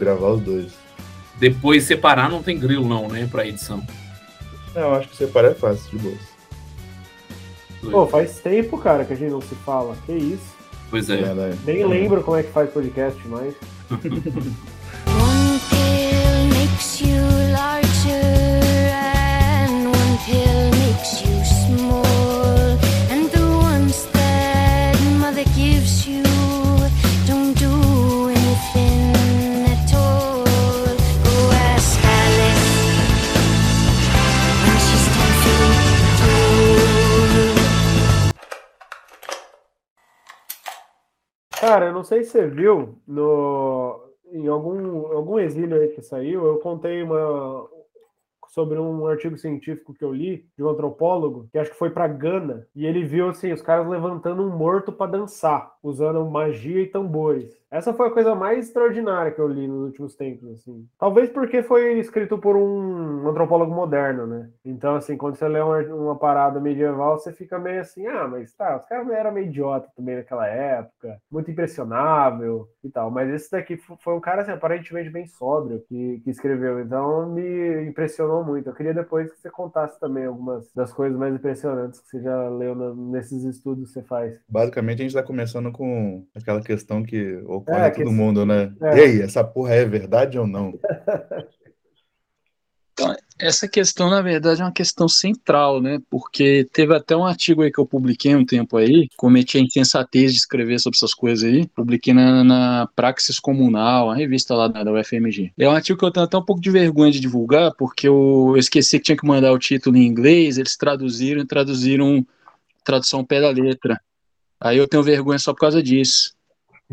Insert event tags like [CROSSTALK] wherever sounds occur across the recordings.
gravar os dois. Depois separar não tem grilo não, né, pra edição. É, eu acho que separar é fácil, de boa. Pô, faz tempo, cara, que a gente não se fala. Que isso? Pois é. Verdade. Nem lembro como é que faz podcast mais. [LAUGHS] Pill makes you larger, and one pill makes you small. Sei se você viu no em algum algum exílio aí que saiu, eu contei uma sobre um artigo científico que eu li de um antropólogo que acho que foi para Gana e ele viu assim os caras levantando um morto para dançar, usando magia e tambores. Essa foi a coisa mais extraordinária que eu li nos últimos tempos, assim. Talvez porque foi escrito por um antropólogo moderno, né? Então, assim, quando você lê uma, uma parada medieval, você fica meio assim, ah, mas tá, os caras eram meio idiota também naquela época, muito impressionável e tal. Mas esse daqui fo- foi um cara, assim, aparentemente bem sóbrio que, que escreveu, então me impressionou muito. Eu queria depois que você contasse também algumas das coisas mais impressionantes que você já leu na- nesses estudos que você faz. Basicamente, a gente tá começando com aquela questão que ocorre É, todo mundo, né? é. E aí, essa porra é verdade ou não? [LAUGHS] Essa questão, na verdade, é uma questão central, né? Porque teve até um artigo aí que eu publiquei um tempo aí, cometi a insensatez de escrever sobre essas coisas aí, publiquei na, na Praxis Comunal, a revista lá da, UFMG. É um artigo que eu tenho até um pouco de vergonha de divulgar, porque eu, eu esqueci que tinha que mandar o título em inglês, eles traduziram e traduziram tradução pé da letra. Aí eu tenho vergonha só por causa disso.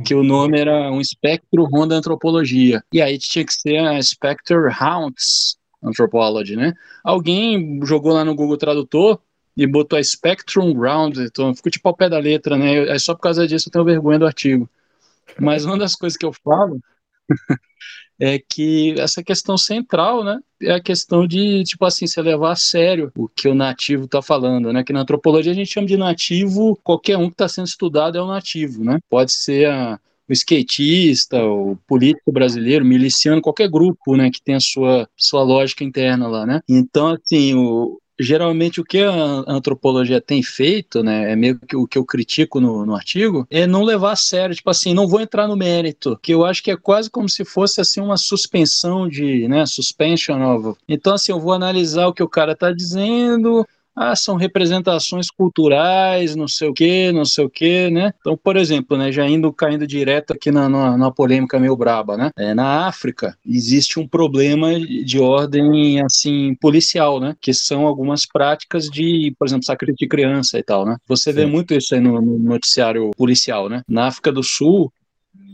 Que o nome era um espectro Honda Antropologia. E aí tinha que ser a Spectre Hounds Anthropology, né? Alguém jogou lá no Google Tradutor e botou a Spectrum Round, então ficou tipo ao pé da letra, né? É só por causa disso eu tenho vergonha do artigo. Mas uma das coisas que eu falo [LAUGHS] é que essa questão central, né, é a questão de, tipo assim, você levar a sério o que o nativo está falando, né, que na antropologia a gente chama de nativo, qualquer um que está sendo estudado é um nativo, né, pode ser a, o skatista, o político brasileiro, miliciano, qualquer grupo, né, que tem a sua, sua lógica interna lá, né, então, assim, o, geralmente o que a antropologia tem feito, né, é meio que o que eu critico no, no artigo, é não levar a sério, tipo assim, não vou entrar no mérito, que eu acho que é quase como se fosse assim uma suspensão de, né, suspension of. Então assim, eu vou analisar o que o cara está dizendo, ah, são representações culturais, não sei o que, não sei o que, né? Então, por exemplo, né, já indo caindo direto aqui na, na, na polêmica meio braba, né? É, na África existe um problema de ordem assim policial, né? Que são algumas práticas de, por exemplo, sacrifício de criança e tal, né? Você vê Sim. muito isso aí no, no noticiário policial, né? Na África do Sul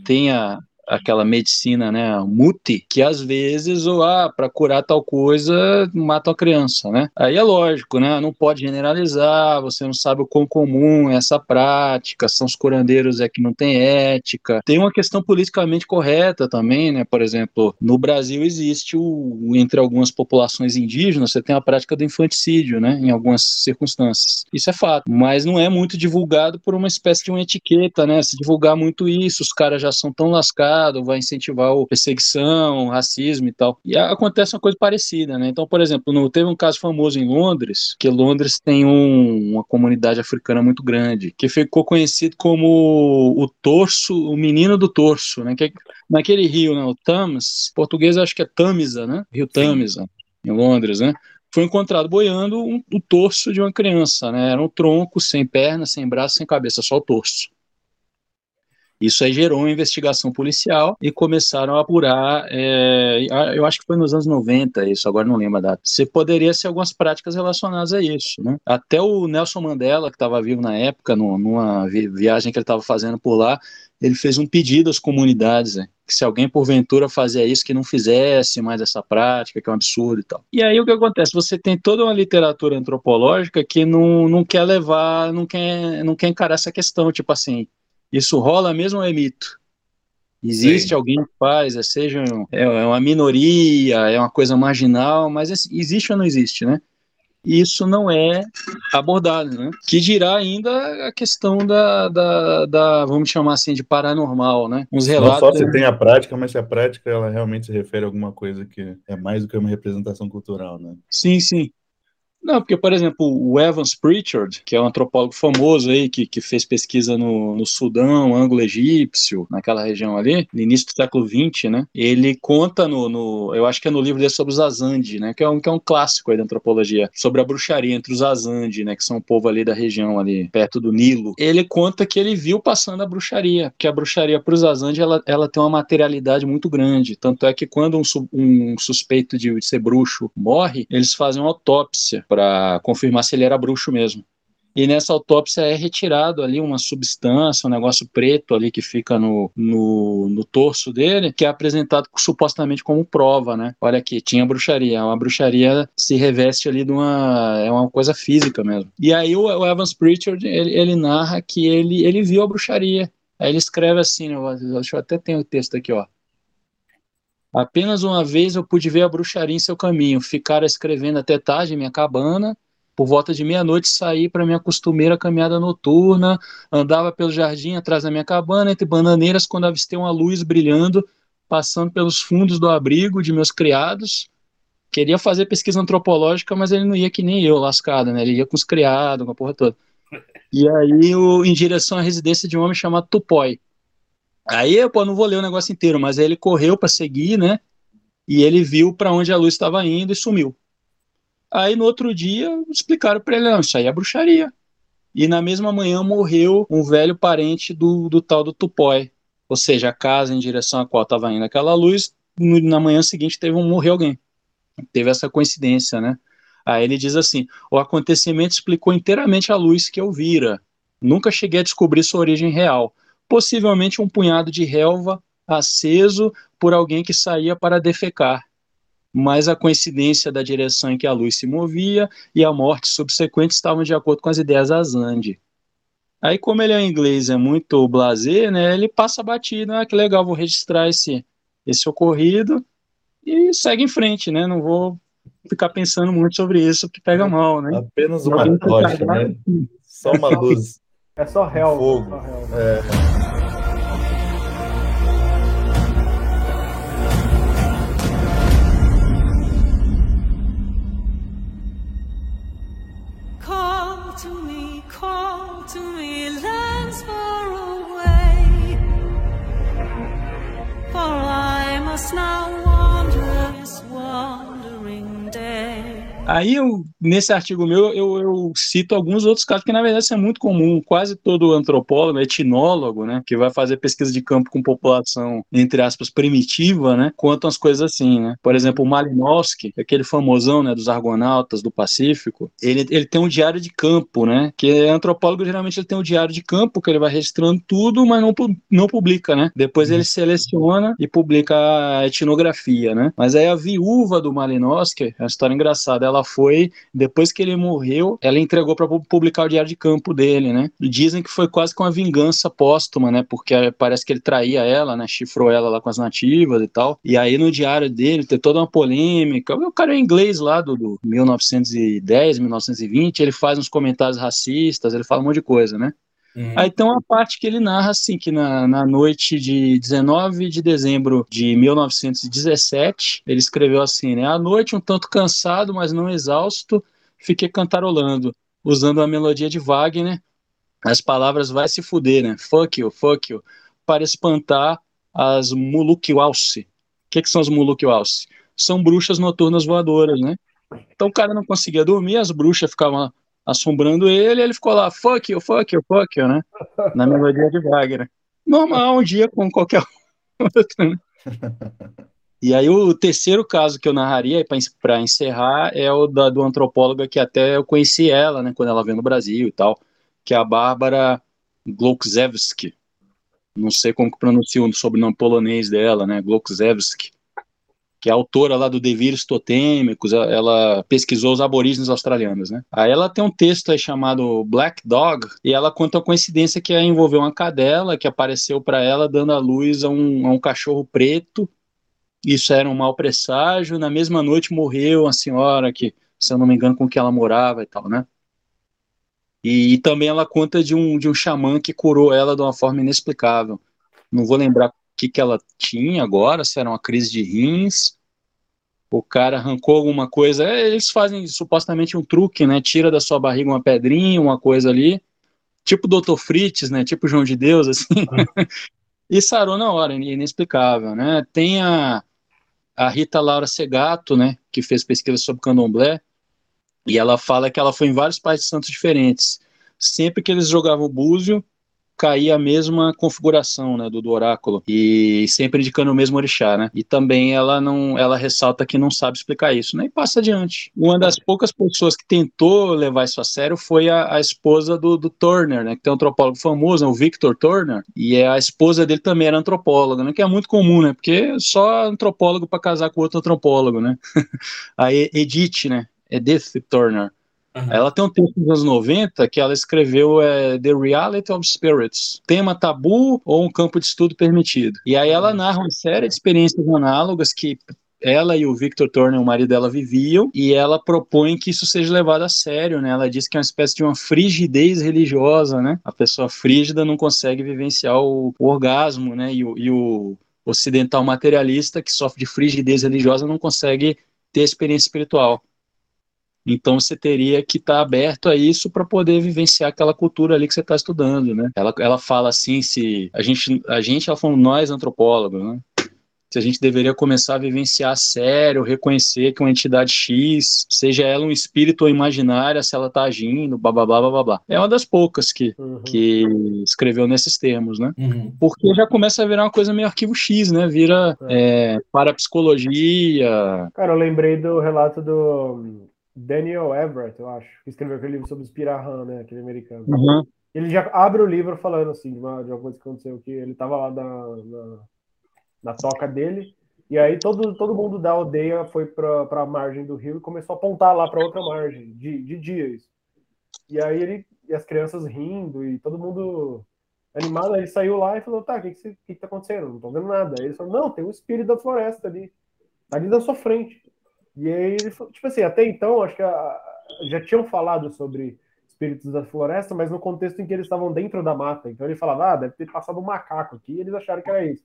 tem a, aquela medicina, né, muti, que às vezes, ou ah, para curar tal coisa, mata a criança, né? Aí é lógico, né? Não pode generalizar, você não sabe o quão comum é essa prática, são os curandeiros é que não tem ética. Tem uma questão politicamente correta também, né? Por exemplo, no Brasil existe o entre algumas populações indígenas, você tem a prática do infanticídio, né, em algumas circunstâncias. Isso é fato, mas não é muito divulgado por uma espécie de uma etiqueta, né? Se divulgar muito isso, os caras já são tão lascados, vai incentivar a perseguição, racismo e tal. E acontece uma coisa parecida, né? Então, por exemplo, no, teve um caso famoso em Londres, que Londres tem um- uma comunidade africana muito grande, que ficou conhecido como o torso, o menino do torso, né? Que é naquele rio, né? O Thames, em português acho que é Tamisa, né? Rio Tamisa, em Londres, né? Foi encontrado boiando um- o torso de uma criança, né? Era um tronco sem perna, sem braço, sem cabeça, só o torso. Isso aí gerou uma investigação policial e começaram a apurar. é, eu acho que foi nos anos 90, isso, agora não lembro a data. Se poderia ser algumas práticas relacionadas a isso. Né? Até o Nelson Mandela, que estava vivo na época, numa vi- viagem que ele estava fazendo por lá, ele fez um pedido às comunidades, né, que se alguém porventura fazia isso, que não fizesse mais essa prática, que é um absurdo e tal. E aí o que acontece? Você tem toda uma literatura antropológica que não, não quer levar, não quer, não quer encarar essa questão, tipo assim, isso rola mesmo ou é mito? Existe Sim. alguém que faz, é, seja é, é uma minoria, é uma coisa marginal, mas existe ou não existe, né? isso não é abordado, né? Que dirá ainda a questão da, da, da, vamos chamar assim, de paranormal, né? Uns Não relatos. só se tem a prática, mas se a prática ela realmente se refere a alguma coisa que é mais do que uma representação cultural, né? Sim, sim. Não, porque, por exemplo, o Evans Pritchard, que é um antropólogo famoso aí, que, que fez pesquisa no, no Sudão, ângulo-egípcio, naquela região ali, no início do século XX, né? Ele conta no, no eu acho que é no livro dele sobre os Azandi, né? Que é um, que é um clássico aí da antropologia, sobre a bruxaria entre os Azandi, né? Que são o povo ali da região ali, perto do Nilo. Ele conta que ele viu passando a bruxaria, que a bruxaria para os Azandi, ela, ela tem uma materialidade muito grande. Tanto é que quando um, um suspeito de ser bruxo morre, eles fazem uma autópsia para confirmar se ele era bruxo mesmo. E nessa autópsia é retirado ali uma substância, um negócio preto ali que fica no, no, no torso dele, que é apresentado supostamente como prova, né? Olha aqui, tinha bruxaria. Uma bruxaria se reveste ali de uma. É uma coisa física mesmo. E aí o, o Evans Pritchard, ele, ele narra que ele, ele viu a bruxaria. Aí ele escreve assim, né, eu até ter o texto aqui, ó. Apenas uma vez eu pude ver a bruxaria em seu caminho, ficar escrevendo até tarde em minha cabana, por volta de meia-noite saí para minha costumeira caminhada noturna, andava pelo jardim atrás da minha cabana, entre bananeiras, quando avistei uma luz brilhando, passando pelos fundos do abrigo de meus criados. Queria fazer pesquisa antropológica, mas ele não ia que nem eu, lascado, né? Ele ia com os criados, com a porra toda. E aí, em direção à residência de um homem chamado Tupói. Aí, eu, pô, não vou ler o negócio inteiro, mas ele correu para seguir, né? E ele viu para onde a luz estava indo e sumiu. Aí no outro dia explicaram para ele, não, isso aí é bruxaria. E na mesma manhã morreu um velho parente do, do tal do Tupói. Ou seja, a casa em direção à qual estava indo aquela luz, no- na manhã seguinte teve um morreu alguém. Teve essa coincidência, né? Aí ele diz assim: o acontecimento explicou inteiramente a luz que eu vira. Nunca cheguei a descobrir sua origem real. Possivelmente um punhado de relva aceso por alguém que saía para defecar mas a coincidência da direção em que a luz se movia e a morte subsequente estavam de acordo com as ideias da Zandi. Aí, como ele é inglês, é muito blasé, né? Ele passa batido, ah, que legal, vou registrar esse, esse ocorrido e segue em frente, né? Não vou ficar pensando muito sobre isso, porque pega mal, né? Apenas uma tocha, né? Só uma [LAUGHS] luz. É só réu. Fogo. Só réu. É, Call to me, call Aí, eu, nesse artigo meu, eu, eu cito alguns outros casos, que na verdade isso é muito comum. Quase todo antropólogo, etnólogo, né, que vai fazer pesquisa de campo com população, entre aspas, primitiva, né, conta umas coisas assim, né. Por exemplo, o Malinowski, aquele famosão, né, dos argonautas do Pacífico, ele, ele tem um diário de campo, né, que é antropólogo, geralmente ele tem um diário de campo, que ele vai registrando tudo, mas não, não publica, né. Depois ele seleciona e publica a etnografia, né. Mas aí a viúva do Malinowski, é uma história engraçada, ela foi, depois que ele morreu, ela entregou para publicar o diário de campo dele, né? E dizem que foi quase que uma vingança póstuma, né? Porque parece que ele traía ela, né? Chifrou ela lá com as nativas e tal. E aí no diário dele tem toda uma polêmica. O cara é inglês lá do, do 1910, 1920, ele faz uns comentários racistas, ele fala um monte de coisa, né? Aí tem uma parte que ele narra assim, que na, na noite de 19 de dezembro de 1917, ele escreveu assim, né? À noite, um tanto cansado, mas não exausto, fiquei cantarolando, usando a melodia de Wagner, as palavras vai se fuder, né? Fuck you, fuck you, para espantar as Mulukiwalsi. O que, que são as Mulukiwalsi? São bruxas noturnas voadoras, né? Então o cara não conseguia dormir, as bruxas ficavam assombrando ele, ele ficou lá, fuck you, fuck you, fuck you, né? [LAUGHS] Na melodia de Wagner. Normal, um dia com qualquer [LAUGHS] outro, né? E aí o terceiro caso que eu narraria para encerrar é o da, do antropóloga que até eu conheci ela, né, quando ela veio no Brasil e tal, que é a Bárbara Glokzewski. Não sei como que pronuncia o sobrenome polonês dela, né, Glokzewski que é autora lá do Devires Totêmicos, ela pesquisou os aborígenes australianos, né? Aí ela tem um texto chamado Black Dog, e ela conta a coincidência que envolveu uma cadela que apareceu para ela dando a luz a um, a um cachorro preto. Isso era um mau presságio. Na mesma noite morreu uma senhora que se eu não me engano, com que ela morava e tal, né? E, e também ela conta de um, de um xamã que curou ela de uma forma inexplicável. Não vou lembrar que, que ela tinha agora, se era uma crise de rins, o cara arrancou alguma coisa. É, eles fazem supostamente um truque, né? Tira da sua barriga uma pedrinha, uma coisa ali, tipo Dr. Fritz, né? Tipo João de Deus, assim. [LAUGHS] e sarou na hora, inexplicável, né? Tem a, a Rita Laura Segato, né? Que fez pesquisa sobre candomblé. E ela fala que ela foi em vários países santos diferentes. Sempre que eles jogavam búzio, caía a mesma configuração, né, do, do, oráculo e sempre indicando o mesmo orixá, né? E também ela não, ela ressalta que não sabe explicar isso, né? E passa adiante. Uma das poucas pessoas que tentou levar isso a sério foi a, a esposa do, do, Turner, né? Que tem um antropólogo famoso, né, o Victor Turner, e a esposa dele também era antropóloga, né? Que é muito comum, né? Porque só antropólogo para casar com outro antropólogo, né? [LAUGHS] a Edith, né? Edith Turner. Uhum. Ela tem um texto dos anos 90 que ela escreveu é, The Reality of Spirits, tema tabu ou um campo de estudo permitido. E aí ela narra uma série de experiências análogas que ela e o Victor Turner, o marido dela, viviam, e ela propõe que isso seja levado a sério, né? Ela diz que é uma espécie de uma frigidez religiosa, né? A pessoa frígida não consegue vivenciar o, o orgasmo, né? E o, e o ocidental materialista que sofre de frigidez religiosa não consegue ter experiência espiritual. Então você teria que estar tá aberto a isso para poder vivenciar aquela cultura ali que você está estudando, né? Ela, ela fala assim, se a gente, a gente, ela falou nós antropólogos, né? Se a gente deveria começar a vivenciar a sério, reconhecer que uma entidade X, seja ela um espírito ou imaginária, se ela está agindo, blá blá blá blá blá. É uma das poucas que, uhum. que escreveu nesses termos, né? Uhum. Porque já começa a virar uma coisa meio arquivo X, né? Vira é. É, parapsicologia. Cara, eu lembrei do relato do Daniel Everett, eu acho, que escreveu aquele livro sobre os Pirahan, né? Aquele americano. Uhum. Ele já abre o livro falando assim de uma, de uma coisa que aconteceu, que ele tava lá na, na, na toca dele, e aí todo, todo mundo da aldeia foi para a margem do rio e começou a apontar lá para outra margem, de, de dia isso. E aí ele, e as crianças rindo, e todo mundo animado, ele saiu lá e falou, tá, o que, que, que, que tá acontecendo? Não tô vendo nada. Aí ele falou, não, tem um espírito da floresta ali, ali na sua frente. E aí, tipo assim, até então, acho que a, já tinham falado sobre espíritos da floresta, mas no contexto em que eles estavam dentro da mata. Então ele falava, ah, deve ter passado um macaco aqui, e eles acharam que era isso.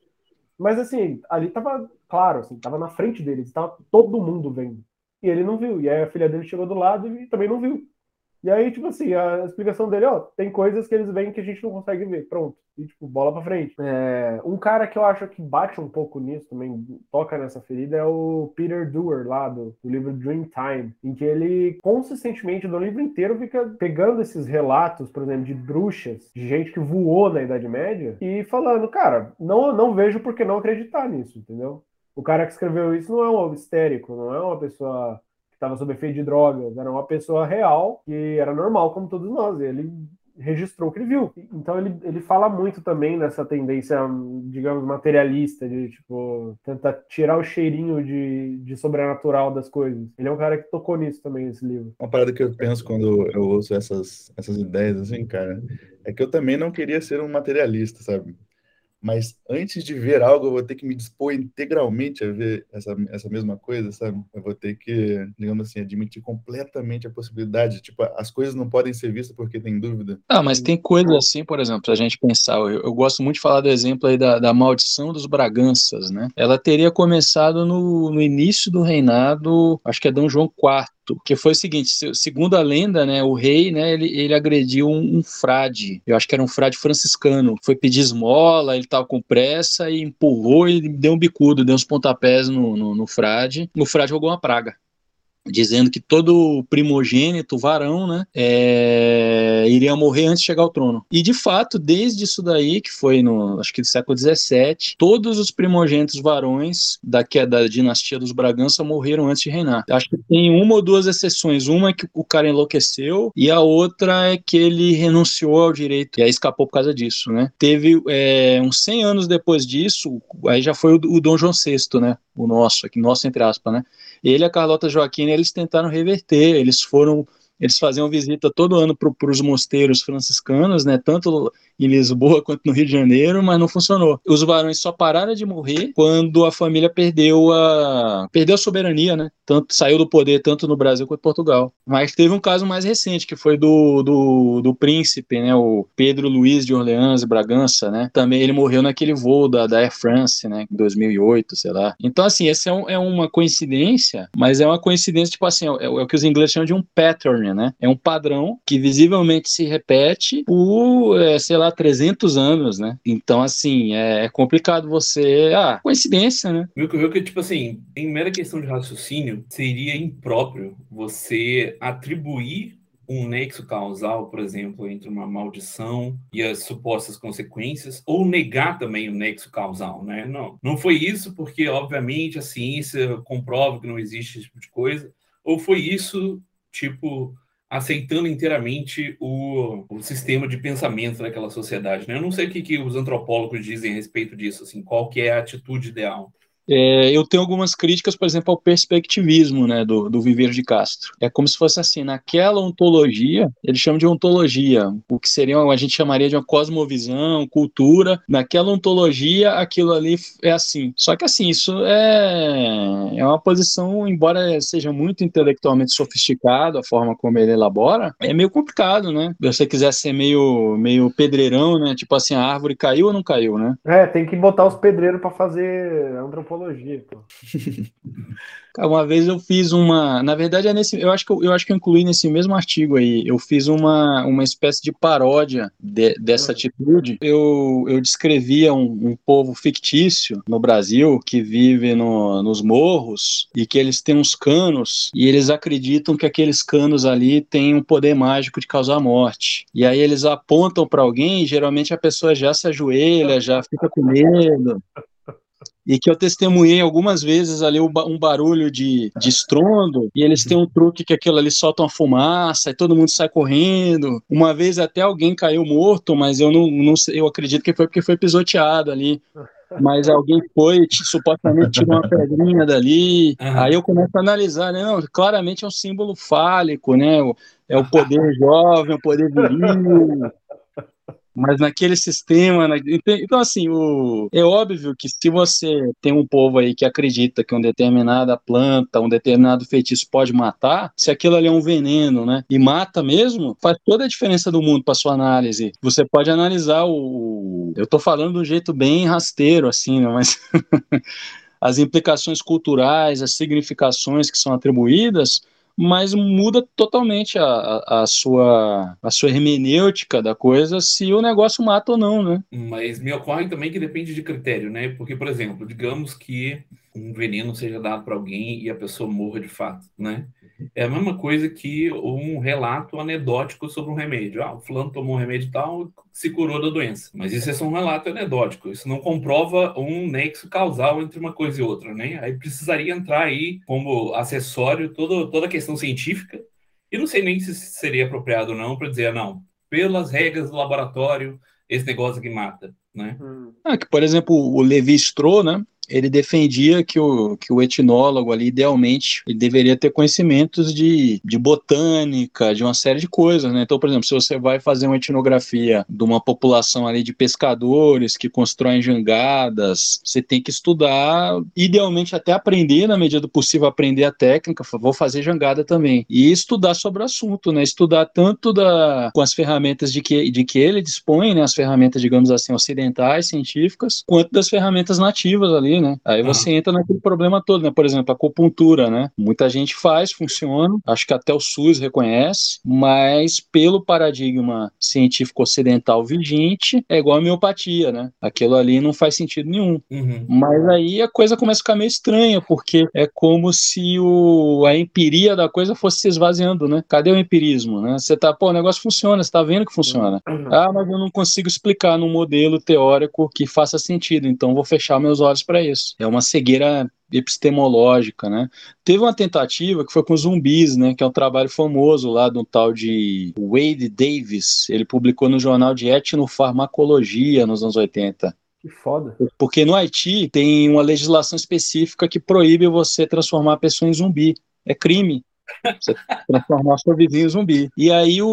Mas assim, ali tava claro, assim, tava na frente deles, tava todo mundo vendo. E ele não viu. E aí a filha dele chegou do lado e também não viu. E aí, tipo assim, a explicação dele, ó, tem coisas que eles veem que a gente não consegue ver. Pronto. E, tipo, bola pra frente. É, um cara que eu acho que bate um pouco nisso também, toca nessa ferida, é o Peter Doer, lá do, do livro Dreamtime, em que ele consistentemente, no livro inteiro, fica pegando esses relatos, por exemplo, de bruxas, de gente que voou na Idade Média, e falando, cara, não, não vejo por que não acreditar nisso, entendeu? O cara que escreveu isso não é um histérico, não é uma pessoa estava sob efeito de drogas, era uma pessoa real, que era normal como todos nós. Ele registrou o que ele viu. Então ele, ele fala muito também nessa tendência, digamos, materialista, de tipo, tentar tirar o cheirinho de, de sobrenatural das coisas. Ele é um cara que tocou nisso também nesse livro. Uma parada que eu penso quando eu ouço essas, essas ideias, assim, cara, é que eu também não queria ser um materialista, sabe? Mas antes de ver algo, eu vou ter que me dispor integralmente a ver essa, essa mesma coisa, sabe? Eu vou ter que, digamos assim, admitir completamente a possibilidade. Tipo, as coisas não podem ser vistas porque tem dúvida. Ah, mas tem coisas assim, por exemplo, se a gente pensar, eu, eu, gosto muito de falar do exemplo aí da, da maldição dos Braganças, né? Ela teria começado no, no início do reinado, acho que é Dom João IV, que foi o seguinte, segundo a lenda, né, o rei, né, ele, ele agrediu um, um, frade, eu acho que era um frade franciscano, foi pedir esmola, ele estava com pressa e empurrou e deu um bicudo, deu uns pontapés no, no, no frade, o frade jogou uma praga dizendo que todo primogênito, varão, né, é, iria morrer antes de chegar ao trono. E de fato, desde isso daí, que foi no, acho que no século XVII, todos os primogênitos varões da, da dinastia dos Bragança morreram antes de reinar. Acho que tem uma ou duas exceções. Uma é que o cara enlouqueceu e a outra é que ele renunciou ao direito e aí escapou por causa disso, né. Teve é, uns 100 anos depois disso, aí já foi o, o Dom João VI, né, o nosso, aqui nosso entre aspas, né, ele a Carlota Joaquim, eles tentaram reverter, eles foram Eles faziam visita todo ano para os mosteiros franciscanos, né? Tanto em Lisboa [LAUGHS] quanto no Rio de Janeiro, mas não funcionou. Os varões só pararam de morrer quando a família perdeu a perdeu a soberania, né? Tanto saiu do poder tanto no Brasil quanto em Portugal. Mas teve um caso mais recente que foi do, do, do príncipe, né? O Pedro Luiz de Orleans e Bragança, né? Também ele morreu naquele voo da, da Air France, né? Em 2008, sei lá. Então assim, essa é, um, é uma coincidência, mas é uma coincidência tipo assim, é, é o que os ingleses chamam de um pattern, né? É um padrão que visivelmente se repete por, é, sei lá 300 anos, né? Então, assim, é, é complicado você. Ah, coincidência, né? Me ocorreu que, tipo assim, em mera questão de raciocínio, seria impróprio você atribuir um nexo causal, por exemplo, entre uma maldição e as supostas consequências, ou negar também o nexo causal, né? Não, não foi isso porque, obviamente, a ciência comprova que não existe esse tipo de coisa, ou foi isso, tipo, aceitando inteiramente o, o sistema de pensamento daquela sociedade. Né? Eu não sei o que, que os antropólogos dizem a respeito disso, assim, qual que é a atitude ideal. É, eu tenho algumas críticas, por exemplo, ao perspectivismo né, do, do de Castro. É como se fosse assim, naquela ontologia, eles chamam de ontologia, o que seria, a gente chamaria de uma cosmovisão, cultura. Naquela ontologia, aquilo ali é assim. Só que assim, isso é, é uma posição, embora seja muito intelectualmente sofisticado, a forma como ele elabora, é meio complicado, né? Se você quiser ser meio, meio pedreirão, né? Tipo assim, a árvore caiu ou não caiu, né? É, tem que botar os pedreiros para fazer antropologia psicologia, pô. [LAUGHS] Uma vez eu fiz uma, na verdade é nesse, eu acho que eu, eu acho que eu incluí nesse mesmo artigo aí, eu fiz uma, uma espécie de paródia de, dessa atitude. Eu, eu descrevia um, um, povo fictício no Brasil que vive no, nos morros e que eles têm uns canos e eles acreditam que aqueles canos ali têm um poder mágico de causar morte. E aí eles apontam para alguém e geralmente a pessoa já se ajoelha, já fica com medo e que eu testemunhei algumas vezes ali um barulho de, de estrondo, e eles têm um truque que aquilo ali solta uma fumaça, e todo mundo sai correndo. Uma vez até alguém caiu morto, mas eu não, não sei, eu acredito que foi porque foi pisoteado ali. Mas alguém foi, supostamente tirou uma pedrinha dali. Uhum. Aí eu começo a analisar, né? Não, claramente é um símbolo fálico, né? É o poder jovem, o poder viril, mas naquele sistema. Na... Então, assim, o... é óbvio que se você tem um povo aí que acredita que uma determinada planta, um determinado feitiço pode matar, se aquilo ali é um veneno, né? E mata mesmo, faz toda a diferença do mundo para sua análise. Você pode analisar o. Eu tô falando de um jeito bem rasteiro, assim, né? Mas. [LAUGHS] as implicações culturais, as significações que são atribuídas, mas muda totalmente a, a, sua, a sua hermenêutica da coisa se o negócio mata ou não, né? Mas me ocorre também que depende de critério, né? Porque, por exemplo, digamos que um veneno seja dado para alguém e a pessoa morra de fato, né? É a mesma coisa que um relato anedótico sobre um remédio. Ah, o fulano tomou um remédio tal, se curou da doença. Mas isso é só um relato anedótico. Isso não comprova um nexo causal entre uma coisa e outra, né? Aí precisaria entrar aí como acessório toda, toda a questão científica. E não sei nem se seria apropriado ou não para dizer, não, pelas regras do laboratório, esse negócio aqui mata, né? Hum. Ah, que, por exemplo, o Levi Strauss, né? Ele defendia que o, que o etnólogo ali, idealmente, ele deveria ter conhecimentos de, de botânica, de uma série de coisas, né? Então, por exemplo, se você vai fazer uma etnografia de uma população ali de pescadores que constroem jangadas, você tem que estudar, idealmente até aprender, na medida do possível, aprender a técnica, vou fazer jangada também. E estudar sobre o assunto, né? Estudar tanto da, com as ferramentas de que, de que ele dispõe, né? As ferramentas, digamos assim, ocidentais, científicas, quanto das ferramentas nativas ali, né? Aí você entra naquele problema todo, né? Por exemplo, a acupuntura, né? Muita gente faz, funciona, acho que até o SUS reconhece, mas pelo paradigma científico ocidental vigente, é igual a miopatia, né? Aquilo ali não faz sentido nenhum. Uhum. Mas aí a coisa começa a ficar meio estranha, porque é como se o, a empiria da coisa fosse se esvaziando, né? Cadê o empirismo, né? Você tá, pô, o negócio funciona, você tá vendo que funciona. Uhum. Ah, mas eu não consigo explicar num modelo teórico que faça sentido, então vou fechar meus olhos para isso. É uma cegueira epistemológica, né? Teve uma tentativa que foi com zumbis, né? Que é um trabalho famoso lá um tal de Wade Davis. Ele publicou no jornal de Etnofarmacologia nos anos 80. Que foda. Porque no Haiti tem uma legislação específica que proíbe você transformar a pessoa em zumbi. É crime. Você transformar seu vizinho zumbi. E aí o,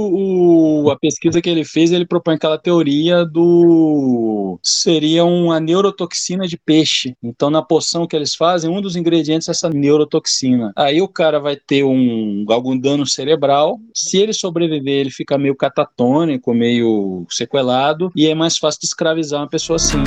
o- a pesquisa que ele fez, ele propõe aquela teoria do seria uma neurotoxina de peixe. Então na poção que eles fazem, um dos ingredientes é essa neurotoxina. Aí o cara vai ter um algum dano cerebral. Se ele sobreviver, ele fica meio catatônico, meio sequelado e é mais fácil de escravizar uma pessoa assim.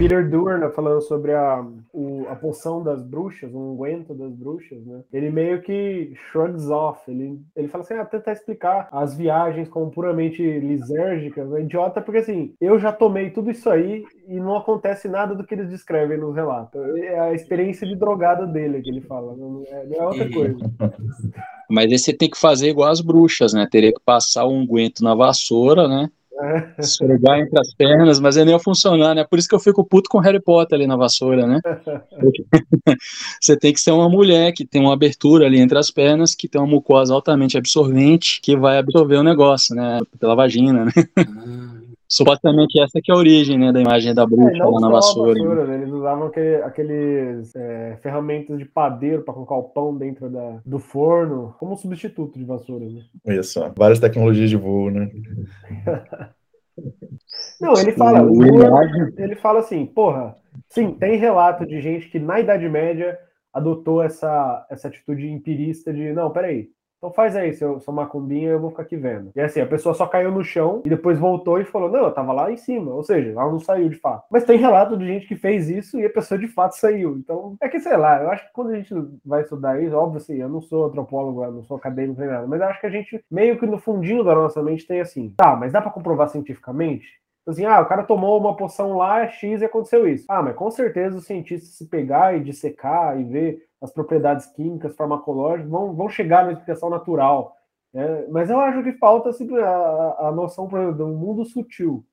Peter Durna falando sobre a, o- a poção das bruxas, o unguento das bruxas, né? Ele meio que shrugs off. Ele, ele fala assim: ah, tentar explicar as viagens como puramente lisérgicas. É idiota, porque assim, eu já tomei tudo isso aí e não acontece nada do que eles descrevem nos relatos. É a experiência de drogada dele que ele fala, não é, não é outra coisa. [LAUGHS] Mas aí você tem que fazer igual as bruxas, né? Teria que passar o unguento na vassoura, né? É. Esfregar entre as pernas, mas aí nem ia funcionar, né? Por isso que eu fico puto com Harry Potter ali na vassoura, né? [LAUGHS] Você tem que ser uma mulher que tem uma abertura ali entre as pernas, que tem uma mucosa altamente absorvente, que vai absorver o negócio, né? Pela vagina, né? Ah, Supostamente essa que é a origem, né? Da imagem da É, bruxa não lá na vassoura. vassoura, né? Eles usavam aquele- aqueles é, ferramentas de padeiro para colocar o pão dentro da, do forno, como substituto de vassoura, né? Olha só, várias tecnologias de voo, né? [LAUGHS] Não, ele fala, ele fala assim, porra, sim, tem relato de gente que na Idade Média adotou essa, essa atitude empirista de, não, peraí, então faz aí, seu, sua macumbinha, eu vou ficar aqui vendo. E assim, a pessoa só caiu no chão e depois voltou e falou, não, eu tava lá em cima, ou seja, ela não saiu de fato. Mas tem relato de gente que fez isso e a pessoa de fato saiu. Então, é que sei lá, eu acho que quando a gente vai estudar isso, óbvio assim, eu não sou antropólogo, eu não sou acadêmico nem nada, mas eu acho que a gente meio que no fundinho da nossa mente tem assim, tá, mas dá pra comprovar cientificamente? Tipo Assim, ah, o cara tomou uma poção lá, X e aconteceu isso. Ah, mas com certeza os cientistas se pegar e dissecar e ver as propriedades químicas, farmacológicas, vão, vão chegar na explicação natural. né? Mas eu acho que falta assim, a, a noção exemplo, do mundo sutil,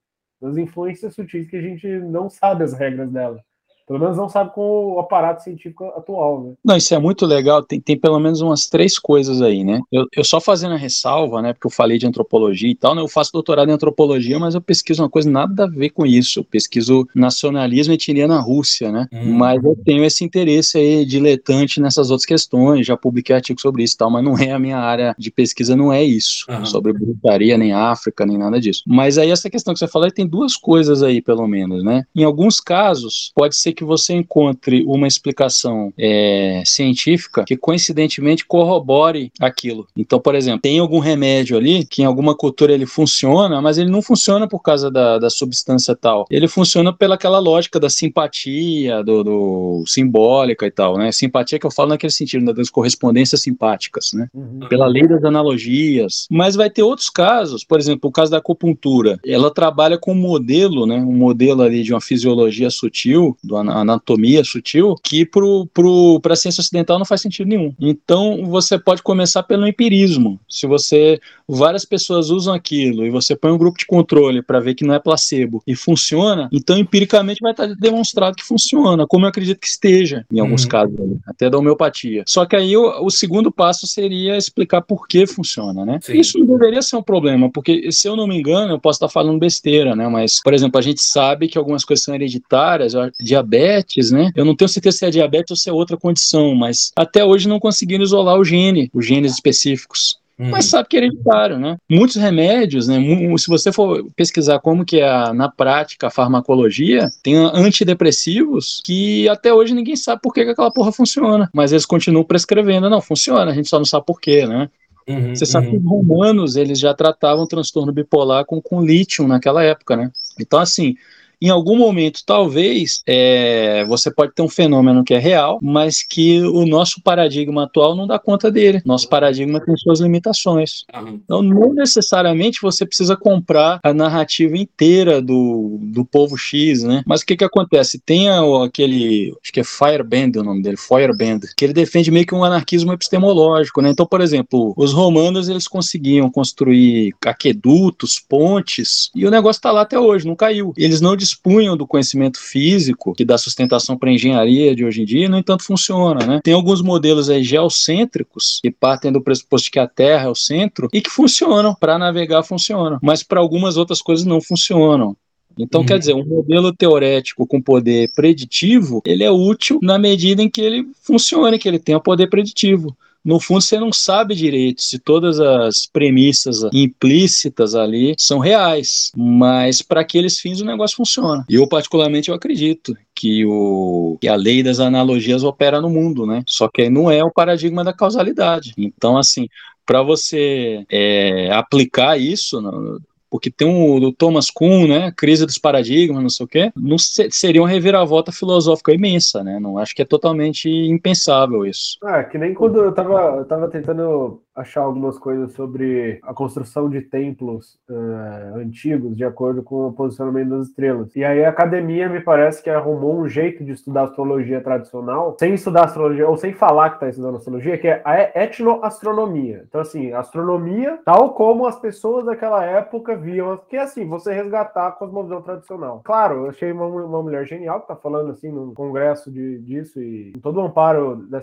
das influências sutis que a gente não sabe as regras dela. Pelo menos não sabe com o aparato científico atual, né? Não, isso é muito legal. Tem, tem pelo menos umas três coisas aí, né? Eu, eu só fazendo a ressalva, né? Porque eu falei de antropologia e tal, né? Eu faço doutorado em antropologia, mas eu pesquiso uma coisa nada a ver com isso. Eu pesquiso nacionalismo e etnia na Rússia, né? Hum. Mas eu tenho esse interesse aí diletante nessas outras questões. Já publiquei artigo sobre isso e tal, mas não é a minha área de pesquisa, não é isso. Aham. Sobre bruxaria, nem África, nem nada disso. Mas aí essa questão que você falou, tem duas coisas aí, pelo menos, né? Em alguns casos, pode ser que você encontre uma explicação é, científica que coincidentemente corrobore aquilo. Então, por exemplo, tem algum remédio ali que em alguma cultura ele funciona, mas ele não funciona por causa da, da substância tal. Ele funciona pelaquela lógica da simpatia, do, do simbólica e tal, né? Simpatia que eu falo naquele sentido, né, das correspondências simpáticas, né? Uhum. pela lei das analogias. Mas vai ter outros casos, por exemplo, o caso da acupuntura. Ela trabalha com um modelo, né, um modelo ali de uma fisiologia sutil, uma anatomia sutil, que para a ciência ocidental não faz sentido nenhum. Então, você pode começar pelo empirismo. Se você várias pessoas usam aquilo e você põe um grupo de controle para ver que não é placebo e funciona, então empiricamente vai estar demonstrado que funciona, como eu acredito que esteja em alguns Uhum. casos, ali, até da homeopatia. Só que aí o, o segundo passo seria explicar por que funciona, né? Sim. Isso não deveria ser um problema, porque se eu não me engano, eu posso estar falando besteira, né? Mas, por exemplo, a gente sabe que algumas coisas são hereditárias, a diabetes, né? Eu não tenho certeza se é diabetes ou se é outra condição, mas até hoje não conseguiram isolar o gene, os genes específicos Hum. mas sabe que é hereditário, né? Muitos remédios, né? Se você for pesquisar como que é na prática a farmacologia, tem antidepressivos que até hoje ninguém sabe por que, que aquela porra funciona, mas eles continuam prescrevendo, não funciona, a gente só não sabe por quê, né? Uhum, Você sabe que uhum. os romanos, eles já tratavam transtorno bipolar com, com lítio naquela época, né? Então, assim, Em algum momento, talvez, é, você pode ter um fenômeno que é real, mas que o nosso paradigma atual não dá conta dele. Nosso paradigma tem suas limitações. Então, não necessariamente você precisa comprar a narrativa inteira do, do povo X, né? Mas o que que acontece? Tem aquele, acho que é Fireband o nome dele, Feuerband, que ele defende meio que um anarquismo epistemológico, né? Então, por exemplo, os romanos, eles conseguiam construir aquedutos, pontes, e o negócio tá lá até hoje, não caiu. Eles não dispunham do conhecimento físico que dá sustentação para engenharia de hoje em dia, no entanto funciona, né? Tem alguns modelos aí geocêntricos que partem do pressuposto de que a Terra é o centro e que funcionam, para navegar funcionam, mas para algumas outras coisas não funcionam. Então, Uhum. quer dizer, um modelo teorético com poder preditivo, ele é útil na medida em que ele funcione, que ele tenha poder preditivo. No fundo, você não sabe direito se todas as premissas implícitas ali são reais, mas para aqueles fins o negócio funciona. E eu, particularmente, eu acredito que, o, que a lei das analogias opera no mundo, né? Só que aí não é o paradigma da causalidade. Então, assim, para você é, aplicar isso, no- porque tem o Thomas Kuhn, né, crise dos paradigmas, não sei o quê, não se- seria uma reviravolta filosófica imensa, né, não acho que é totalmente impensável isso. Ah, que nem quando eu tava, eu tava tentando achar algumas coisas sobre a construção de templos eh, antigos de acordo com o posicionamento das estrelas. E aí a academia me parece que arrumou um jeito de estudar astrologia tradicional, sem estudar astrologia, ou sem falar que está estudando astrologia, que é a etnoastronomia. Então, assim, astronomia, tal como as pessoas daquela época viam, que é assim, você resgatar a cosmovisão tradicional. Claro, eu achei uma, uma mulher genial que tá falando assim num congresso de, disso e todo o amparo da,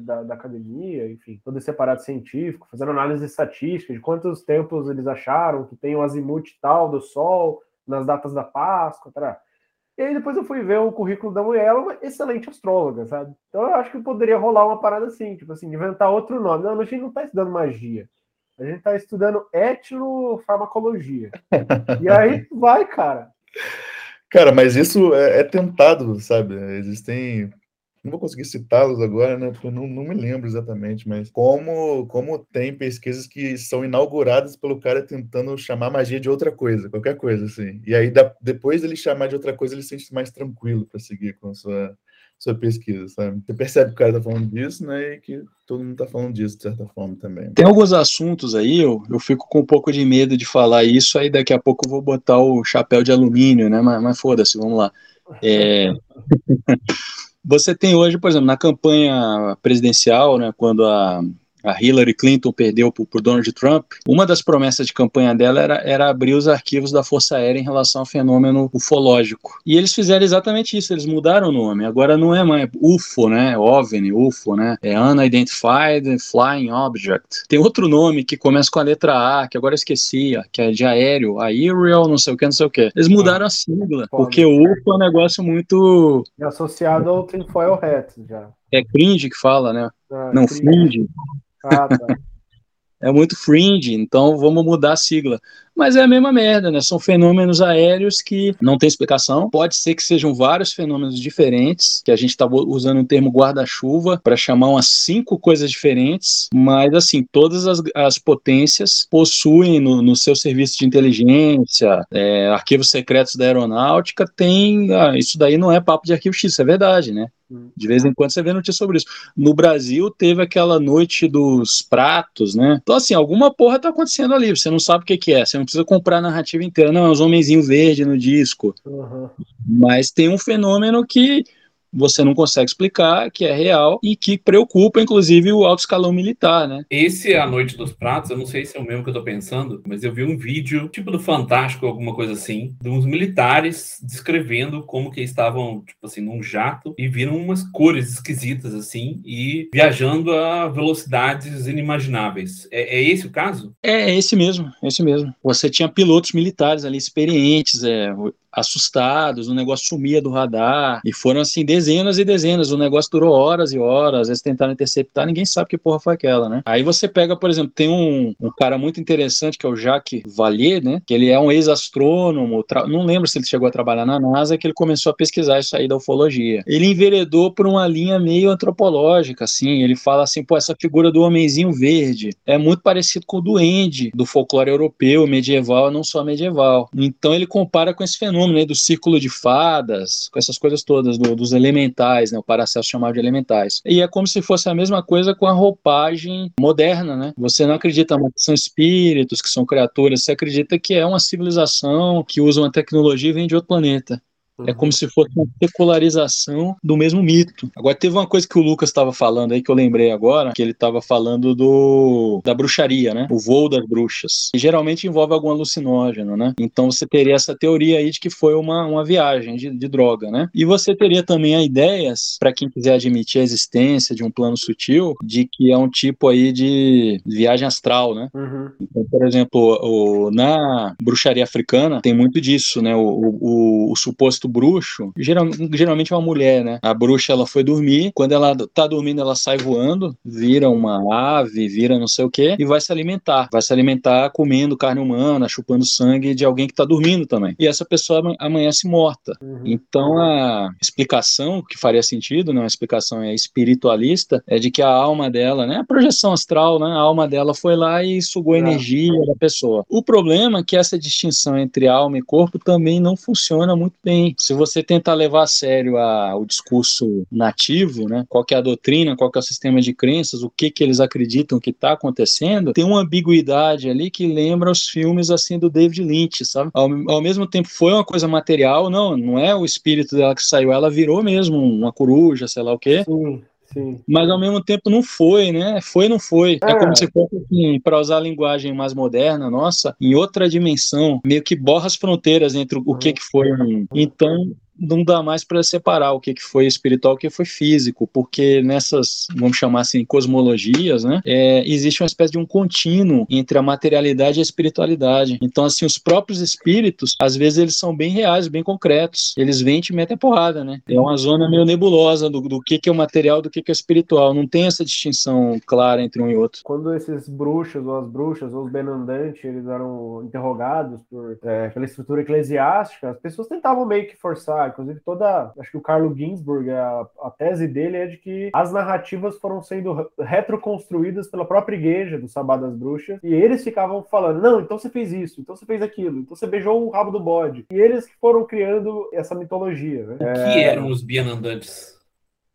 da, da academia, enfim, todo esse aparato científico, fazendo análise estatística de quantos tempos eles acharam que tem o azimuth tal do Sol nas datas da Páscoa, tá? E aí depois eu fui ver o currículo da mulher, ela é uma excelente astróloga, sabe? Então eu acho que poderia rolar uma parada assim, tipo assim, inventar outro nome. Não, a gente não tá estudando magia. A gente tá estudando etnofarmacologia. [LAUGHS] E aí vai, cara. Cara, mas isso é, é tentado, sabe? Existem. Não vou conseguir citá-los agora, né? Porque eu não, não me lembro exatamente, mas como, como tem pesquisas que são inauguradas pelo cara tentando chamar magia de outra coisa, qualquer coisa, assim. E aí, da- depois ele chamar de outra coisa, ele se sente mais tranquilo para seguir com a sua, sua pesquisa, sabe? Você percebe que o cara tá falando disso, né? E que todo mundo tá falando disso, de certa forma, também. Tem alguns assuntos aí, eu, eu fico com um pouco de medo de falar isso, aí daqui a pouco eu vou botar o chapéu de alumínio, né, mas, mas foda-se, vamos lá. É, [LAUGHS] Você tem hoje, por exemplo, na campanha presidencial, né, quando a, a Hillary Clinton perdeu por, Donald Trump, uma das promessas de campanha dela era, era abrir os arquivos da Força Aérea em relação ao fenômeno ufológico. E eles fizeram exatamente isso, eles mudaram o nome. Agora não é mais UFO, né? OVNI, UFO, né? É Unidentified Flying Object. Tem outro nome que começa com a letra A, que agora eu esqueci, que é de aéreo, aerial, não sei o que, não sei o que. Eles mudaram a sigla, porque o UFO é um negócio muito. É associado ao tinfoil hat já. É cringe que fala, né? Ah, Não, cringe. É muito fringe, então vamos mudar a sigla. Mas é a mesma merda, né? São fenômenos aéreos que não tem explicação. Pode ser que sejam vários fenômenos diferentes, que a gente está usando o termo guarda-chuva para chamar umas cinco coisas diferentes, mas assim, todas as, as potências possuem no, no seu serviço de inteligência, é, arquivos secretos da aeronáutica, tem. ah, isso daí não é papo de arquivo X, isso é verdade, né? De vez em quando você vê notícia sobre isso. No Brasil teve aquela noite dos pratos, né? Então, assim, alguma porra tá acontecendo ali. Você não sabe o que, que é. Você não precisa comprar a narrativa inteira. Não, é os homenzinhos verdes no disco. Uhum. Mas tem um fenômeno que você não consegue explicar, que é real e que preocupa, inclusive, o alto escalão militar, né? Esse é a Noite dos Pratos, eu não sei se é o mesmo que eu tô pensando, mas eu vi um vídeo, tipo do Fantástico, alguma coisa assim, de uns militares descrevendo como que estavam, tipo assim, num jato e viram umas cores esquisitas, assim, e viajando a velocidades inimagináveis. É, é esse o caso? É, é esse mesmo, é esse mesmo. Você tinha pilotos militares ali experientes, é, assustados, o negócio sumia do radar, e foram assim dezenas e dezenas, o negócio durou horas e horas, vezes tentaram interceptar, ninguém sabe que porra foi aquela, né? Aí você pega, por exemplo, tem um, um cara muito interessante que é o Jacques Valier, né? Que ele é um ex-astrônomo, não lembro se ele chegou a trabalhar na NASA, que ele começou a pesquisar isso aí da ufologia. Ele enveredou por uma linha meio antropológica, assim, ele fala assim, pô, essa figura do homenzinho verde é muito parecido com o duende do folclore europeu, medieval, não só medieval. Então ele compara com esse fenômeno fenômeno aí do círculo de fadas, com essas coisas todas, do- dos elementais, né? O Paracelso chamava de elementais. E é como se fosse a mesma coisa com a roupagem moderna, né? Você não acredita mais que são espíritos, que são criaturas, você acredita que é uma civilização que usa uma tecnologia e vem de outro planeta. É como se fosse uma secularização do mesmo mito. Agora, teve uma coisa que o Lucas estava falando aí, que eu lembrei agora, que ele estava falando do da bruxaria, né? O voo das bruxas. E geralmente envolve algum alucinógeno, né? Então você teria essa teoria aí de que foi uma, uma viagem de, de droga, né? E você teria também a ideias, para quem quiser admitir a existência de um plano sutil, de que é um tipo aí de viagem astral, né? Uhum. Então, por exemplo, o- na bruxaria africana tem muito disso, né? O, o- o suposto bruxo, geral- geralmente é uma mulher, né? A bruxa ela foi dormir, quando ela tá dormindo ela sai voando, vira uma ave, vira não sei o quê e vai se alimentar. Vai se alimentar comendo carne humana, chupando sangue de alguém que tá dormindo também. E essa pessoa ama- amanhece morta. Uhum. Então a explicação que faria sentido, né, uma explicação é espiritualista, é de que a alma dela, né, a projeção astral, né, a alma dela foi lá e sugou a É. energia da pessoa. O problema é que essa distinção entre alma e corpo também não funciona muito bem. Se você tentar levar a sério a- o discurso nativo, né, qual que é a doutrina, qual que é o sistema de crenças, o que que eles acreditam que está acontecendo, tem uma ambiguidade ali que lembra os filmes assim do David Lynch, sabe? Ao, ao mesmo tempo foi uma coisa material, não, não é o espírito dela que saiu, ela virou mesmo uma coruja, sei lá o quê. Sim, sim. Mas ao mesmo tempo não foi, né? Foi, não foi. É, É. como se fosse, assim, para usar a linguagem mais moderna, nossa, em outra dimensão, meio que borra as fronteiras entre o que, que foi. Então, não dá mais para separar o que, que foi espiritual o que foi físico, porque nessas, vamos chamar assim, cosmologias, né? é, existe uma espécie de um contínuo entre a materialidade e a espiritualidade. Então, assim, os próprios espíritos, às vezes, eles são bem reais, bem concretos. Eles vêm e te metem a porrada, né? É uma zona meio nebulosa do, do que, que é o material do que, que é espiritual. Não tem essa distinção clara entre um e outro. Quando esses bruxos ou as bruxas ou os benandantes eles eram interrogados por, é, pela estrutura eclesiástica, as pessoas tentavam meio que forçar. Inclusive, toda. Acho que o Carlo Ginsburg, a, a tese dele é de que as narrativas foram sendo re- retroconstruídas pela própria igreja do Sabá das Bruxas. E eles ficavam falando: não, então você fez isso, então você fez aquilo, então você beijou o rabo do bode. E eles que foram criando essa mitologia. Né? O que eram os bienandantes?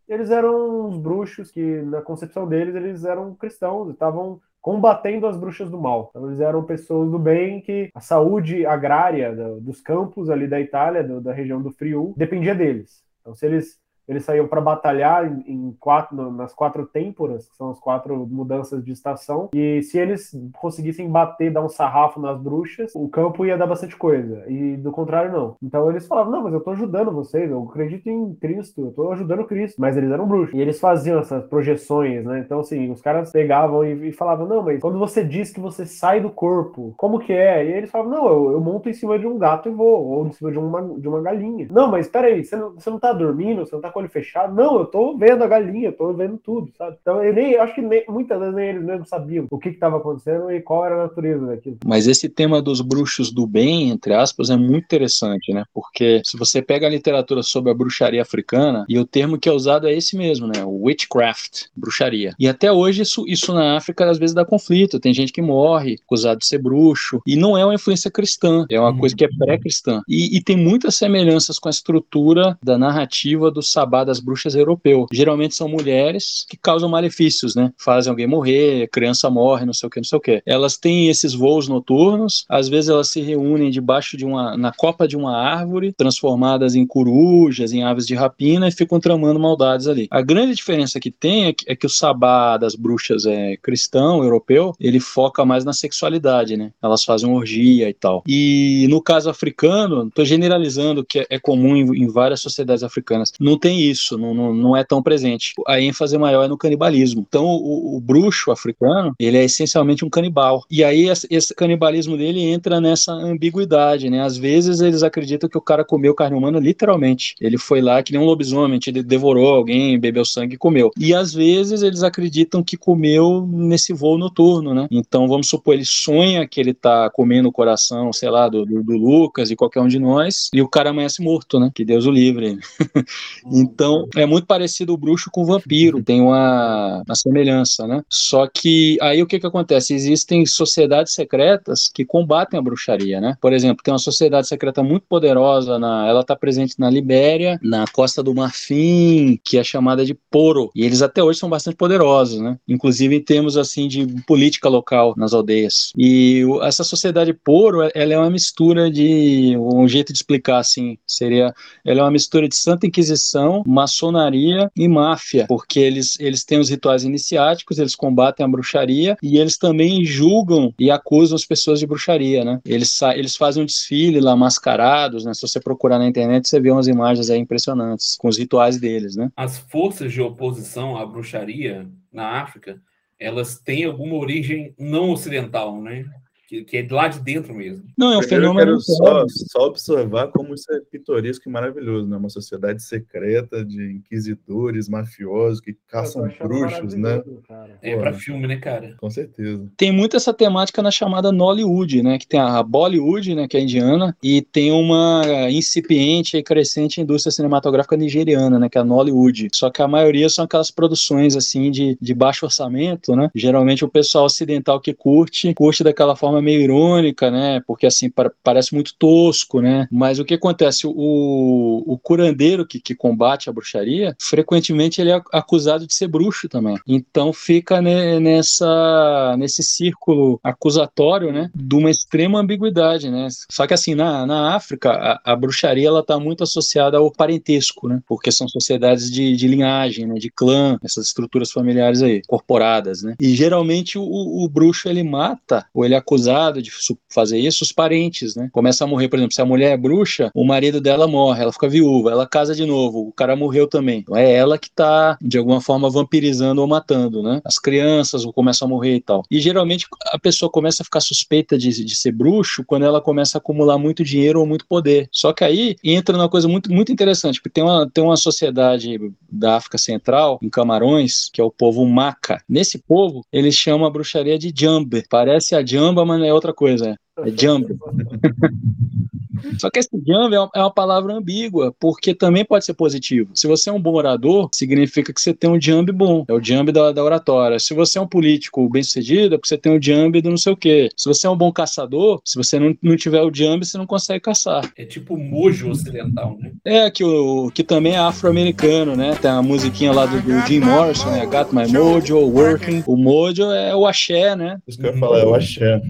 eles eram uns bruxos que, na concepção deles, eles eram cristãos estavam combatendo as bruxas do mal. Então, eles eram pessoas do bem que a saúde agrária do- dos campos ali da Itália, do- da região do Friul, dependia deles. Então, se eles eles saíam para batalhar em, quatro, nas quatro têmporas, que são as quatro mudanças de estação, e se eles conseguissem bater, dar um sarrafo nas bruxas, o campo ia dar bastante coisa, e do contrário não. Então eles falavam, não, mas eu tô ajudando vocês, eu acredito em Cristo, eu tô ajudando Cristo, mas eles eram bruxos, e eles faziam essas projeções, né, então assim, os caras pegavam e, e falavam, não, mas quando você diz que você sai do corpo, como que é? E eles falavam, não, eu, eu monto em cima de um gato e vou, ou em cima de uma, de uma galinha. Não, mas peraí, você não, você não tá dormindo, você não tá olho fechado? Não, eu tô vendo a galinha, eu tô vendo tudo, sabe? Então, eu nem, acho que nem- muitas vezes nem eles mesmos sabiam o que estava acontecendo e qual era a natureza daquilo. Mas esse tema dos bruxos do bem, entre aspas, é muito interessante, né? Porque se você pega a literatura sobre a bruxaria africana, e o termo que é usado é esse mesmo, né? O witchcraft, bruxaria. E até hoje isso, isso na África às vezes dá conflito. Tem gente que morre acusado de ser bruxo. E não é uma influência cristã, é uma Uhum. coisa que é pré-cristã. E, e tem muitas semelhanças com a estrutura da narrativa do sabá das bruxas europeu. Geralmente são mulheres que causam malefícios, né? Fazem alguém morrer, criança morre, não sei o que, não sei o que. Elas têm esses voos noturnos, às vezes elas se reúnem debaixo de uma, na copa de uma árvore, transformadas em corujas, em aves de rapina e ficam tramando maldades ali. A grande diferença que tem é que, é que o sabá das bruxas é cristão, europeu, ele foca mais na sexualidade, né? Elas fazem orgia e tal. E no caso africano, tô generalizando que é, é comum em, em várias sociedades africanas, não tem isso, não, não, não é tão presente. A ênfase maior é no canibalismo. Então, o, o bruxo africano, ele é essencialmente um canibal. E aí, esse, canibalismo dele entra nessa ambiguidade, né? Às vezes, eles acreditam que o cara comeu carne humana literalmente. Ele foi lá que nem um lobisomem, ele devorou alguém, bebeu sangue e comeu. E às vezes, eles acreditam que comeu nesse voo noturno, né? Então, vamos supor, ele sonha que ele tá comendo o coração, sei lá, do, do, do Lucas e qualquer um de nós, e o cara amanhece morto, né? Que Deus o livre. [LAUGHS] Então, é muito parecido o bruxo com o vampiro, tem uma, uma semelhança, né? Só que aí o que que acontece? Existem sociedades secretas que combatem a bruxaria, né? Por exemplo, tem uma sociedade secreta muito poderosa, na, ela está presente na Libéria, na Costa do Marfim, que é chamada de Poro, e eles até hoje são bastante poderosos, né? Inclusive em termos assim de política local nas aldeias. E essa sociedade Poro, ela é uma mistura de um jeito de explicar assim, seria ela é uma mistura de Santa Inquisição, maçonaria e máfia, porque eles, eles têm os rituais iniciáticos, eles combatem a bruxaria e eles também julgam e acusam as pessoas de bruxaria, né? Eles, eles fazem um desfile lá mascarados, né? Se você procurar na internet, você vê umas imagens aí impressionantes com os rituais deles, né? As forças de oposição à bruxaria na África, elas têm alguma origem não ocidental, né? Que, que é de lá de dentro mesmo. Não, é um Primeiro eu fenômeno quero só, só observar como isso é pitoresco e maravilhoso, né? Uma sociedade secreta de inquisidores, mafiosos que caçam bruxos, né? cara. É Pô. para filme, né, cara? Com certeza. tem muito essa temática na chamada Nollywood, né? Que tem a Bollywood, né? Que é indiana, e tem uma incipiente e crescente indústria cinematográfica nigeriana, né? Que é a Nollywood. Só que a maioria são aquelas produções, assim, de, de baixo orçamento, né? Geralmente o pessoal ocidental que curte, curte daquela forma meio irônica, né? Porque, assim, pa- parece muito tosco, né? Mas o que acontece? O, o curandeiro que, que combate a bruxaria, frequentemente ele é acusado de ser bruxo também. Então fica ne- nessa, nesse círculo acusatório, né? De uma extrema ambiguidade, né? Só que assim, na, na África, a, a bruxaria ela está muito associada ao parentesco, né? Porque são sociedades de, de linhagem, né? De clã, essas estruturas familiares aí, corporadas, né? E geralmente o, o bruxo ele mata, ou ele é acusado de fazer isso, os parentes, né? Começa a morrer, por exemplo, se a mulher é bruxa, o marido dela morre, ela fica viúva, ela casa de novo, o cara morreu também. Então é ela que tá, de alguma forma, vampirizando ou matando, né? As crianças começam a morrer e tal. E geralmente a pessoa começa a ficar suspeita de, de ser bruxo quando ela começa a acumular muito dinheiro ou muito poder. Só que aí entra numa coisa muito, muito interessante, porque tem uma, tem uma sociedade da África Central, em Camarões, que é o povo Maca. Nesse povo, eles chamam a bruxaria de Jambe. Parece a Jamba, mas é outra coisa. É Jambe. [LAUGHS] Só que esse jambe é uma, é uma palavra ambígua, porque também pode ser positivo. Se você é um bom orador, significa que você tem um jambe bom, é o jambe da, da oratória. Se você é um político bem-sucedido, é porque você tem o jambe do não sei o quê. Se você é um bom caçador, se você não, não tiver o jambe, você não consegue caçar. É tipo mojo ocidental, né? É, que, o, que também é afro-americano, né? Tem a musiquinha lá do, do Jim Morrison, né? Got My Mojo, Working. O mojo é o axé, né? Isso que eu ia falar, é o axé.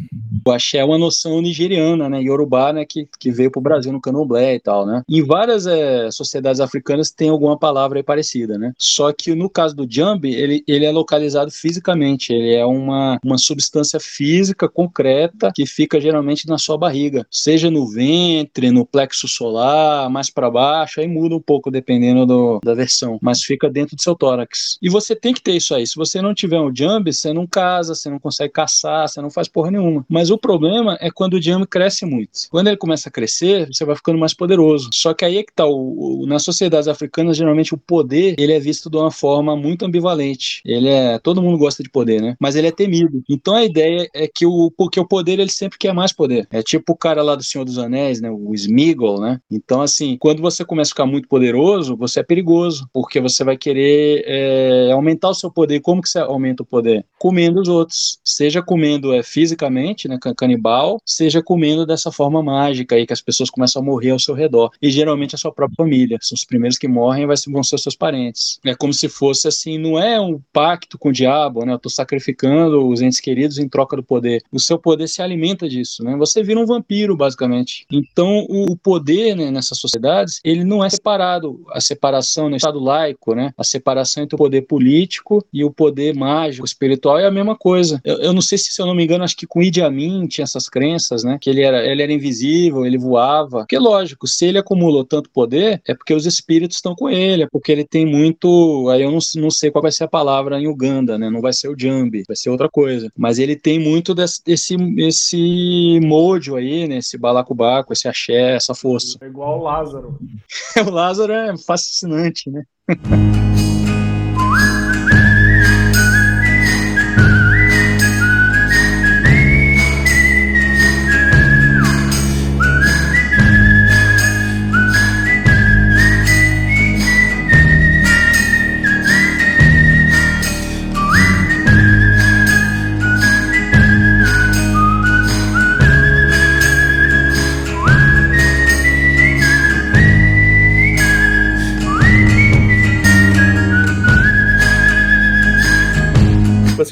O axé é uma noção nigeriana, né? Yorubá, né? Que, que veio pro Brasil no candomblé e tal, né? Em várias eh, sociedades africanas tem alguma palavra parecida, né? Só que no caso do jambi, ele, ele é localizado fisicamente. Ele é uma, uma substância física concreta que fica geralmente na sua barriga. Seja no ventre, no plexo solar, mais para baixo, aí muda um pouco dependendo do, da versão. Mas fica dentro do seu tórax. E você tem que ter isso aí. Se você não tiver um jambi, você não casa, você não consegue caçar, você não faz porra nenhuma. Mas o problema é quando o jambi cresce muito. Quando ele começa a crescer, você vai ficando mais poderoso. Só que aí é que tá, o, o- nas sociedades africanas, geralmente o poder, ele é visto de uma forma muito ambivalente. Ele é, todo mundo gosta de poder, né? Mas ele é temido. Então a ideia é que o, porque o poder, ele sempre quer mais poder. É tipo o cara lá do Senhor dos Anéis, né? O Smeagol, né? Então assim, quando você começa a ficar muito poderoso, você é perigoso, porque você vai querer é, aumentar o seu poder. Como que você aumenta o poder? Comendo os outros. Seja comendo é, fisicamente, né? Can- Canibal, seja comendo dessa forma mágica aí que as pessoas começam a morrer ao seu redor. E geralmente a sua própria família. São os primeiros que morrem vão ser os seus parentes. É como se fosse assim, não é um pacto com o diabo, né? Eu tô sacrificando os entes queridos em troca do poder. O seu poder se alimenta disso, né? Você vira um vampiro, basicamente. Então, o poder né, nessas sociedades, ele não é separado. A separação no Estado laico, né? A separação entre o poder político e o poder mágico, espiritual é a mesma coisa. Eu, eu não sei se, se eu não me engano, acho que com Idi Amin tinha essas crenças, né? Que ele era, ele era invisível, ele voava. Porque, lógico, se ele acumulou tanto poder, é porque os espíritos estão com ele, é porque ele tem muito. Aí eu não, não sei qual vai ser a palavra em Uganda, né? Não vai ser o Jambi, vai ser outra coisa. Mas ele tem muito desse, desse esse mojo aí, né? Esse balacobaco, esse axé, essa força. É igual o Lázaro. [LAUGHS] o Lázaro é fascinante, né? [LAUGHS]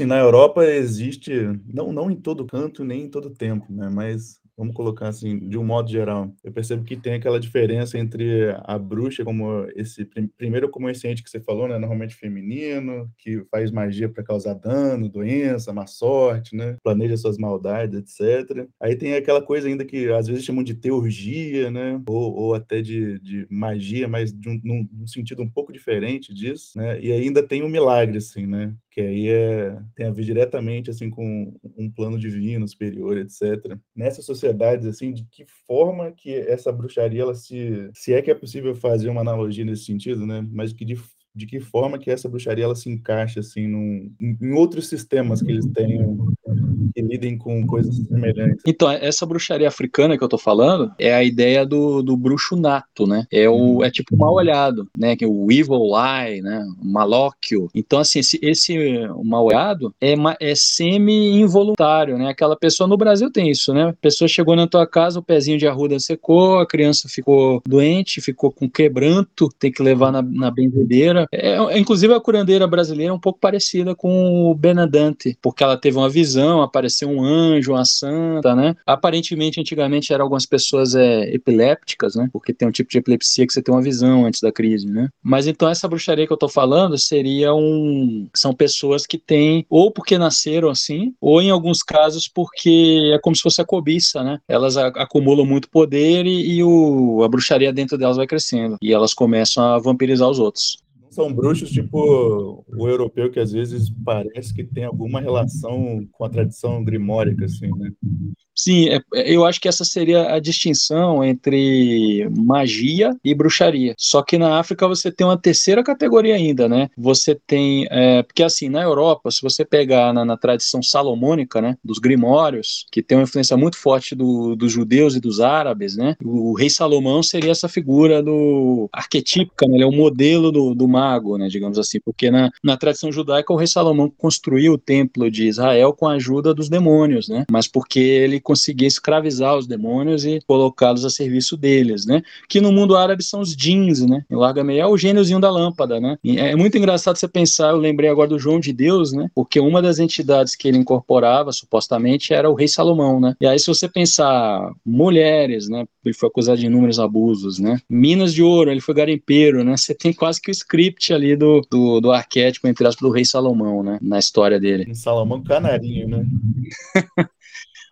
na Europa existe, não, não em todo canto, nem em todo tempo, né? Mas vamos colocar assim, de um modo geral, eu percebo que tem aquela diferença entre a bruxa como esse primeiro ente que você falou, né, normalmente feminino, que faz magia para causar dano, doença, má sorte, né, planeja suas maldades, etc. Aí tem aquela coisa ainda que às vezes chamam de teurgia, né, ou, ou até de, de magia, mas de um, num, num sentido um pouco diferente disso, né, e ainda tem o milagre, assim, né, que aí é, tem a ver diretamente assim com um plano divino superior, etc. Nessa sociedade assim, de que forma que essa bruxaria ela se se é que é possível fazer uma analogia nesse sentido, né? Mas que de de que forma que essa bruxaria ela se encaixa assim num, em outros sistemas que eles têm que lidem com coisas semelhantes. Então, essa bruxaria africana que eu tô falando é a ideia do, do bruxo nato, né? É, o, é tipo mal olhado, né? Que é o evil eye, né? O malóquio. Então, assim, esse, esse mal olhado é, é semi-involuntário, né? Aquela pessoa no Brasil tem isso, né? A pessoa chegou na tua casa, o pezinho de arruda secou, a criança ficou doente, ficou com quebranto, tem que levar na, na benzedeira. É, é, inclusive, a curandeira brasileira é um pouco parecida com o Benadante, porque ela teve uma visão, apareceu um anjo, uma santa, né? Aparentemente, antigamente, eram algumas pessoas é, epilépticas, né? Porque tem um tipo de epilepsia que você tem uma visão antes da crise, né? Mas então, essa bruxaria que eu tô falando seria um. São pessoas que têm, ou porque nasceram assim, ou em alguns casos porque é como se fosse a cobiça, né? Elas acumulam muito poder e, e o, a bruxaria dentro delas vai crescendo. E elas começam a vampirizar os outros são bruxos tipo o europeu que às vezes parece que tem alguma relação com a tradição grimórica, assim, né? Sim, é, é, eu acho que essa seria a distinção entre magia e bruxaria. Só que na África você tem uma terceira categoria ainda, né? Você tem. É, porque assim, na Europa, se você pegar na, na, tradição salomônica, né? Dos grimórios, que tem uma influência muito forte do, dos judeus e dos árabes, né? O, rei Salomão seria essa figura do arquetípica, né? Ele é o modelo do, do mago, né? Digamos assim, porque na, na tradição judaica o rei Salomão construiu o templo de Israel com a ajuda dos demônios, né? Mas porque ele conseguir escravizar os demônios e colocá-los a serviço deles, né? Que no mundo árabe são os jeans, né? Em larga meia é o gêniozinho da lâmpada, né? E é muito engraçado você pensar, eu lembrei agora do João de Deus, né? Porque uma das entidades que ele incorporava, supostamente, era o rei Salomão, né? E aí se você pensar mulheres, né? Ele foi acusado de inúmeros abusos, né? Minas de ouro, ele foi garimpeiro, né? Você tem quase que o script ali do, do, do arquétipo, entre aspas, do rei Salomão, né? Na história dele. Salomão canarinho, né? [LAUGHS]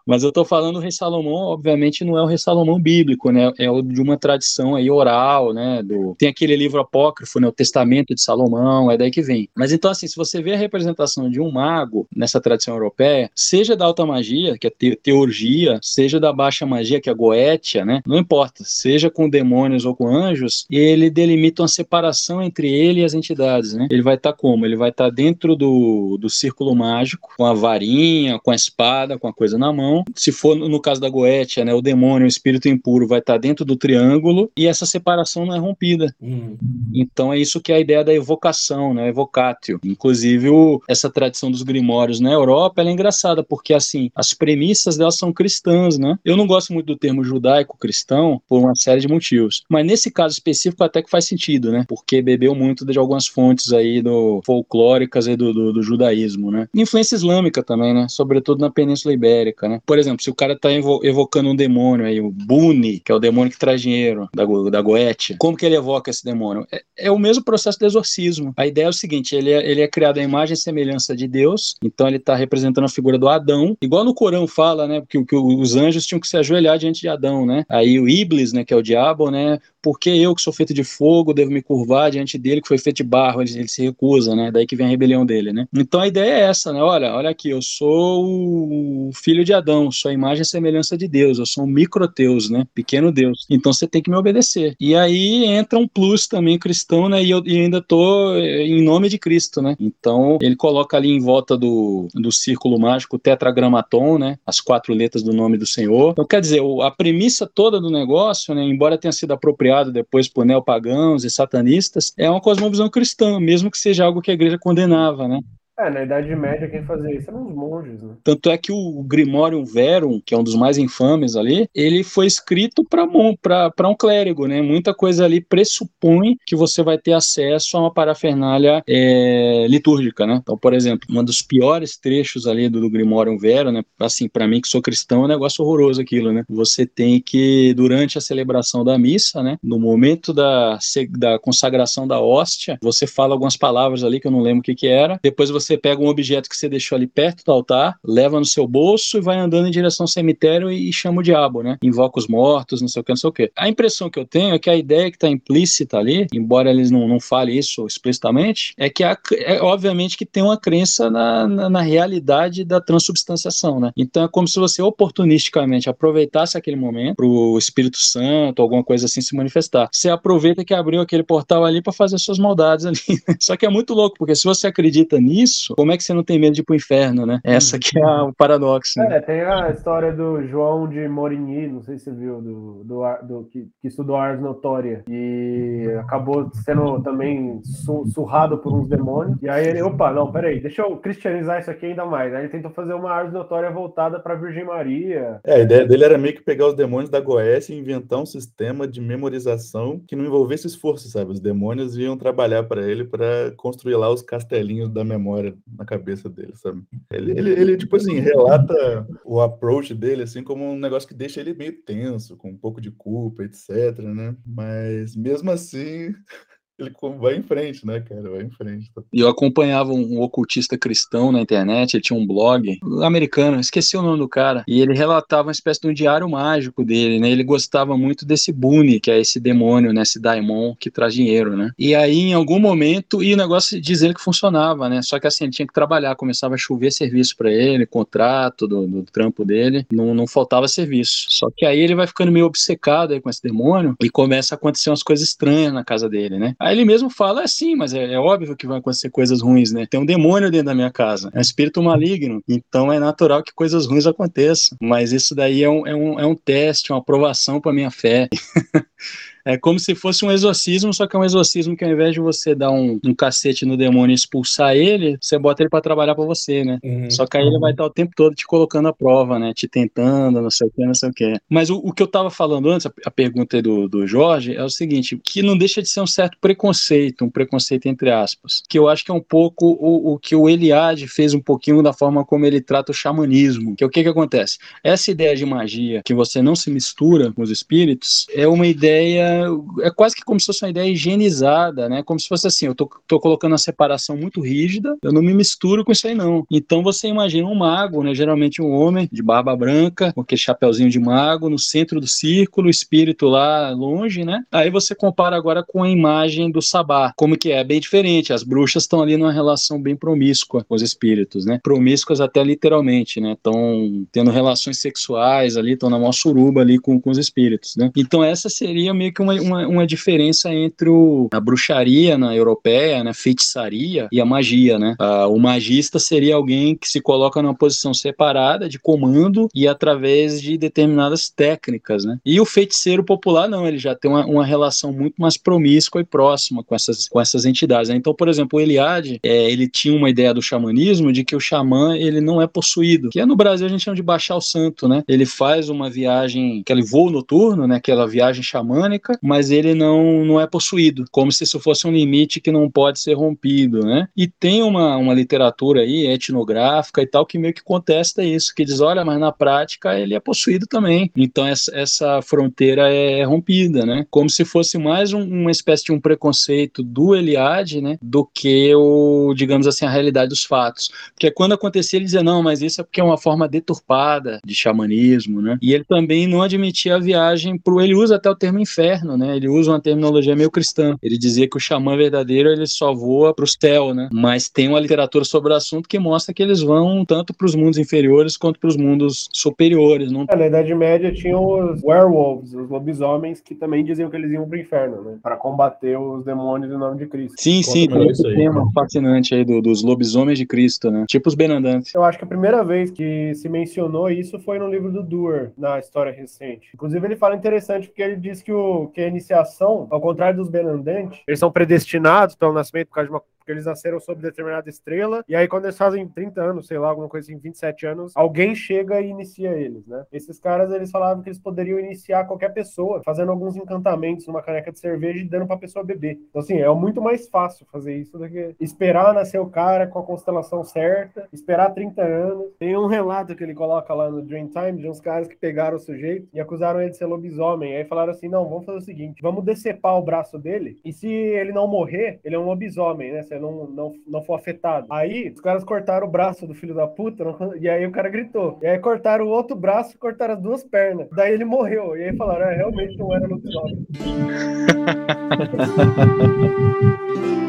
Mas eu estou falando o rei Salomão, obviamente não é o rei Salomão bíblico, né? É o de uma tradição aí oral, né? Do... Tem aquele livro apócrifo, né? O Testamento de Salomão, é daí que vem. Mas então, assim, se você vê a representação de um mago nessa tradição europeia, seja da alta magia, que é te teurgia, seja da baixa magia, que é goétia, né? Não importa, seja com demônios ou com anjos, ele delimita uma separação entre ele e as entidades, né? Ele vai estar tá como? Ele vai estar tá dentro do, do círculo mágico, com a varinha, com a espada, com a coisa na mão, se for no caso da Goetia, né, o demônio, o espírito impuro vai estar dentro do triângulo e essa separação não é rompida. Uhum. Então é isso que é a ideia da evocação, né, evocatio. Inclusive o, essa tradição dos grimórios na Europa, é engraçada porque assim, as premissas delas são cristãs, né? Eu não gosto muito do termo judaico-cristão por uma série de motivos, mas nesse caso específico até que faz sentido, né? Porque bebeu muito de algumas fontes aí do folclóricas e do, do, do judaísmo, né? Influência islâmica também, né? Sobretudo na Península Ibérica, né? Por exemplo, se o cara tá evo evocando um demônio aí, o Buni, que é o demônio que traz dinheiro da, da Goethe, como que ele evoca esse demônio? É, é, o mesmo processo de exorcismo. A ideia é o seguinte, ele é, ele é criado à imagem e semelhança de Deus, então ele tá representando a figura do Adão, igual no Corão fala, né, que, que os anjos tinham que se ajoelhar diante de Adão, né? Aí o Iblis, né, que é o diabo, né, porque eu que sou feito de fogo devo me curvar diante dele que foi feito de barro, ele, ele se recusa, né? Daí que vem a rebelião dele, né? Então a ideia é essa, né? Olha, olha aqui, eu sou o filho de Adão, sou a imagem e semelhança de Deus, eu sou um microteus, né? Pequeno Deus. Então você tem que me obedecer. E aí entra um plus também cristão, né? E eu e ainda tô eh, em nome de Cristo, né? Então ele coloca ali em volta do, do círculo mágico o tetragramaton, né? As quatro letras do nome do Senhor. Então quer dizer, a premissa toda do negócio, né? Embora tenha sido depois por neopagãos e satanistas, é uma cosmovisão cristã, mesmo que seja algo que a igreja condenava, né? É, na Idade Média quem fazia isso eram os monges, né? Tanto é que o Grimorium Verum, que é um dos mais infames ali, ele foi escrito para um clérigo, né? Muita coisa ali pressupõe que você vai ter acesso a uma parafernália é, litúrgica, né? Então, por exemplo, um dos piores trechos ali do, do Grimorium Verum, né? Assim, para mim que sou cristão, é um negócio horroroso aquilo, né? Você tem que, durante a celebração da missa, né? No momento da, da consagração da hóstia, você fala algumas palavras ali que eu não lembro o que que era, depois você você pega um objeto que você deixou ali perto do altar, leva no seu bolso e vai andando em direção ao cemitério e, chama o diabo, né? Invoca os mortos, não sei o que, não sei o que. A impressão que eu tenho é que a ideia que está implícita ali, embora eles não, não falem isso explicitamente, é que há, é obviamente que tem uma crença na, na, na realidade da transubstanciação, né? Então é como se você oportunisticamente aproveitasse aquele momento para o Espírito Santo, alguma coisa assim se manifestar. Você aproveita que abriu aquele portal ali para fazer suas maldades ali. [LAUGHS] Né? Só que é muito louco, porque se você acredita nisso, isso, como é que você não tem medo de ir pro inferno, né? Essa que é o paradoxo. Né? É, tem a história do João de Morigny, não sei se você viu, do, do, do que, que, estudou Ars Notória e acabou sendo também su, surrado por uns demônios. E aí ele, opa, não, peraí, deixa eu cristianizar isso aqui ainda mais. Aí ele tentou fazer uma Ars Notória voltada pra Virgem Maria. É, a ideia dele era meio que pegar os demônios da Goécia e inventar um sistema de memorização que não envolvesse esforço, sabe? Os demônios iam trabalhar para ele para construir lá os castelinhos da memória na cabeça dele, sabe? Ele, ele, ele, tipo assim, relata o approach dele, assim, como um negócio que deixa ele meio tenso, com um pouco de culpa, etc, né? Mas, mesmo assim, [LAUGHS] ele vai em frente, né, cara? Vai em frente. Tá? E eu acompanhava um, ocultista cristão na internet, ele tinha um blog americano, esqueci o nome do cara, e ele relatava uma espécie de um diário mágico dele, né? Ele gostava muito desse Boone, que é esse demônio, né? Esse daimon que traz dinheiro, né? E aí, em algum momento, e o negócio diz ele que funcionava, né? Só que assim, ele tinha que trabalhar, começava a chover serviço para ele, contrato do, do, trampo dele, não, não faltava serviço. Só que aí ele vai ficando meio obcecado aí com esse demônio e começa a acontecer umas coisas estranhas na casa dele, né? Aí ele mesmo fala, é sim, mas é, é, óbvio que vão acontecer coisas ruins, né? Tem um demônio dentro da minha casa, é um espírito maligno, então é natural que coisas ruins aconteçam. Mas isso daí é um, é um, é um teste, uma aprovação para minha fé. [LAUGHS] É como se fosse um exorcismo, só que é um exorcismo que ao invés de você dar um, um cacete no demônio e expulsar ele, você bota ele para trabalhar para você, né? Uhum. Só que aí ele vai estar o tempo todo te colocando à prova, né? Te tentando, não sei o que, não sei o que. Mas o, o que eu tava falando antes, a, a pergunta do, do Jorge, é o seguinte, que não deixa de ser um certo preconceito, um preconceito entre aspas, que eu acho que é um pouco o, o que o Eliade fez um pouquinho da forma como ele trata o xamanismo, que é o que que acontece? Essa ideia de magia, que você não se mistura com os espíritos, é uma ideia é quase que como se fosse uma ideia higienizada, né? Como se fosse assim, eu tô, tô colocando a separação muito rígida, eu não me misturo com isso aí não. Então você imagina um mago, né? Geralmente um homem de barba branca, com aquele chapeuzinho de mago, no centro do círculo, espírito lá longe, né? Aí você compara agora com a imagem do sabá, como que é? Bem diferente, as bruxas estão ali numa relação bem promíscua com os espíritos, né? Promíscuas até literalmente, né? Estão tendo relações sexuais ali, estão na maior suruba ali com, com os espíritos, né? Então essa seria meio que uma, uma, uma diferença entre o, a bruxaria na europeia, né, feitiçaria e a magia, né? Ah, o magista seria alguém que se coloca numa posição separada de comando e através de determinadas técnicas, né? E o feiticeiro popular não, ele já tem uma, uma relação muito mais promíscua e próxima com essas, com essas entidades. Né? Então, por exemplo, o Eliade, é, ele tinha uma ideia do xamanismo de que o xamã ele não é possuído, que é no Brasil a gente chama de baixar o santo, né? Ele faz uma viagem, aquele voo noturno, né? Aquela viagem xamânica, mas ele não, não é possuído, como se isso fosse um limite que não pode ser rompido, né? E tem uma, uma literatura aí etnográfica e tal que meio que contesta isso, que diz, olha, mas na prática ele é possuído também. Então essa, essa fronteira é rompida, né? Como se fosse mais um, uma espécie de um preconceito do Eliade, né? Do que o, digamos assim, a realidade dos fatos. Porque quando acontecia ele dizia, não, mas isso é porque é uma forma deturpada de xamanismo, né? E ele também não admitia a viagem pro, ele usa até o termo inferno, né? Ele usa uma terminologia meio cristã. Ele dizia que o xamã verdadeiro ele só voa para o céu, né? Mas tem uma literatura sobre o assunto que mostra que eles vão tanto para os mundos inferiores quanto para os mundos superiores. Não... É, na Idade Média tinha os werewolves, os lobisomens, que também diziam que eles iam para o inferno, né? Para combater os demônios em nome de Cristo. Sim, Conta sim, tem esse tema fascinante aí do, dos lobisomens de Cristo, né? Tipo os Benandantes. Eu acho que a primeira vez que se mencionou isso foi no livro do Duer, na história recente. Inclusive ele fala interessante porque ele diz que o que a iniciação, ao contrário dos benandantes, eles são predestinados pelo nascimento por causa de uma porque eles nasceram sob determinada estrela, e aí quando eles fazem 30 anos, sei lá, alguma coisa assim, 27 anos, alguém chega e inicia eles, né? Esses caras, eles falavam que eles poderiam iniciar qualquer pessoa, fazendo alguns encantamentos numa caneca de cerveja e dando pra pessoa beber. Então, assim, é muito mais fácil fazer isso do que esperar nascer o cara com a constelação certa, esperar 30 anos. Tem um relato que ele coloca lá no Dreamtime de uns caras que pegaram o sujeito e acusaram ele de ser lobisomem. Aí falaram assim: não, vamos fazer o seguinte, vamos decepar o braço dele e se ele não morrer, ele é um lobisomem, né? Se não, não, não for afetado. Aí os caras cortaram o braço do filho da puta não- e aí o cara gritou. E aí cortaram o outro braço e cortaram as duas pernas. Daí ele morreu. E aí falaram: é, realmente não era lobisomem. [LAUGHS]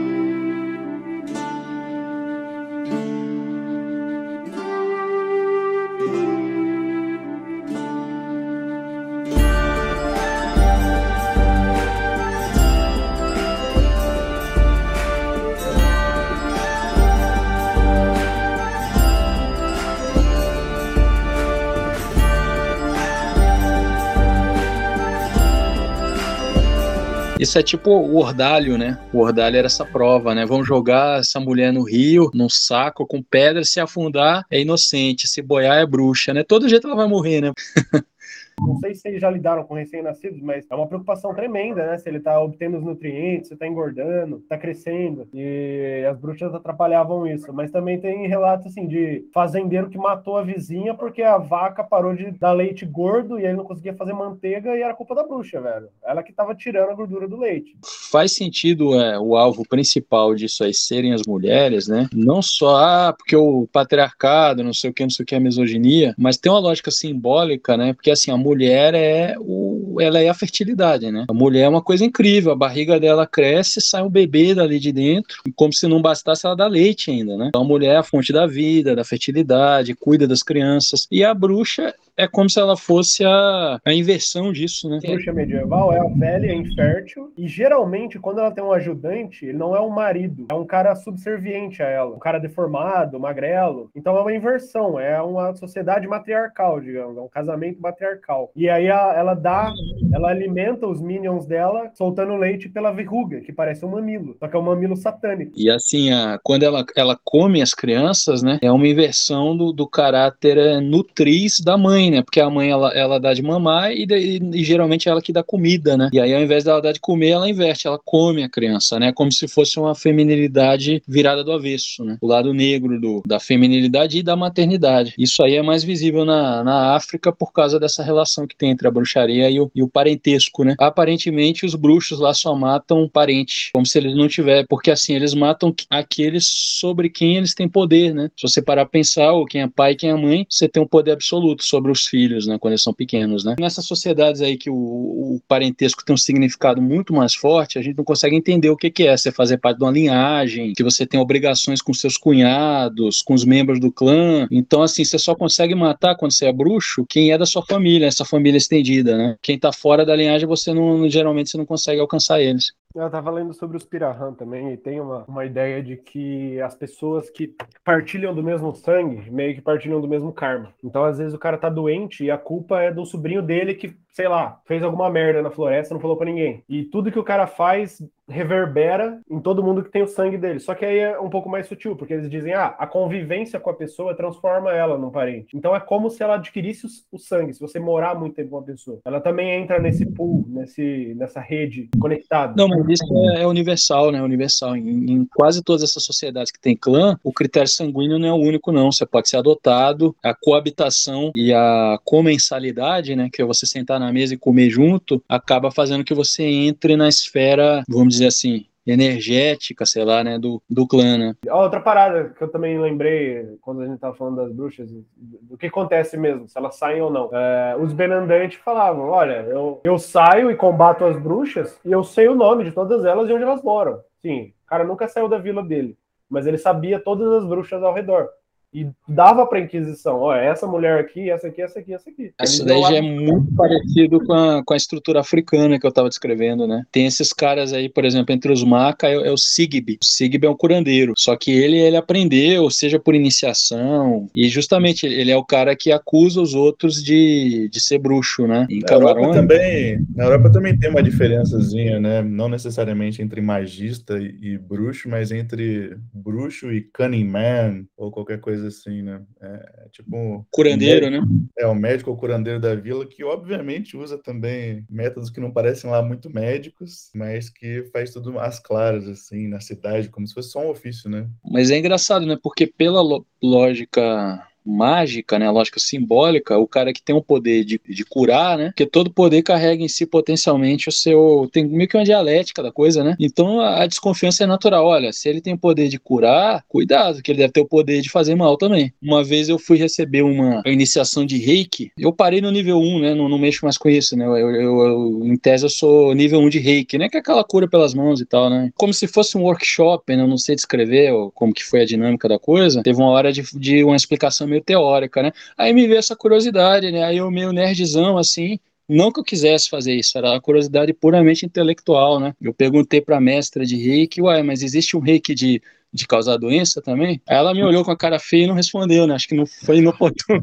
Isso é tipo o ordalho, né? O ordalho era essa prova, né? Vamos jogar essa mulher no rio, num saco com pedra, se afundar é inocente, se boiar é bruxa, né? Todo jeito ela vai morrer, né? [LAUGHS] Não sei se vocês já lidaram com recém-nascidos, mas é uma preocupação tremenda, né? Se ele tá obtendo os nutrientes, se tá engordando, tá crescendo. E as bruxas atrapalhavam isso. Mas também tem relatos, assim, de fazendeiro que matou a vizinha porque a vaca parou de dar leite gordo e ele não conseguia fazer manteiga e era culpa da bruxa, velho. Ela que tava tirando a gordura do leite. Faz sentido é, o alvo principal disso aí serem as mulheres, né? Não só ah, porque o patriarcado, não sei o que, não sei o que, a misoginia, mas tem uma lógica simbólica, né? Porque assim, a mulher é o, ela é a fertilidade, né? A mulher é uma coisa incrível, a barriga dela cresce, sai um bebê dali de dentro, e como se não bastasse ela dar leite ainda, né? Então a mulher é a fonte da vida, da fertilidade, cuida das crianças, e a bruxa é como se ela fosse a, a inversão disso, né? A bruxa medieval é a velha infértil e geralmente quando ela tem um ajudante, ele não é um marido, é um cara subserviente a ela, um cara deformado, magrelo. Então é uma inversão, é uma sociedade matriarcal, digamos, é um casamento matriarcal. E aí a- ela dá, ela alimenta os minions dela soltando leite pela verruga, que parece um mamilo, só que é um mamilo satânico. E assim, a, quando ela, ela come as crianças, né, é uma inversão do, do caráter é, nutriz da mãe, né, porque a mãe ela, ela dá de mamar e, de- e geralmente é ela que dá comida, né, e aí ao invés dela dar de comer, ela inverte, ela come a criança, né, como se fosse uma feminilidade virada do avesso, né, o lado negro do, da feminilidade e da maternidade. Isso aí é mais visível na, na África por causa dessa relação que tem entre a bruxaria e o, e o parentesco, né. Aparentemente os bruxos lá só matam parente, como se eles não tivessem, porque assim, eles matam aqueles sobre quem eles têm poder, né? Se você parar a pensar, ou quem é pai e quem é mãe, você tem um poder absoluto sobre os filhos, né? Quando eles são pequenos, né? Nessas sociedades aí que o, o parentesco tem um significado muito mais forte, a gente não consegue entender o que, que é você fazer parte de uma linhagem, que você tem obrigações com seus cunhados, com os membros do clã. Então, assim, você só consegue matar quando você é bruxo quem é da sua família, essa família estendida, né? Quem tá fora da linhagem, você não, geralmente você não consegue alcançar eles. Eu tava lendo sobre os Pirahan também, e tem uma, uma ideia de que as pessoas que partilham do mesmo sangue, meio que partilham do mesmo karma. Então, às vezes, o cara tá doente e a culpa é do sobrinho dele que, sei lá, fez alguma merda na floresta não falou pra ninguém. E tudo que o cara faz reverbera em todo mundo que tem o sangue dele. Só que aí é um pouco mais sutil, porque eles dizem, ah, a convivência com a pessoa transforma ela num parente. Então é como se ela adquirisse o, sangue, se você morar muito tempo com uma pessoa. Ela também entra nesse pool, nesse, nessa rede conectada. Não, mas isso é, é universal, né? Universal. Em, em quase todas essas sociedades que tem clã, o critério sanguíneo não é o único, não. Você pode ser adotado, a coabitação e a comensalidade, né? Que é você sentar na mesa e comer junto, acaba fazendo que você entre na esfera, vamos dizer assim, energética, sei lá, né, do, do clã, né? Outra parada que eu também lembrei quando a gente tava falando das bruxas, do que acontece mesmo, se elas saem ou não. É, os Benandantes falavam: olha, eu, eu saio e combato as bruxas e eu sei o nome de todas elas e onde elas moram. Sim, o cara nunca saiu da vila dele, mas ele sabia todas as bruxas ao redor. E dava para Inquisição, ó, essa mulher aqui, essa aqui, essa aqui, essa aqui. Isso daí já é muito parecido com a, com a estrutura africana que eu estava descrevendo, né? Tem esses caras aí, por exemplo, entre os Maca é, é o Sigib. O Sigib é um curandeiro, só que ele, ele aprendeu, seja por iniciação, e justamente ele é o cara que acusa os outros de, de ser bruxo, né? Em Na Europa, também, na Europa também tem uma diferençazinha, né? Não necessariamente entre magista e, e bruxo, mas entre bruxo e cunning man, ou qualquer coisa assim, né? É, tipo um curandeiro, né? É o médico ou curandeiro da vila que obviamente usa também métodos que não parecem lá muito médicos, mas que faz tudo às claras assim na cidade, como se fosse só um ofício, né? Mas é engraçado, né? Porque pela lógica mágica, né, lógica simbólica, o cara que tem o poder de, de curar, né, porque todo poder carrega em si potencialmente o seu, tem meio que uma dialética da coisa, né, então a, a desconfiança é natural, olha, se ele tem o poder de curar, cuidado, que ele deve ter o poder de fazer mal também. Uma vez eu fui receber uma iniciação de reiki, eu parei no nível 1, né, não, não mexo mais com isso, né, eu, eu- eu- em tese eu sou nível 1 de reiki, né, que é aquela cura pelas mãos e tal, né, como se fosse um workshop, né, eu não sei descrever como que foi a dinâmica da coisa, teve uma hora de, de uma explicação meio teórica, né, aí me veio essa curiosidade, né, aí eu meio nerdzão, assim, não que eu quisesse fazer isso, era uma curiosidade puramente intelectual, né? Eu perguntei pra mestra de reiki, uai, mas existe um reiki de, de causar doença também? Aí ela me olhou com a cara feia e não respondeu, né? Acho que não foi inoportuno.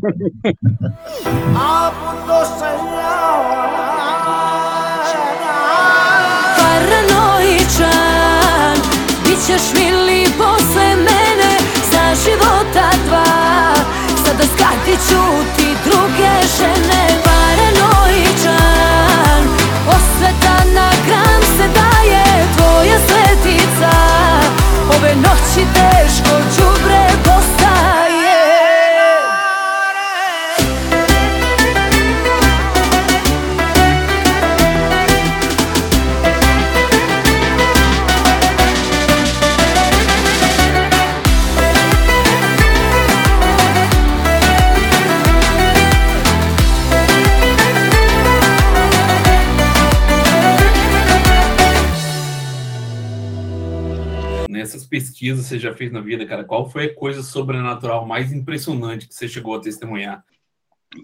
Paranoičan mili posle mene Za života skatit ću ti druge žene Paranoičan Osveta na gram se daje Tvoja svetica. Ove noći teško đubre Nessas pesquisas que você já fez na vida, cara, qual foi a coisa sobrenatural mais impressionante que você chegou a testemunhar?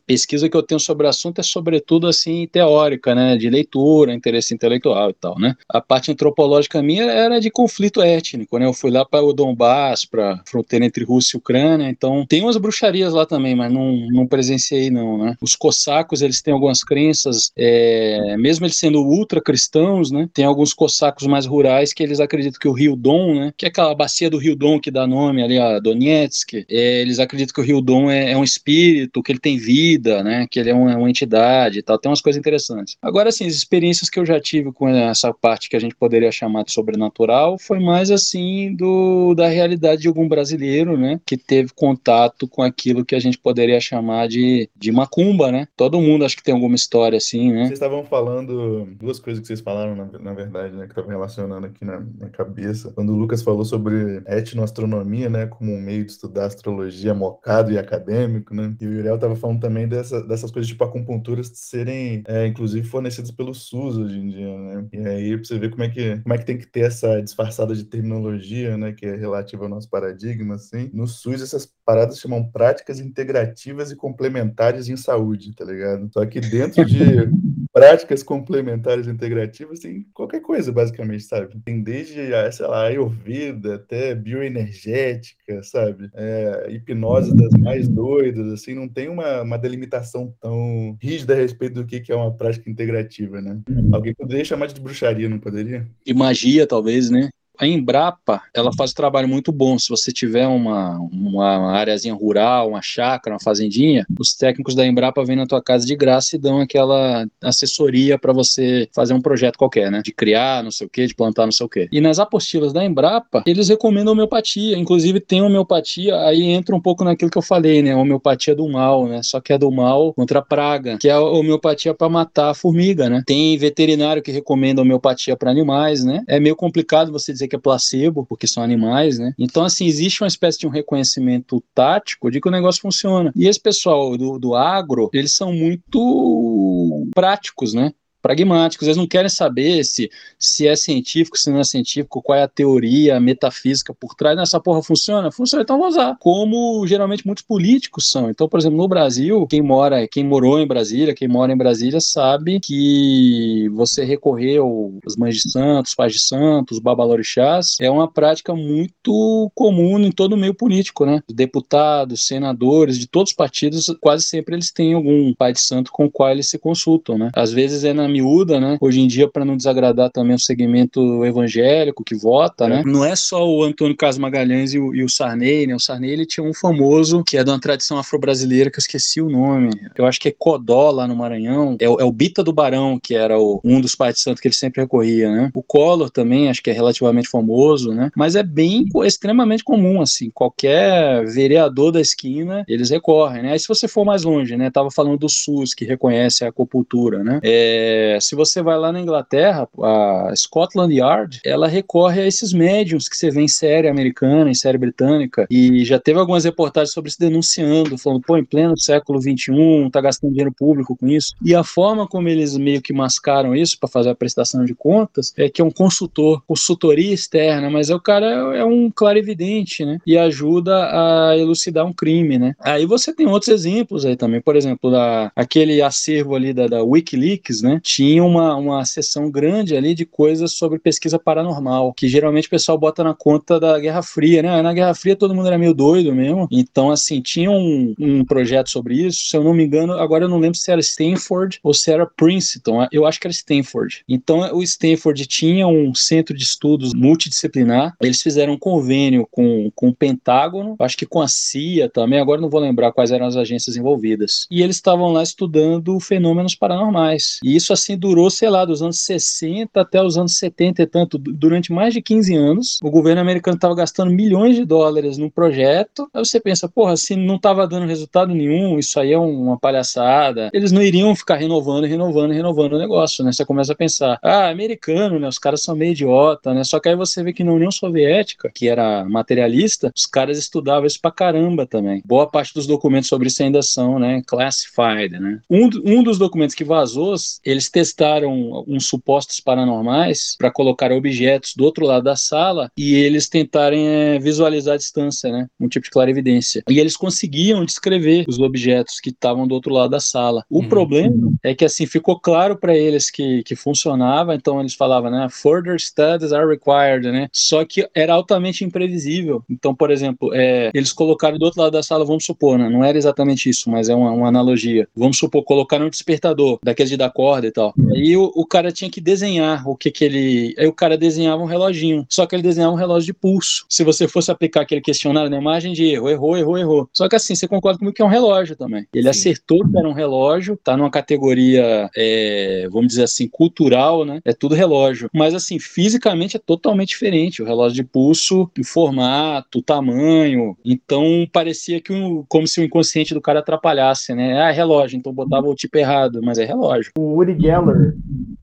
Pesquisa que eu tenho sobre o assunto é sobretudo assim teórica, né, de leitura, interesse intelectual e tal, né. A parte antropológica minha era de conflito étnico, né. Eu fui lá para o Donbass, para fronteira entre Rússia e Ucrânia, então tem umas bruxarias lá também, mas não, não presenciei não, né. Os cossacos eles têm algumas crenças, é, mesmo eles sendo ultra cristãos, né, tem alguns cossacos mais rurais que eles acreditam que o Rio Don, né, que é aquela bacia do Rio Don que dá nome ali a Donetsk, é, eles acreditam que o Rio Don é, é um espírito, que ele tem vida, né? Que ele é uma, uma entidade e tal. Tem umas coisas interessantes. Agora, assim, as experiências que eu já tive com essa parte que a gente poderia chamar de sobrenatural foi mais assim do da realidade de algum brasileiro, né? Que teve contato com aquilo que a gente poderia chamar de, de macumba, né? Todo mundo acho que tem alguma história assim, né? Vocês estavam falando duas coisas que vocês falaram, na, na verdade, né? Que estavam relacionando aqui na, na cabeça. Quando o Lucas falou sobre etnoastronomia, né? Como um meio de estudar astrologia mocado e acadêmico, né? E o Uriel estava falando também dessa, dessas coisas tipo acupunturas serem, é, inclusive, fornecidas pelo SUS hoje em dia, né? E aí pra você ver como é que, como é que tem que ter essa disfarçada de terminologia, né? Que é relativa ao nosso paradigma, assim. No SUS, essas paradas chamam práticas integrativas e complementares em saúde, tá ligado? Só que dentro de [LAUGHS] práticas complementares e integrativas tem qualquer coisa, basicamente, sabe? Tem desde, ah, sei lá, Ayurveda até bioenergética, sabe? É, hipnose das mais doidas, assim, não tem uma, uma delimitação tão rígida a respeito do que, que é uma prática integrativa, né? Alguém poderia chamar de bruxaria, não poderia? De magia, talvez, né? A Embrapa, ela faz um trabalho muito bom. Se você tiver uma, uma areazinha rural, uma chácara, uma fazendinha, os técnicos da Embrapa vêm na tua casa de graça e dão aquela assessoria para você fazer um projeto qualquer, né? De criar, não sei o quê, de plantar, não sei o quê. E nas apostilas da Embrapa, eles recomendam homeopatia. Inclusive, tem homeopatia, aí entra um pouco naquilo que eu falei, né? Homeopatia do mal, né? Só que é do mal contra a praga, que é a homeopatia para matar a formiga, né? Tem veterinário que recomenda homeopatia para animais, né? É meio complicado você dizer que é placebo, porque são animais, né? Então, assim, existe uma espécie de um reconhecimento tático de que o negócio funciona. E esse pessoal do, do agro, eles são muito práticos, né? Pragmáticos. Eles não querem saber se, se é científico, se não é científico, qual é a teoria, a metafísica por trás. Nessa porra funciona? Funciona, então vou usar. Como geralmente muitos políticos são. Então, por exemplo, no Brasil, quem mora, quem morou em Brasília, quem mora em Brasília sabe que você recorrer aos mães de santos, pais de santos, babalorixás, é uma prática muito comum em todo o meio político, né? Deputados, senadores, de todos os partidos, quase sempre eles têm algum pai de santo com o qual eles se consultam, né? Às vezes é na miúda, né? Hoje em dia, para não desagradar também o segmento evangélico que vota, né? Não é só o Antônio Carlos Magalhães e o, e o Sarney, né? O Sarney, ele tinha um famoso, que é de uma tradição afro-brasileira, que eu esqueci o nome. Eu acho que é Codó, lá no Maranhão. É, o- é o Bita do Barão, que era o- um dos pais de santo que ele sempre recorria, né? O Collor também, acho que é relativamente famoso, né? Mas é bem, extremamente comum, assim. Qualquer vereador da esquina, eles recorrem, né? Aí se você for mais longe, né? Tava falando do SUS, que reconhece a acupuntura, né? É, se você vai lá na Inglaterra, a Scotland Yard, ela recorre a esses médiums que você vê em série americana, em série britânica, e já teve algumas reportagens sobre isso denunciando, falando, pô, em pleno século XXI, tá gastando dinheiro público com isso. E a forma como eles meio que mascaram isso para fazer a prestação de contas é que é um consultor, consultoria externa, mas é o cara é, é um clarividente, né? E ajuda a elucidar um crime, né? Aí você tem outros exemplos aí também, por exemplo, da, aquele acervo ali da, da Wikileaks, né? Tinha uma, uma seção grande ali de coisas sobre pesquisa paranormal, que geralmente o pessoal bota na conta da Guerra Fria, né? Na Guerra Fria todo mundo era meio doido mesmo, então assim, tinha um, um projeto sobre isso, se eu não me engano, agora eu não lembro se era Stanford ou se era Princeton, eu acho que era Stanford. Então o Stanford tinha um centro de estudos multidisciplinar, eles fizeram um convênio com, com o Pentágono, acho que com a CIA também, agora não vou lembrar quais eram as agências envolvidas. E eles estavam lá estudando fenômenos paranormais. E isso assim durou, sei lá, dos anos 60 até os anos 70 e tanto, du- durante mais de 15 anos. O governo americano estava gastando milhões de dólares num projeto. Aí você pensa, porra, se não estava dando resultado nenhum, isso aí é um- uma palhaçada. Eles não iriam ficar renovando, renovando, renovando o negócio, né? Você começa a pensar, ah, americano, né? Os caras são meio idiota, né? Só que aí você vê que na União Soviética, que era materialista, os caras estudavam isso pra caramba também. Boa parte dos documentos sobre isso ainda são, né, classified, né? Um, um dos documentos que vazou, eles testaram uns supostos paranormais para colocar objetos do outro lado da sala e eles tentarem é, visualizar a distância, né? Um tipo de clarividência. E eles conseguiam descrever os objetos que estavam do outro lado da sala. O Uhum. problema é que assim ficou claro para eles que, que funcionava, então eles falavam, né? Further studies are required, né? Só que era altamente imprevisível. Então, por exemplo, é, eles colocaram do outro lado da sala, vamos supor, né? Não era exatamente isso, mas é uma, uma analogia. Vamos supor, colocaram um despertador, daqueles de dar corda e tal. Aí o, o cara tinha que desenhar o que que ele. Aí o cara desenhava um reloginho. Só que ele desenhava um relógio de pulso. Se você fosse aplicar aquele questionário na imagem de erro, errou, errou, errou. Só que assim, você concorda comigo que é um relógio também. Ele Sim. acertou que era um relógio, tá numa categoria, é, vamos dizer assim, cultural, né? É tudo relógio. Mas assim, fisicamente é totalmente diferente. O relógio de pulso, o formato, o tamanho. Então parecia que um, como se o inconsciente do cara atrapalhasse, né? Ah, é relógio, então botava o tipo errado, mas é relógio. O Uri Geller,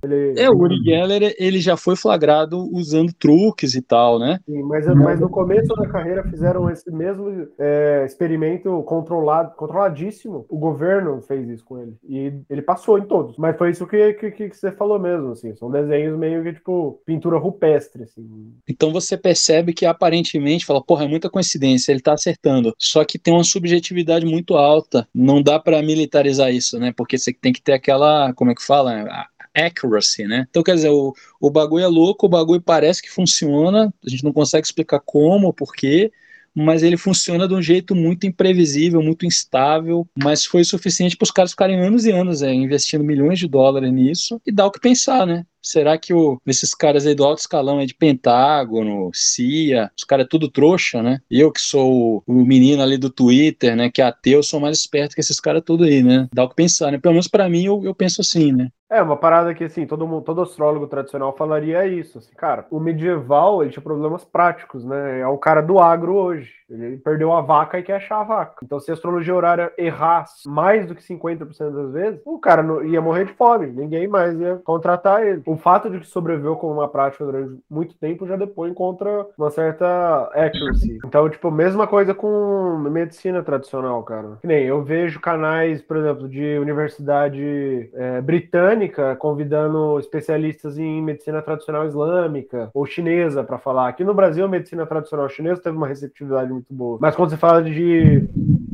ele, É, o Uri Geller, ele já foi flagrado usando truques e tal, né? Sim, mas, mas no começo da carreira fizeram esse mesmo é, experimento controlado, controladíssimo. O governo fez isso com ele. E ele passou em todos. Mas foi isso que, que, que você falou mesmo, assim. São desenhos meio que, tipo, pintura rupestre, assim. Então você percebe que aparentemente fala, porra, é muita coincidência, ele tá acertando. Só que tem uma subjetividade muito alta. Não dá pra militarizar isso, né? Porque você tem que ter aquela, como é que fala? A- Accuracy, né? Então, quer dizer, o, o bagulho é louco, o bagulho parece que funciona, a gente não consegue explicar como, por quê, mas ele funciona de um jeito muito imprevisível, muito instável, mas foi suficiente para os caras ficarem anos e anos é, investindo milhões de dólares nisso e dá o que pensar, né? Será que o, esses caras aí do alto escalão de Pentágono, CIA, os caras é tudo trouxa, né? Eu que sou o, o menino ali do Twitter, né, que é ateu, sou mais esperto que esses caras tudo aí, né? Dá o que pensar, né? Pelo menos para mim eu, eu penso assim, né? É, uma parada que, assim, todo mundo, todo astrólogo tradicional falaria isso. Assim, cara, o medieval, ele tinha problemas práticos, né? É o cara do agro hoje. Ele perdeu a vaca e quer achar a vaca. Então, se a astrologia horária errasse mais do que 50% das vezes, o cara não- ia morrer de fome. Ninguém mais ia contratar ele. O fato de que sobreviveu como uma prática durante muito tempo já depõe contra uma certa accuracy. Então, tipo, mesma coisa com medicina tradicional, cara. Que nem eu vejo canais, por exemplo, de universidade é, britânica britânica convidando especialistas em medicina tradicional islâmica ou chinesa para falar. Aqui no Brasil, a medicina tradicional chinesa teve uma receptividade muito boa. Mas quando você fala de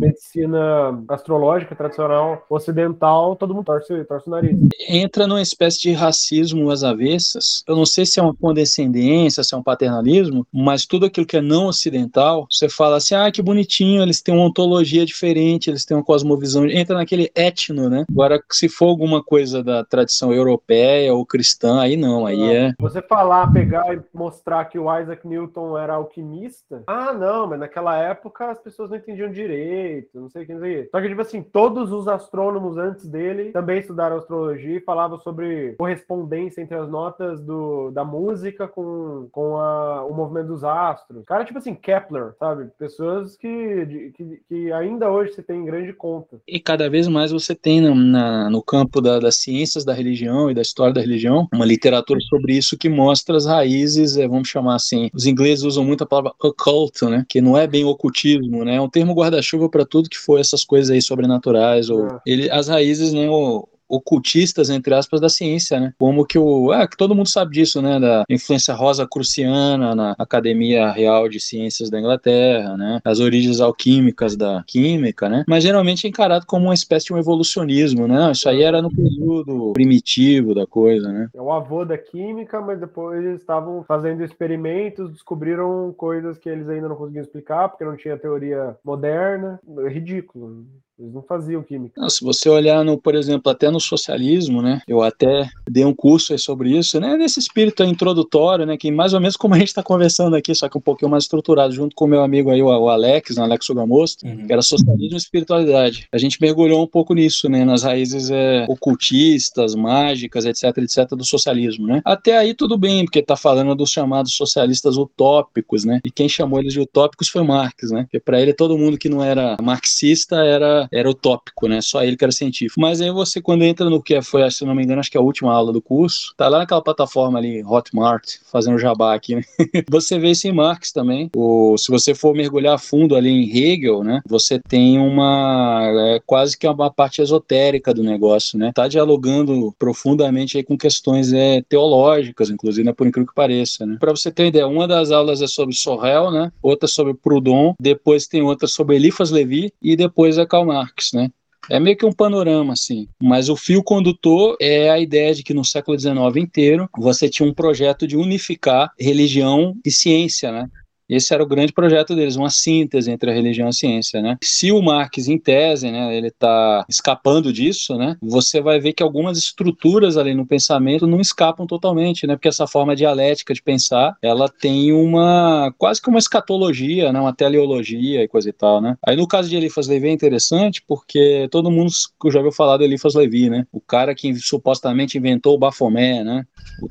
medicina astrológica tradicional ocidental, todo mundo torce, torce o nariz. Entra numa espécie de racismo às avessas. Eu não sei se é uma condescendência, se é um paternalismo, mas tudo aquilo que é não ocidental, você fala assim, ah, que bonitinho, eles têm uma ontologia diferente, eles têm uma cosmovisão. Entra naquele etno, né? Agora, se for alguma coisa da tradição europeia ou cristã, aí não, aí é. Você falar, pegar e mostrar que o Isaac Newton era alquimista, ah, não, mas naquela época as pessoas não entendiam direito, não sei o que, não sei o que. Só que, tipo assim, todos os astrônomos antes dele também estudaram astrologia e falavam sobre correspondência entre as notas do, da música com, com a, o movimento dos astros. Cara, tipo assim, Kepler, sabe? Pessoas que, que, que ainda hoje se tem em grande conta. E cada vez mais você tem na, na- no campo da- das ciências da religião e da história da religião uma literatura sobre isso que mostra as raízes, eh, vamos chamar assim, os ingleses usam muito a palavra occult, né, que não é bem ocultismo, né, é um termo guarda-chuva para tudo que for essas coisas aí sobrenaturais, ou É. ele, as raízes, né, o- ocultistas, entre aspas, da ciência, né? Como que o. Ah, que todo mundo sabe disso, né? Da influência rosa cruciana na Academia Real de Ciências da Inglaterra, né? As origens alquímicas da química, né? Mas geralmente é encarado como uma espécie de um evolucionismo, né? Isso aí era no período primitivo da coisa, né? É o avô da química, mas depois eles estavam fazendo experimentos, descobriram coisas que eles ainda não conseguiam explicar, porque não tinha teoria moderna. É ridículo. Eles não faziam química. Não, se você olhar, no, por exemplo, até no socialismo, né? Eu até dei um curso aí sobre isso, né? Nesse espírito introdutório, né? Que mais ou menos como a gente está conversando aqui, só que um pouquinho mais estruturado, junto com o meu amigo aí, o, o Alex, né, Alex Sugamosto, Uhum. que era socialismo e espiritualidade. A gente mergulhou um pouco nisso, né? Nas raízes é, ocultistas, mágicas, etc, etc, do socialismo, né? Até aí tudo bem, porque tá falando dos chamados socialistas utópicos, né? E quem chamou eles de utópicos foi Marx, né? Porque para ele todo mundo que não era marxista era era utópico, né? Só ele que era científico. Mas aí você quando entra no que foi, se não me engano, acho que é a última aula do curso, tá lá naquela plataforma ali, Hotmart, fazendo jabá aqui, né? [LAUGHS] você vê isso em Marx também. O, se você for mergulhar a fundo ali em Hegel, né? Você tem uma é, quase que uma parte esotérica do negócio, né? Tá dialogando profundamente aí com questões é, teológicas, inclusive, né? Por incrível que pareça, né? Para você ter ideia, uma das aulas é sobre Sorrel, né? Outra sobre Proudhon, depois tem outra sobre Eliphas Levi e depois é Karl Marx, né? É meio que um panorama, assim. Mas o fio condutor é a ideia de que no século XIX inteiro você tinha um projeto de unificar religião e ciência, né? Esse era o grande projeto deles, uma síntese entre a religião e a ciência, né? Se o Marx, em tese, né, ele está escapando disso, né? Você vai ver que algumas estruturas ali no pensamento não escapam totalmente, né? Porque essa forma dialética de pensar, ela tem uma quase que uma escatologia, né? Uma teleologia e coisa e tal, né? Aí no caso de Eliphas Levi é interessante porque todo mundo já ouviu falar do Eliphas Levi, né? O cara que supostamente inventou o Bafomé, né?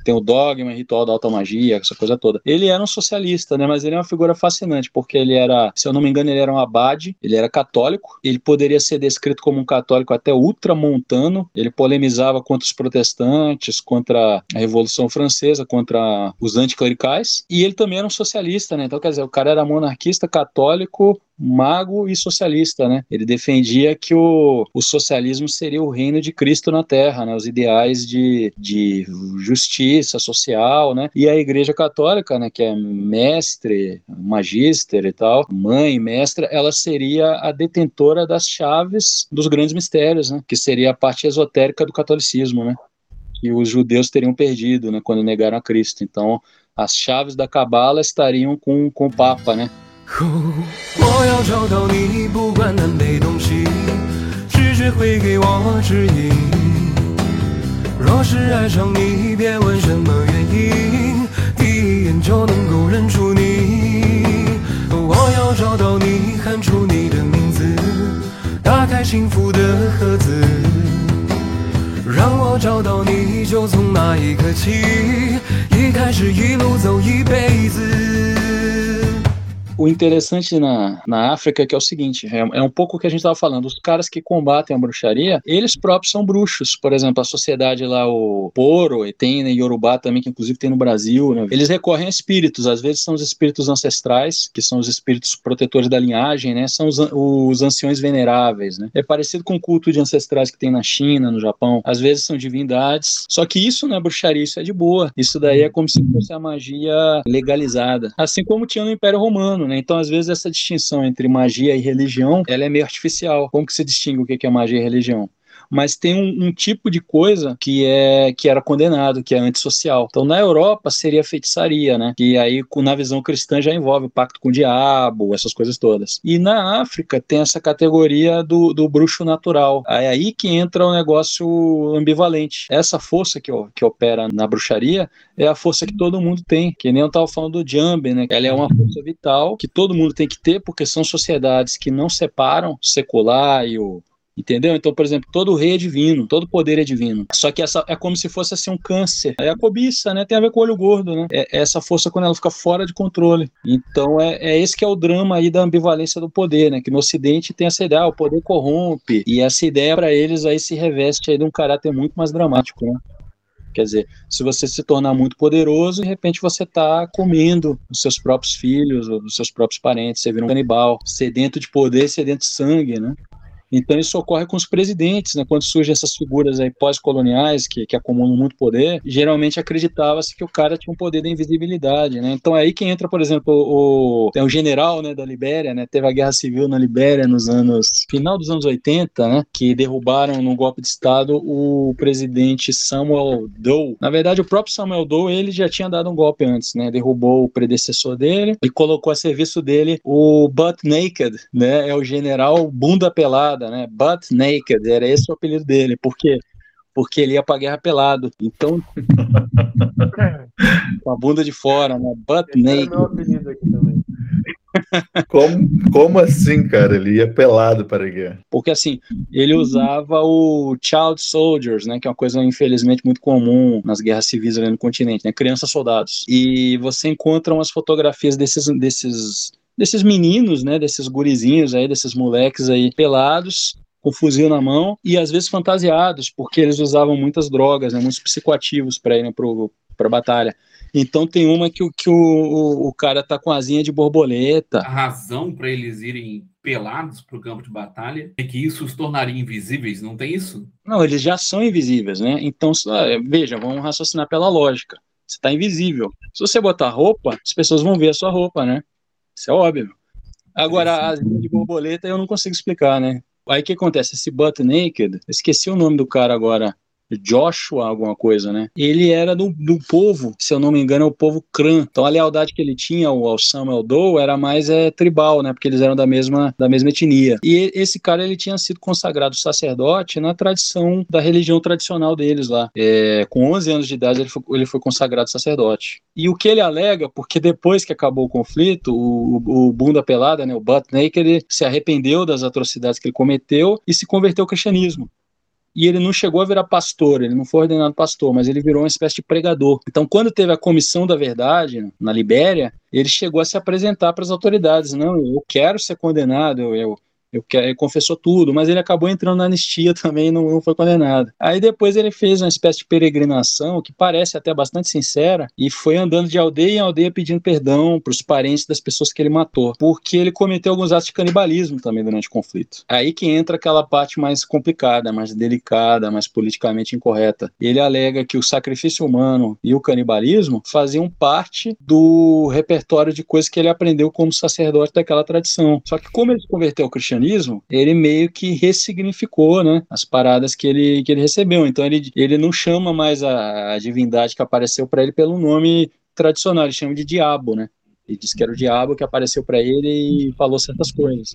Tem o dogma, o ritual da automagia, essa coisa toda. Ele era um socialista, né? Mas ele é uma figura fascinante, porque ele era, se eu não me engano, ele era um abade, ele era católico, ele poderia ser descrito como um católico até ultramontano, ele polemizava contra os protestantes, contra a Revolução Francesa, contra os anticlericais, e ele também era um socialista, né? Então, quer dizer, o cara era monarquista, católico, mago e socialista, né? Ele defendia que o, o socialismo seria o reino de Cristo na Terra, né? Os ideais de, de justiça social, né? E a Igreja Católica, né? Que é mestre, magíster e tal, mãe, mestra, ela seria a detentora das chaves dos grandes mistérios, né? Que seria a parte esotérica do catolicismo, né? Que os judeus teriam perdido, né? Quando negaram a Cristo. Então, as chaves da cabala estariam com, com o Papa, né? 我要找到你，不管南北东西，直觉会给我指引。若是爱上你，别问什么原因，第一眼就能够认出你。我要找到你，喊出你的名字，打开幸福的盒子。让我找到你，就从那一刻起，一开始一路走一辈子。O interessante na, na África é que é o seguinte, é, é um pouco o que a gente estava falando, os caras que combatem a bruxaria, eles próprios são bruxos. Por exemplo, a sociedade lá, o Poro, e né, Yorubá também, que inclusive tem no Brasil, né? Eles recorrem a espíritos, às vezes são os espíritos ancestrais, que são os espíritos protetores da linhagem, né? São os, os anciões veneráveis, né? É parecido com o culto de ancestrais que tem na China, no Japão. Às vezes são divindades, só que isso não é bruxaria, isso é de boa. Isso daí é como se fosse a magia legalizada. Assim como tinha no Império Romano, né? Então, às vezes, essa distinção entre magia e religião, ela é meio artificial. Como que se distingue o que é magia e religião? Mas tem um, um, tipo de coisa que é que era condenado, que é antissocial. Então, na Europa seria feitiçaria, né? Que aí, na visão cristã, já envolve o pacto com o diabo, essas coisas todas. E na África tem essa categoria do, do bruxo natural. É aí que entra o negócio ambivalente. Essa força que, que opera na bruxaria é a força que todo mundo tem, que nem eu estava falando do Jambe, né? Ela é uma força vital que todo mundo tem que ter, porque são sociedades que não separam secular e o Entendeu? Então, por exemplo, todo rei é divino, todo poder é divino. Só que essa é como se fosse assim um câncer. É a cobiça, né? Tem a ver com o olho gordo, né? É essa força quando ela fica fora de controle. Então, é, é esse que é o drama aí da ambivalência do poder, né? Que no Ocidente tem essa ideia, ah, o poder corrompe. E essa ideia para eles aí se reveste aí de um caráter muito mais dramático, né? Quer dizer, se você se tornar muito poderoso, de repente você está comendo os seus próprios filhos ou os seus próprios parentes, você vira um canibal, sedento de poder, sedento de sangue, né? Então isso ocorre com os presidentes, né? Quando surgem essas figuras aí pós-coloniais que, que acumulam muito poder, geralmente acreditava-se que o cara tinha um poder da invisibilidade, né? Então é aí que entra, por exemplo, o, o general, né, da Libéria, né? Teve a guerra civil na Libéria nos anos final dos anos 80, né? Que derrubaram num golpe de estado o presidente Samuel Doe. Na verdade, o próprio Samuel Doe ele já tinha dado um golpe antes, né? Derrubou o predecessor dele e colocou a serviço dele o Butt Naked, né? É o general bunda pelada pelada, né? Butt Naked, era esse o apelido dele. Por quê? Porque ele ia pra guerra pelado. Então. [LAUGHS] com a bunda de fora, né? Butt esse Naked. É meu apelido aqui também. Como, como assim, cara? Ele ia pelado para a guerra? Porque assim, ele usava o child soldiers, né? Que é uma coisa infelizmente muito comum nas guerras civis ali no continente, né? Crianças soldados. E você encontra umas fotografias desses, desses desses meninos, né, desses gurizinhos aí, desses moleques aí pelados, com fuzil na mão e às vezes fantasiados, porque eles usavam muitas drogas, né, muitos psicoativos para irem para a batalha. Então tem uma que, que o, o, o, cara tá com asinha de borboleta. A razão para eles irem pelados para o campo de batalha é que isso os tornaria invisíveis, não tem isso? Não, eles já são invisíveis, né? Então, veja, vamos raciocinar pela lógica. Você está invisível. Se você botar roupa, as pessoas vão ver a sua roupa, né? Isso é óbvio. Agora, as de borboleta eu não consigo explicar, né? Aí o que acontece? Esse Butt Naked, esqueci o nome do cara agora. Joshua, alguma coisa, né? Ele era do, do povo, se eu não me engano, é o povo Kran. Então a lealdade que ele tinha ao, ao Samuel Doe era mais é, tribal, né? Porque eles eram da mesma, da mesma etnia. E esse cara, ele tinha sido consagrado sacerdote na tradição da religião tradicional deles lá. É, com 11 anos de idade, ele foi, ele foi consagrado sacerdote. E o que ele alega, porque depois que acabou o conflito, o, o bunda pelada, né, o butt naked, se arrependeu das atrocidades que ele cometeu e se converteu ao cristianismo e ele não chegou a virar pastor, ele não foi ordenado pastor, mas ele virou uma espécie de pregador. Então, quando teve a comissão da verdade na Libéria, ele chegou a se apresentar para as autoridades: não, eu quero ser condenado, eu, eu ele confessou tudo, mas ele acabou entrando na anistia [LAUGHS] também não, não, foi condenado. Aí depois ele fez uma espécie de peregrinação que parece até bastante sincera e foi andando de aldeia em aldeia pedindo perdão para os parentes das pessoas que ele matou, porque ele cometeu alguns atos de canibalismo também durante o conflito. Aí que entra aquela parte mais complicada, mais delicada, mais politicamente incorreta. Ele alega que o sacrifício humano e o canibalismo faziam parte do repertório de coisas que ele aprendeu como sacerdote daquela tradição. Só que como ele se converteu ao cristianismo, ele meio que ressignificou, né, as paradas que ele, que ele recebeu. Então ele, ele não chama mais a, a divindade que apareceu para ele pelo nome tradicional, ele chama de diabo, né? Ele disse que era o diabo que apareceu para ele e falou certas coisas.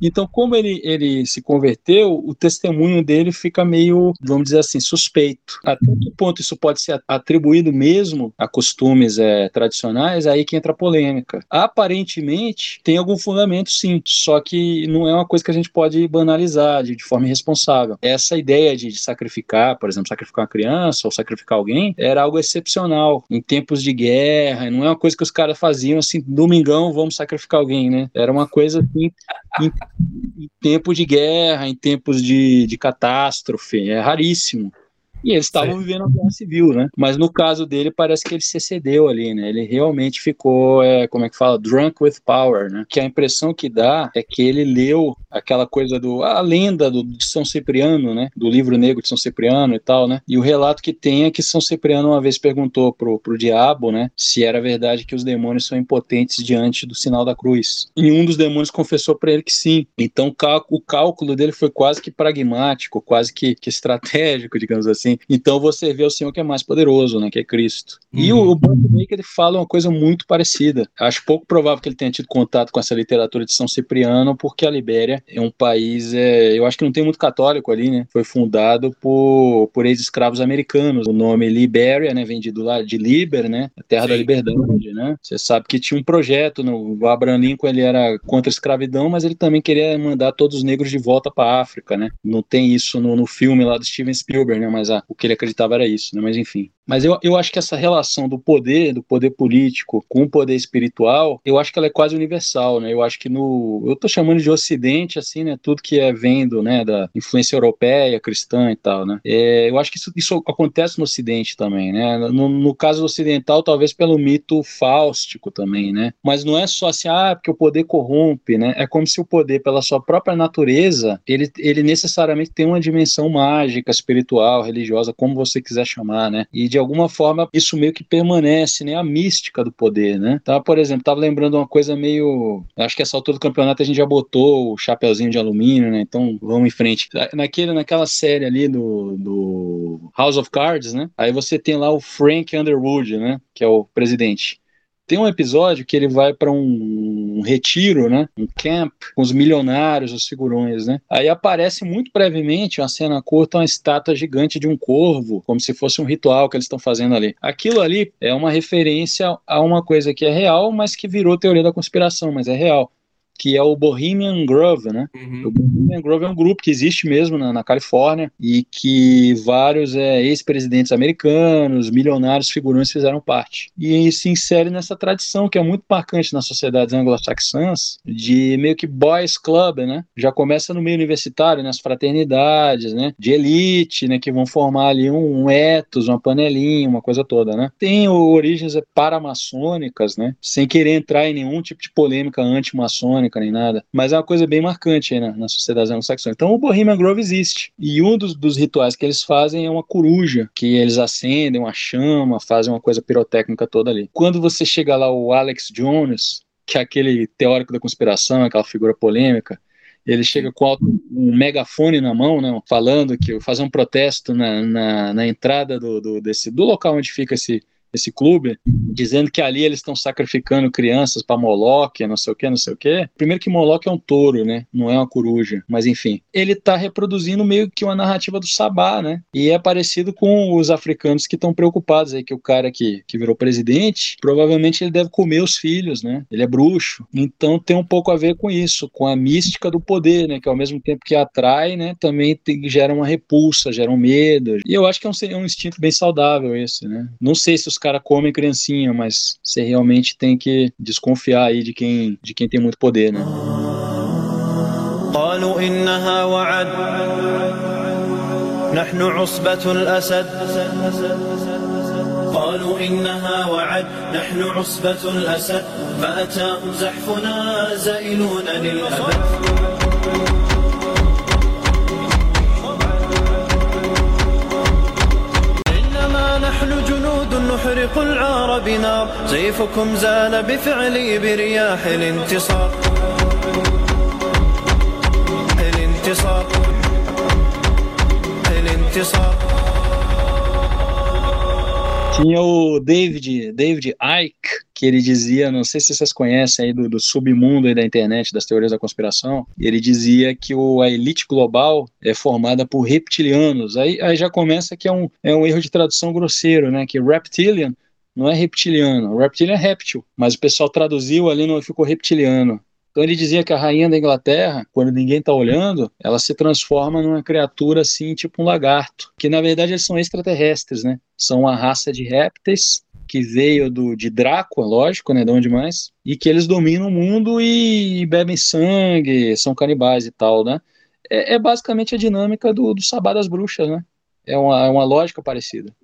Então, como ele, ele se converteu, o testemunho dele fica meio, vamos dizer assim, suspeito. Até que ponto isso pode ser atribuído mesmo a costumes é, tradicionais, aí que entra a polêmica. Aparentemente, tem algum fundamento sim, só que não é uma coisa que a gente pode banalizar de, de forma irresponsável. Essa ideia de, de sacrificar, por exemplo, sacrificar uma criança ou sacrificar alguém, era algo excepcional em tempos de guerra, não é uma coisa que os caras faziam assim, domingão, vamos sacrificar alguém, né? Era uma coisa assim, em, em tempo de guerra, em tempos de, de catástrofe, é raríssimo. E eles estavam vivendo a guerra civil, né? Mas no caso dele, parece que ele se excedeu ali, né? Ele realmente ficou, é, como é que fala? Drunk with power, né? Que a impressão que dá é que ele leu aquela coisa do. a lenda do, de São Cipriano, né? Do livro negro de São Cipriano e tal, né? E o relato que tem é que São Cipriano uma vez perguntou pro, pro diabo, né? Se era verdade que os demônios são impotentes diante do sinal da cruz. E um dos demônios confessou para ele que sim. Então o cálculo dele foi quase que pragmático, quase que, que estratégico, [LAUGHS] digamos assim assim. Então você vê o Senhor que é mais poderoso, né? Que é Cristo. Uhum. E o, o Maker ele fala uma coisa muito parecida. Acho pouco provável que ele tenha tido contato com essa literatura de São Cipriano, porque a Libéria é um país, é, eu acho que não tem muito católico ali, né? Foi fundado por, por ex-escravos americanos. O nome Libéria, né? Vendido lá de Liber, né? A terra Sim. da liberdade, né? Você sabe que tinha um projeto, no, o Abraham Lincoln ele era contra a escravidão, mas ele também queria mandar todos os negros de volta para a África, né? Não tem isso no, no filme lá do Steven Spielberg, né? Mas a, o que ele acreditava era isso, né? Mas enfim. Mas eu, eu acho que essa relação do poder, do poder político com o poder espiritual, eu acho que ela é quase universal, né? Eu acho que no. Eu tô chamando de Ocidente, assim, né? Tudo que é vendo, né? Da influência europeia, cristã e tal, né? É, eu acho que isso, isso acontece no Ocidente também, né? No, no caso ocidental, talvez pelo mito fáustico também, né? Mas não é só assim, ah, porque o poder corrompe, né? É como se o poder, pela sua própria natureza, ele, ele necessariamente tem uma dimensão mágica, espiritual, religiosa, como você quiser chamar, né? E de alguma forma isso meio que permanece, né? A mística do poder, né? Então, por exemplo, tava lembrando uma coisa meio, acho que essa altura do campeonato a gente já botou o chapeuzinho de alumínio, né? Então, vamos em frente. Naquele, naquela série ali do, do House of Cards, né? Aí você tem lá o Frank Underwood, né? Que é o presidente. Tem um episódio que ele vai para um, retiro, né? Um camp com os milionários, os figurões, né? Aí aparece muito brevemente uma cena curta, uma estátua gigante de um corvo, como se fosse um ritual que eles estão fazendo ali. Aquilo ali é uma referência a uma coisa que é real, mas que virou teoria da conspiração, mas é real que é o Bohemian Grove, né? Uhum. O Bohemian Grove é um grupo que existe mesmo na, na Califórnia e que vários é, ex-presidentes americanos, milionários, figurantes fizeram parte. E se insere nessa tradição que é muito marcante nas sociedades anglo-saxãs de meio que boys club, né? Já começa no meio universitário, nas fraternidades, né? De elite, né? Que vão formar ali um, um ethos, uma panelinha, uma coisa toda, né? Tem origens paramaçônicas, né? Sem querer entrar em nenhum tipo de polêmica anti-maçônica nem nada, mas é uma coisa bem marcante aí na, na sociedade anglo-saxã. Então o Bohemian Grove existe. E um dos, dos rituais que eles fazem é uma coruja, que eles acendem uma chama, fazem uma coisa pirotécnica toda ali. Quando você chega lá, o Alex Jones, que é aquele teórico da conspiração, aquela figura polêmica, ele chega com um megafone na mão, né, falando que fazer um protesto na, na, na entrada do, do, desse, do local onde fica esse, esse clube, dizendo que ali eles estão sacrificando crianças para Moloch, não sei o que, não sei o que. Primeiro que Moloch é um touro, né? Não é uma coruja, mas enfim. Ele está reproduzindo meio que uma narrativa do Sabá, né? E é parecido com os africanos que estão preocupados aí que o cara que, que virou presidente, provavelmente ele deve comer os filhos, né? Ele é bruxo. Então tem um pouco a ver com isso, com a mística do poder, né? Que ao mesmo tempo que atrai, né? Também tem, gera uma repulsa, gera um medo. E eu acho que é um, é um instinto bem saudável esse, né? Não sei se os caras comem criancinha, mas você realmente tem que desconfiar aí de quem, de quem tem muito poder, né? قالوا إنها وعد نحن عصبة الأسد قالوا إنها وعد نحن عصبة الأسد فأتاهم زحفنا زائلون للأبد نحرق العار بنار سيفكم زال بفعلي برياح الانتصار. الانتصار. الانتصار. Tinha o David, David Icke, que ele dizia, não sei se vocês conhecem aí do, do submundo aí da internet, das teorias da conspiração, ele dizia que o, a elite global é formada por reptilianos. Aí, aí já começa que é um, é um erro de tradução grosseiro, né? Que reptilian não é reptiliano. Reptilian é réptil, mas o pessoal traduziu ali não ficou reptiliano. Então ele dizia que a rainha da Inglaterra, quando ninguém está olhando, ela se transforma numa criatura assim, tipo um lagarto, que na verdade eles são extraterrestres, né? São uma raça de répteis que veio do, de Drácula, lógico, né? De onde mais? E que eles dominam o mundo e, bebem sangue, são canibais e tal, né? É, é basicamente a dinâmica do, do Sabá das Bruxas, né? É uma, é uma lógica parecida.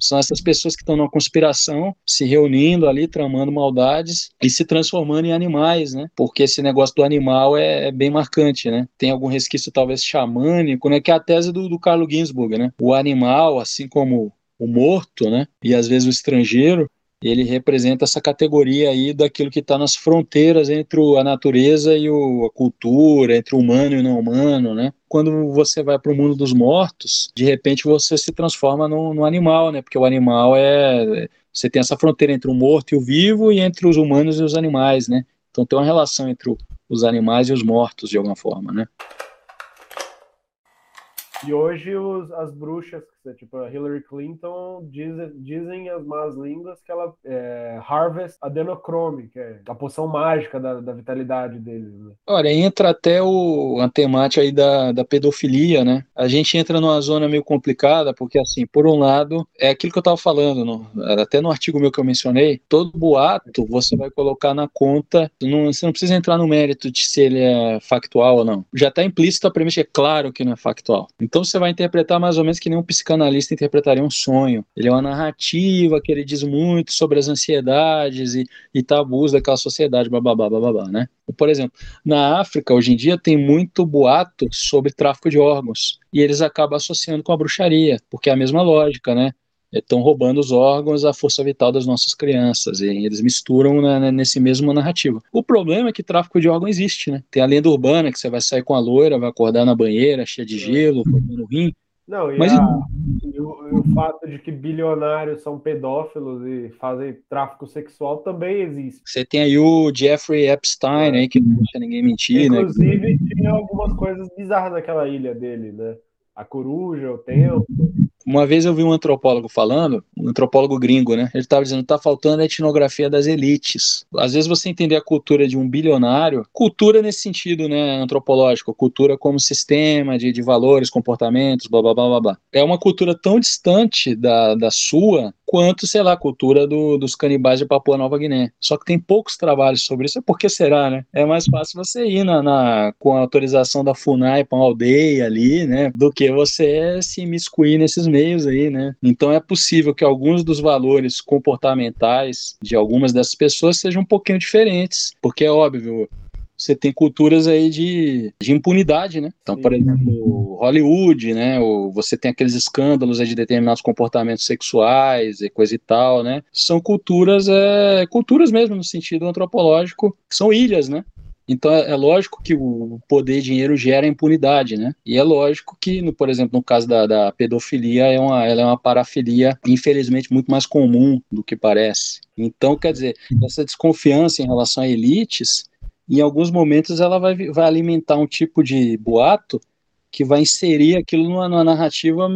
São essas pessoas que estão numa conspiração, se reunindo ali, tramando maldades e se transformando em animais, né? Porque esse negócio do animal é, é bem marcante, né? Tem algum resquício talvez xamânico, né? Que é a tese do, do Carlo Ginsburg, né? O animal, assim como o morto, né? E às vezes o estrangeiro, ele representa essa categoria aí daquilo que está nas fronteiras entre a natureza e o, a cultura, entre o humano e o não humano, né? Quando você vai para o mundo dos mortos, de repente você se transforma no, no animal, né? Porque o animal é você tem essa fronteira entre o morto e o vivo e entre os humanos e os animais, né? Então tem uma relação entre o, os animais e os mortos de alguma forma, né? E hoje os, as bruxas, tipo a Hillary Clinton, diz, dizem as más línguas que ela é Harvest Adenochrome, que é a poção mágica da, da vitalidade deles. Né? Olha, entra até o, a temática aí da, da pedofilia, né? A gente entra numa zona meio complicada, porque assim, por um lado, é aquilo que eu estava falando, no, até no artigo meu que eu mencionei, todo boato você vai colocar na conta, não, você não precisa entrar no mérito de se ele é factual ou não. Já está implícito a premissa, é claro que não é factual. Então você vai interpretar mais ou menos que nem um psicanalista interpretaria um sonho. Ele é uma narrativa que ele diz muito sobre as ansiedades e, e tabus daquela sociedade, bababá, bababá, né? Por exemplo, na África, hoje em dia, tem muito boato sobre tráfico de órgãos. E eles acabam associando com a bruxaria, porque é a mesma lógica, né? estão roubando os órgãos, a força vital das nossas crianças, e eles misturam né, nesse mesmo narrativo. O problema é que tráfico de órgãos existe, né? Tem a lenda urbana que você vai sair com a loira, vai acordar na banheira, cheia de gelo, no rim. Não, e, Mas, a, e, o, e, o, fato de que bilionários são pedófilos e fazem tráfico sexual também existe. Você tem aí o Jeffrey Epstein, aí, que não deixa ninguém mentir, Inclusive, né? Inclusive, tinha algumas coisas bizarras naquela ilha dele, né? A coruja, o tempo. Uma vez eu vi um antropólogo falando, um antropólogo gringo, né? Ele estava dizendo que tá faltando a etnografia das elites. Às vezes você entender a cultura de um bilionário, cultura nesse sentido, né, antropológico, cultura como sistema de, de valores, comportamentos, blá blá blá blá blá. É uma cultura tão distante da, da sua quanto, sei lá, a cultura do, dos canibais de Papua Nova Guiné. Só que tem poucos trabalhos sobre isso. Por que será, né? É mais fácil você ir na, na com a autorização da FUNAI para uma aldeia ali, né? Do que você se imiscuir nesses meios aí, né? Então é possível que alguns dos valores comportamentais de algumas dessas pessoas sejam um pouquinho diferentes. Porque é óbvio, você tem culturas aí de, de impunidade, né? Então, por exemplo, Hollywood, né? Ou você tem aqueles escândalos de determinados comportamentos sexuais e coisa e tal, né? São culturas, é, culturas mesmo no sentido antropológico, que são ilhas, né? Então é, é, lógico que o poder e dinheiro gera impunidade, né? E é lógico que, no, por exemplo, no caso da, da pedofilia, é uma, ela é uma parafilia, infelizmente, muito mais comum do que parece. Então, quer dizer, essa desconfiança em relação a elites em alguns momentos ela vai, vai alimentar um tipo de boato que vai inserir aquilo numa, numa narrativa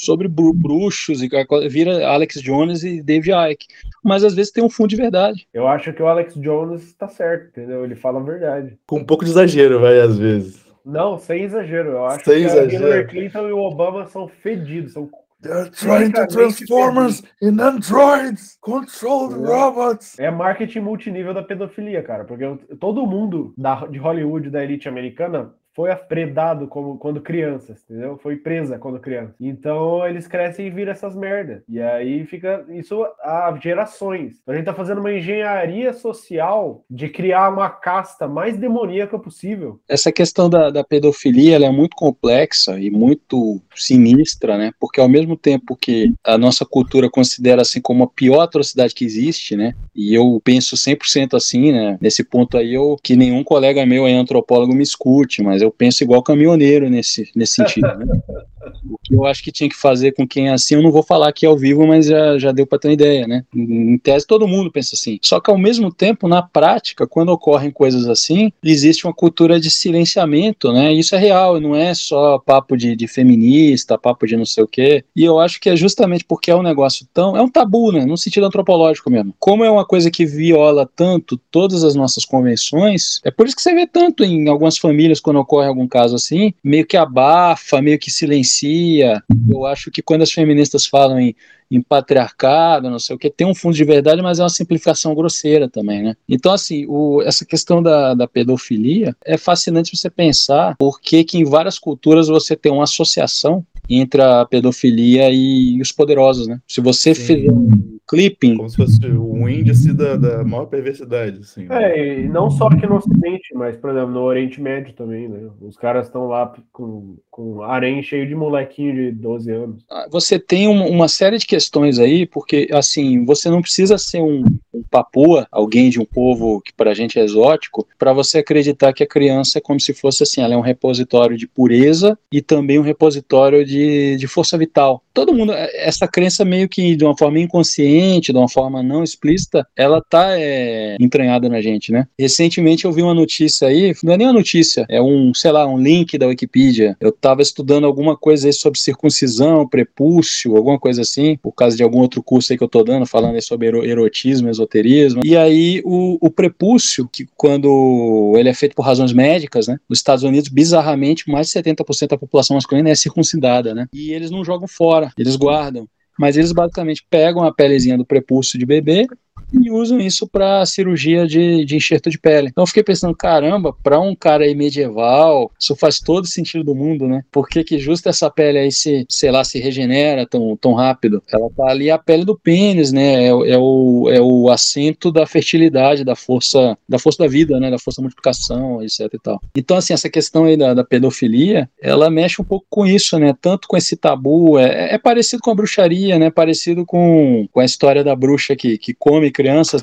sobre bruxos e vira Alex Jones e David Icke. Mas às vezes tem um fundo de verdade. Eu acho que o Alex Jones está certo, entendeu? Ele fala a verdade. Com um pouco de exagero, vai, às vezes. Não, sem exagero. Eu acho sem que exagero. a Hillary Clinton e o Obama são fedidos, são They're trying to transform us in androids, controlled robots. É marketing multinível da pedofilia, cara, porque todo mundo da, de Hollywood, da elite americana, foi predado como quando crianças, entendeu? Foi presa quando criança. Então eles crescem e viram essas merdas. E aí fica isso há gerações. Então, a gente tá fazendo uma engenharia social de criar uma casta mais demoníaca possível. Essa questão da, da pedofilia é muito complexa e muito sinistra, né? Porque ao mesmo tempo que a nossa cultura considera assim como a pior atrocidade que existe, né? E eu penso 100% assim, né? Nesse ponto aí, eu que nenhum colega meu é antropólogo me escute, mas eu penso igual caminhoneiro nesse, nesse sentido. Né? O que eu acho que tinha que fazer com quem é assim, eu não vou falar aqui ao vivo, mas já, já deu para ter uma ideia, né? Em tese, todo mundo pensa assim. Só que ao mesmo tempo, na prática, quando ocorrem coisas assim, existe uma cultura de silenciamento, né? Isso é real, não é só papo de, de feminista, papo de não sei o quê. E eu acho que é justamente porque é um negócio tão. É um tabu, né? No sentido antropológico mesmo. Como é uma coisa que viola tanto todas as nossas convenções, é por isso que você vê tanto em algumas famílias, quando ocorre algum caso assim, meio que abafa, meio que silencia. Eu acho que quando as feministas falam em em patriarcado, não sei o que, tem um fundo de verdade, mas é uma simplificação grosseira também, né? Então, assim, o, essa questão da, da pedofilia é fascinante você pensar porque que em várias culturas você tem uma associação entre a pedofilia e os poderosos, né? Se você Sim. fizer clipping... Como se fosse um índice da, da maior perversidade, assim. Né? É, e não só aqui no Ocidente, mas, por exemplo, no Oriente Médio também, né? Os caras estão lá com, com harém cheio de molequinho de 12 anos. Ah, você tem uma, uma série de questões aí, porque, assim, você não precisa ser um, um papua, alguém de um povo que pra gente é exótico, para você acreditar que a criança é como se fosse assim, ela é um repositório de pureza e também um repositório de de, de força vital. Todo mundo, é, essa crença meio que de uma forma inconsciente, de uma forma não explícita, ela tá é, entranhada na gente, né? Recentemente eu vi uma notícia aí, não é nem uma notícia, é um, sei lá, um link da Wikipedia. Eu tava estudando alguma coisa aí sobre circuncisão, prepúcio, alguma coisa assim, por causa de algum outro curso aí que eu tô dando, falando aí sobre erotismo, esoterismo. E aí o, o prepúcio, que quando ele é feito por razões médicas, né? Nos Estados Unidos, bizarramente, mais de 70% da população masculina é circuncidada né? E eles não jogam fora, eles guardam. Mas eles basicamente pegam a pelezinha do prepúcio de bebê e usam isso para cirurgia de, de enxerto de pele. Então eu fiquei pensando, caramba, para um cara aí medieval, isso faz todo sentido do mundo, né? Por que, que justo essa pele aí se, sei lá, se regenera tão, tão rápido? Ela tá ali a pele do pênis, né? É, é, o, é o assento da fertilidade, da força, da força da vida, né? Da força da multiplicação, etc e tal. Então, assim, essa questão aí da, da pedofilia, ela mexe um pouco com isso, né? Tanto com esse tabu, é, é parecido com a bruxaria, né? Parecido com, com a história da bruxa que, que come crianças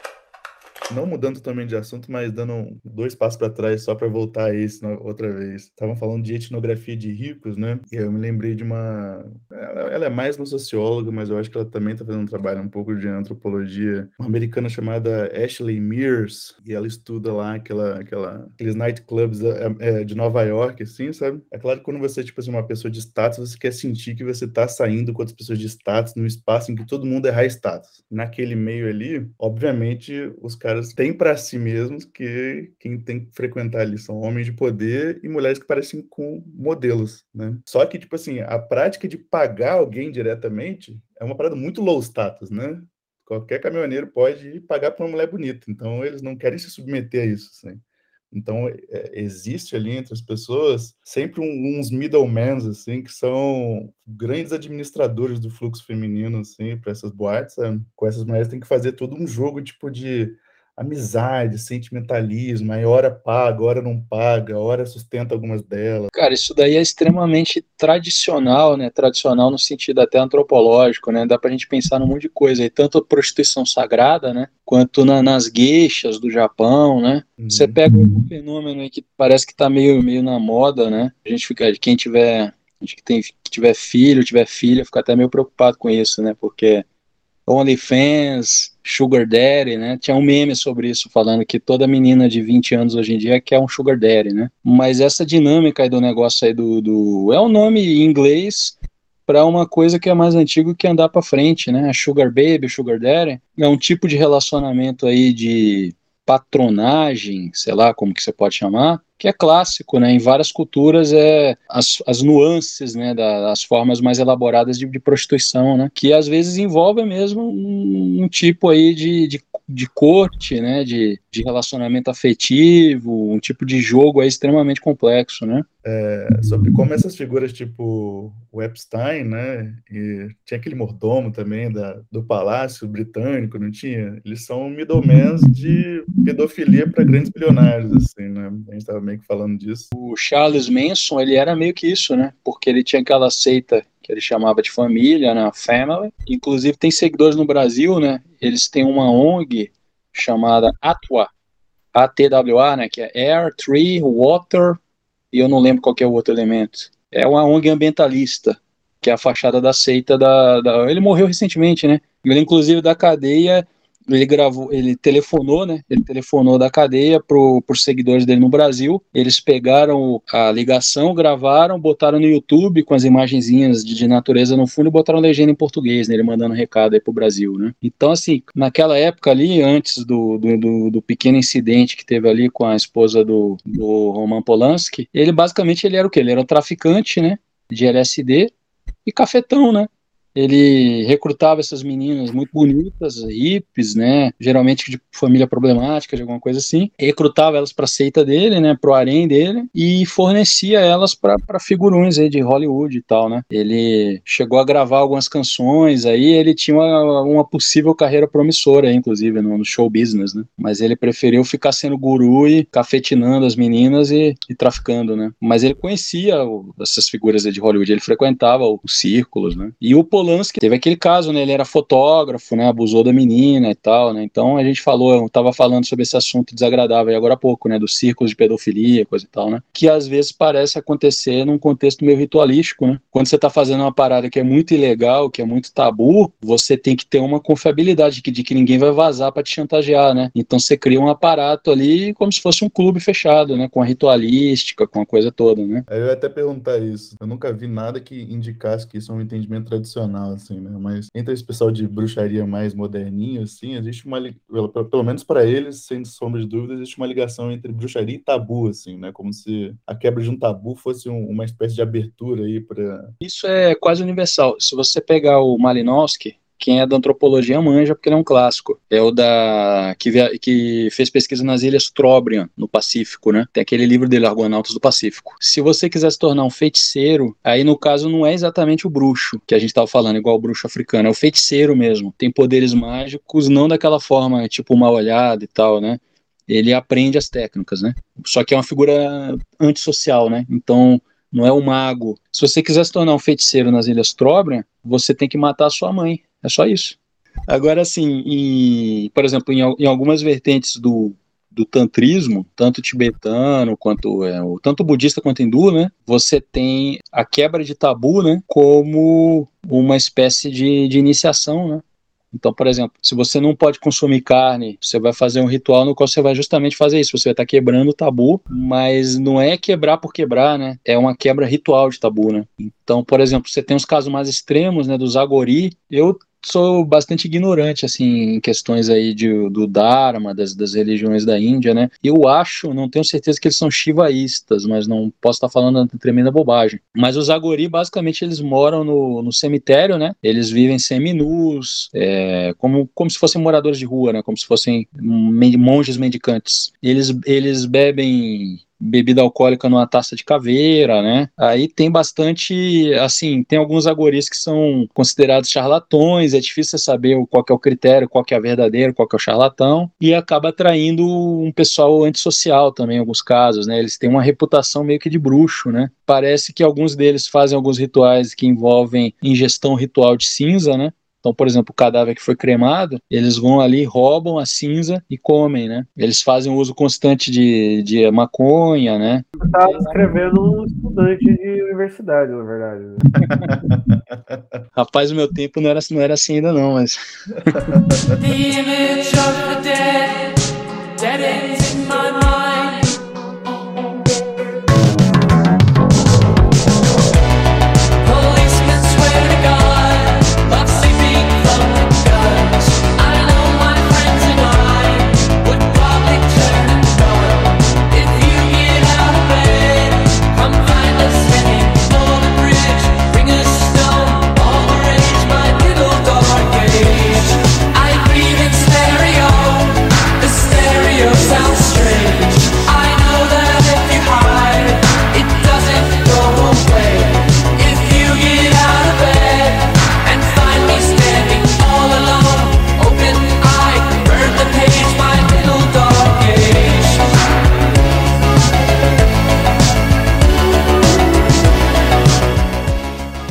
não mudando também de assunto, mas dando dois passos para trás só para voltar a isso outra vez. Estavam falando de etnografia de ricos, né? E eu me lembrei de uma. Ela é mais uma socióloga, mas eu acho que ela também está fazendo um trabalho um pouco de antropologia. Uma americana chamada Ashley Mears, e ela estuda lá aquela, aquela, aqueles nightclubs é, é, de Nova York, assim, sabe? É claro que quando você, tipo assim, uma pessoa de status, você quer sentir que você está saindo com outras pessoas de status num espaço em que todo mundo é high status. Naquele meio ali, obviamente, os caras caras têm para si mesmos que quem tem que frequentar ali são homens de poder e mulheres que parecem com modelos, né? Só que, tipo assim, a prática de pagar alguém diretamente é uma parada muito low status, né? Qualquer caminhoneiro pode pagar para uma mulher bonita, então eles não querem se submeter a isso, assim. Então, é, existe ali entre as pessoas sempre um, uns middlemen, assim, que são grandes administradores do fluxo feminino, assim, para essas boates. Sabe? Com essas mulheres tem que fazer todo um jogo, tipo, de amizade, sentimentalismo, aí hora paga, hora não paga, hora sustenta algumas delas. Cara, isso daí é extremamente tradicional, né? Tradicional no sentido até antropológico, né? Dá pra gente pensar num monte de coisa aí, tanto a prostituição sagrada, né? Quanto na, nas gueixas do Japão, né? Uhum. Você pega um fenômeno aí que parece que tá meio, meio na moda, né? A gente fica, quem tiver, gente que, tem, que tiver filho, tiver filha, fica até meio preocupado com isso, né? Porque OnlyFans, Sugar Daddy, né? Tinha um meme sobre isso, falando que toda menina de 20 anos hoje em dia quer um Sugar Daddy, né? Mas essa dinâmica aí do negócio aí do. do é o um nome em inglês para uma coisa que é mais antigo que andar para frente, né? Sugar Baby, Sugar Daddy. É um tipo de relacionamento aí de patronagem, sei lá como que você pode chamar, que é clássico, né? Em várias culturas é as, as nuances, né? Das formas mais elaboradas de, de prostituição, né? Que às vezes envolvem mesmo um, um tipo aí de, de, de corte, né? De, de relacionamento afetivo, um tipo de jogo aí extremamente complexo, né? É, sobre como essas figuras tipo o Epstein, né? E tinha aquele mordomo também da, do palácio britânico, não tinha? Eles são middlemen de pedofilia para grandes bilionários, assim, né? A gente estava meio que falando disso. O Charles Manson, ele era meio que isso, né? Porque ele tinha aquela seita que ele chamava de família, né? Family. Inclusive tem seguidores no Brasil, né? Eles têm uma ONG chamada ATWA, ATWA, né? Que é Air, Tree, Water e eu não lembro qual é o outro elemento. É uma ONG ambientalista, que é a fachada da seita da, da- Ele morreu recentemente, né? Ele, inclusive, da cadeia, ele gravou, ele telefonou, né? Ele telefonou da cadeia pro, pros seguidores dele no Brasil. Eles pegaram a ligação, gravaram, botaram no YouTube com as imagenzinhas de, de natureza no fundo e botaram legenda em português, né? Ele mandando recado aí pro Brasil, né? Então, assim, naquela época ali, antes do, do, do, do pequeno incidente que teve ali com a esposa do, do Roman Polanski, ele basicamente ele era o quê? Ele era um traficante, né? De LSD e cafetão, né? Ele recrutava essas meninas muito bonitas, hippies, né? Geralmente de família problemática, de alguma coisa assim. Recrutava elas para seita dele, né? Pro harém dele e fornecia elas para figurões aí de Hollywood e tal, né? Ele chegou a gravar algumas canções aí. Ele tinha uma, uma possível carreira promissora, inclusive, no, no show business, né? Mas ele preferiu ficar sendo guru e cafetinando as meninas e, e traficando, né? Mas ele conhecia o- essas figuras de Hollywood, ele frequentava os círculos, né? E o Polanski teve aquele caso, né? Ele era fotógrafo, né? Abusou da menina e tal, né? Então a gente falou, eu tava falando sobre esse assunto desagradável aí agora há pouco, né? Dos círculos de pedofilia, coisa e tal, né? Que às vezes parece acontecer num contexto meio ritualístico, né? Quando você tá fazendo uma parada que é muito ilegal, que é muito tabu, você tem que ter uma confiabilidade de que, de que ninguém vai vazar para te chantagear, né? Então você cria um aparato ali como se fosse um clube fechado, né? Com a ritualística, com a coisa toda, né? Aí eu ia até perguntar isso. Eu nunca vi nada que indicasse que isso é um entendimento tradicional, assim, né? Mas entre esse pessoal de bruxaria mais moderninho, assim, existe uma. pelo menos para eles, sem sombra de dúvida, existe uma ligação entre bruxaria e tabu, assim, né? Como se a quebra de um tabu fosse um- uma espécie de abertura aí para. Isso é quase universal. Se você pegar o Malinowski, quem é da antropologia manja, porque ele é um clássico. É o da que, via- que fez pesquisa nas ilhas Trobriand, no Pacífico, né? Tem aquele livro dele, Argonautas do Pacífico. Se você quiser se tornar um feiticeiro, aí no caso não é exatamente o bruxo que a gente estava falando, igual o bruxo africano, é o feiticeiro mesmo. Tem poderes mágicos, não daquela forma, tipo mal olhado e tal, né? Ele aprende as técnicas, né? Só que é uma figura antissocial, né? Então não é o mago. Se você quiser se tornar um feiticeiro nas Ilhas Trobriand, você tem que matar a sua mãe. É só isso. Agora, assim, em- por exemplo, em, em algumas vertentes do, do tantrismo, tanto tibetano quanto é, tanto budista quanto hindu, né? Você tem a quebra de tabu, né? Como uma espécie de, de iniciação, né? Então, por exemplo, se você não pode consumir carne, você vai fazer um ritual no qual você vai justamente fazer isso. Você vai estar quebrando o tabu, mas não é quebrar por quebrar, né? É uma quebra ritual de tabu, né? Então, por exemplo, você tem os casos mais extremos, né, dos agori. Eu sou bastante ignorante, assim, em questões aí de, do Dharma, das, das religiões da Índia, né? Eu acho, não tenho certeza que eles são shivaístas, mas não posso estar falando tremenda bobagem. Mas os agori, basicamente, eles moram no, no cemitério, né? Eles vivem seminus, é, como, como se fossem moradores de rua, né? Como se fossem monges mendicantes. Eles, eles bebem bebida alcoólica numa taça de caveira, né? Aí tem bastante, assim, tem alguns agoris que são considerados charlatões, é difícil saber o- qual é o critério, qual é verdadeiro, qual é o charlatão, e acaba atraindo um pessoal antissocial também em alguns casos, né? Eles têm uma reputação meio que de bruxo, né? Parece que alguns deles fazem alguns rituais que envolvem ingestão ritual de cinza, né? Então, por exemplo, o cadáver que foi cremado, eles vão ali, roubam a cinza e comem, né? Eles fazem o uso constante de, de maconha, né? Você tá descrevendo um estudante de universidade, na verdade. né? [LAUGHS] Rapaz, o meu tempo não era, não era assim ainda não, mas...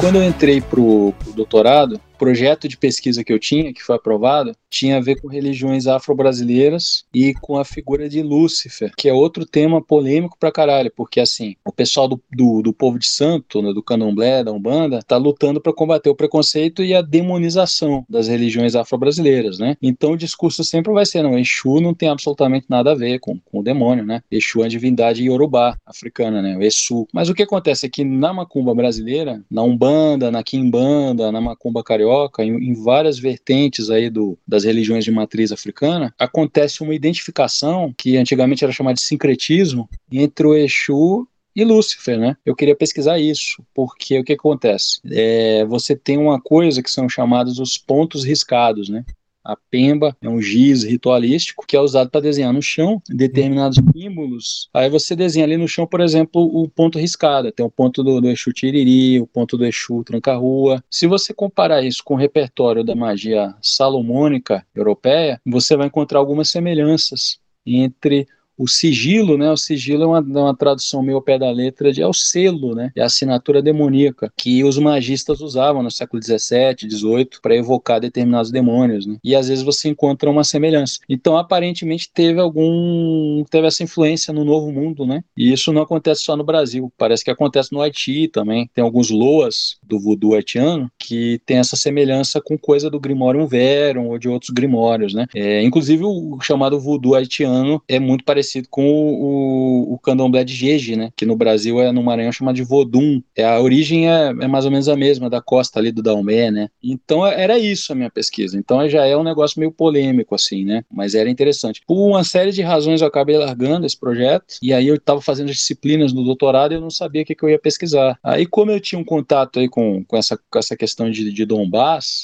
Quando eu entrei pro, pro doutorado, projeto de pesquisa que eu tinha, que foi aprovado, tinha a ver com religiões afro-brasileiras e com a figura de Lúcifer, que é outro tema polêmico pra caralho, porque assim, o pessoal do, do, do povo de santo, né, do candomblé, da Umbanda, tá lutando para combater o preconceito e a demonização das religiões afro-brasileiras, né? Então o discurso sempre vai ser, não, Exu não tem absolutamente nada a ver com, com o demônio, né? Exu é a divindade iorubá, africana, né? O Exu. Mas o que acontece é que na macumba brasileira, na Umbanda, na Quimbanda, na macumba carioca, em, em várias vertentes aí do, das religiões de matriz africana, acontece uma identificação que antigamente era chamada de sincretismo entre o Exu e Lúcifer, né? Eu queria pesquisar isso, porque o que acontece? É, você tem uma coisa que são chamados os pontos riscados, né? A pemba é um giz ritualístico que é usado para desenhar no chão determinados símbolos. Aí você desenha ali no chão, por exemplo, o ponto riscado. Tem o ponto do, do Exu Tiriri, o ponto do Exu Tranca-Rua. Se você comparar isso com o repertório da magia salomônica europeia, você vai encontrar algumas semelhanças entre o sigilo, né? O sigilo é uma, uma tradução meio ao pé da letra de é o selo, né? É a assinatura demoníaca que os magistas usavam no século 17, 18 para evocar determinados demônios, né? E às vezes você encontra uma semelhança. Então, aparentemente teve algum teve essa influência no Novo Mundo, né? E isso não acontece só no Brasil, parece que acontece no Haiti também. Tem alguns loas do voodoo haitiano que tem essa semelhança com coisa do Grimorium Verum ou de outros grimórios, né? É, inclusive o chamado voodoo haitiano é muito parecido com o, o candomblé de Jeje, né? Que no Brasil é no Maranhão chamado de Vodum. É, a origem é, é mais ou menos a mesma, da costa ali do Daomé, né? Então era isso a minha pesquisa. Então já é um negócio meio polêmico, assim, né? Mas era interessante. Por uma série de razões eu acabei largando esse projeto, e aí eu estava fazendo as disciplinas no doutorado e eu não sabia o que, que eu ia pesquisar. Aí, como eu tinha um contato aí com, com, essa, com essa questão de, de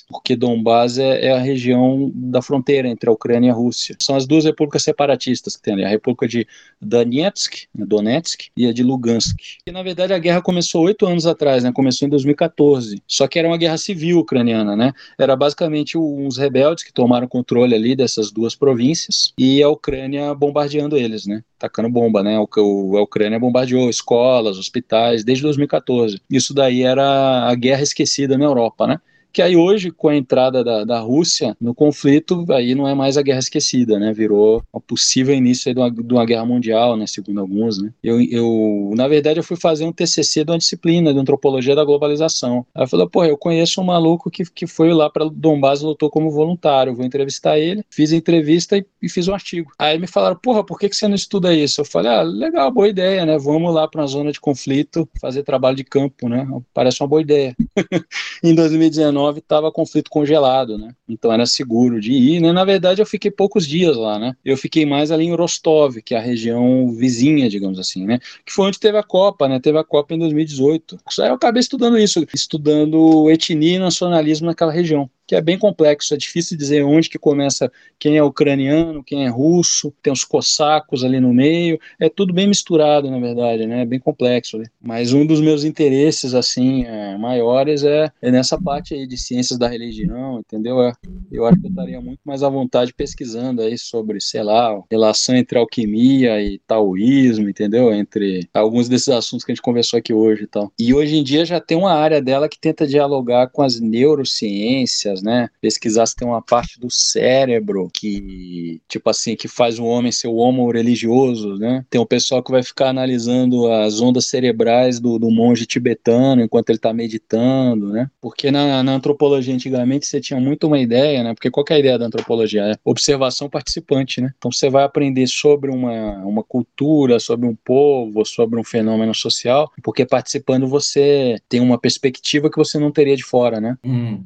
porque Donbass é, é a região da fronteira entre a Ucrânia e a Rússia. São as duas repúblicas separatistas que tem ali. A República de Donetsk, Donetsk e a de Lugansk. E, na verdade, a guerra começou oito anos atrás, né? Começou em 2014. Só que era uma guerra civil ucraniana, né? Era basicamente uns rebeldes que tomaram controle ali dessas duas províncias e a Ucrânia bombardeando eles, né? Tacando bomba, né? O, a Ucrânia bombardeou escolas, hospitais, desde 2014. Isso daí era a guerra esquecida na Europa, né? Que aí hoje, com a entrada da, da Rússia no conflito, aí não é mais a guerra esquecida, né? Virou um possível início de uma, de uma guerra mundial, né? Segundo alguns, né? Eu, eu, na verdade, eu fui fazer um TCC de uma disciplina de antropologia da globalização. Aí eu falei, pô, eu conheço um maluco que, que foi lá para Donbass e lutou como voluntário, vou entrevistar ele. Fiz a entrevista e, e, fiz um artigo. Aí me falaram, porra, por que, que você não estuda isso? Eu falei, ah, legal, boa ideia, né? Vamos lá para uma zona de conflito, fazer trabalho de campo, né? Parece uma boa ideia. [LAUGHS] em 2019, estava conflito congelado, né? Então era seguro de ir, né? Na verdade, eu fiquei poucos dias lá, né? Eu fiquei mais ali em Rostov, que é a região vizinha, digamos assim, né? Que foi onde teve a Copa, né? Teve a Copa em 2018. Aí eu acabei estudando isso, estudando etnia e nacionalismo naquela região que é bem complexo, é difícil dizer onde que começa quem é ucraniano, quem é russo, tem os cossacos ali no meio, é tudo bem misturado, na verdade, né, é bem complexo. Né? Mas um dos meus interesses, assim, é, maiores é, é, nessa parte aí de ciências da religião, entendeu? É, eu acho que eu estaria muito mais à vontade pesquisando aí sobre, sei lá, relação entre alquimia e taoísmo, entendeu? Entre alguns desses assuntos que a gente conversou aqui hoje e tal. E hoje em dia já tem uma área dela que tenta dialogar com as neurociências, né? Pesquisar se tem uma parte do cérebro que, tipo assim, que faz o homem ser o homo religioso, né? Tem o pessoal que vai ficar analisando as ondas cerebrais do, do monge tibetano enquanto ele está meditando, né? Porque na, na, antropologia antigamente você tinha muito uma ideia, né? Porque qual é a ideia da antropologia? É observação participante, né? Então você vai aprender sobre uma, uma cultura, sobre um povo, sobre um fenômeno social, porque participando você tem uma perspectiva que você não teria de fora, né? Hum.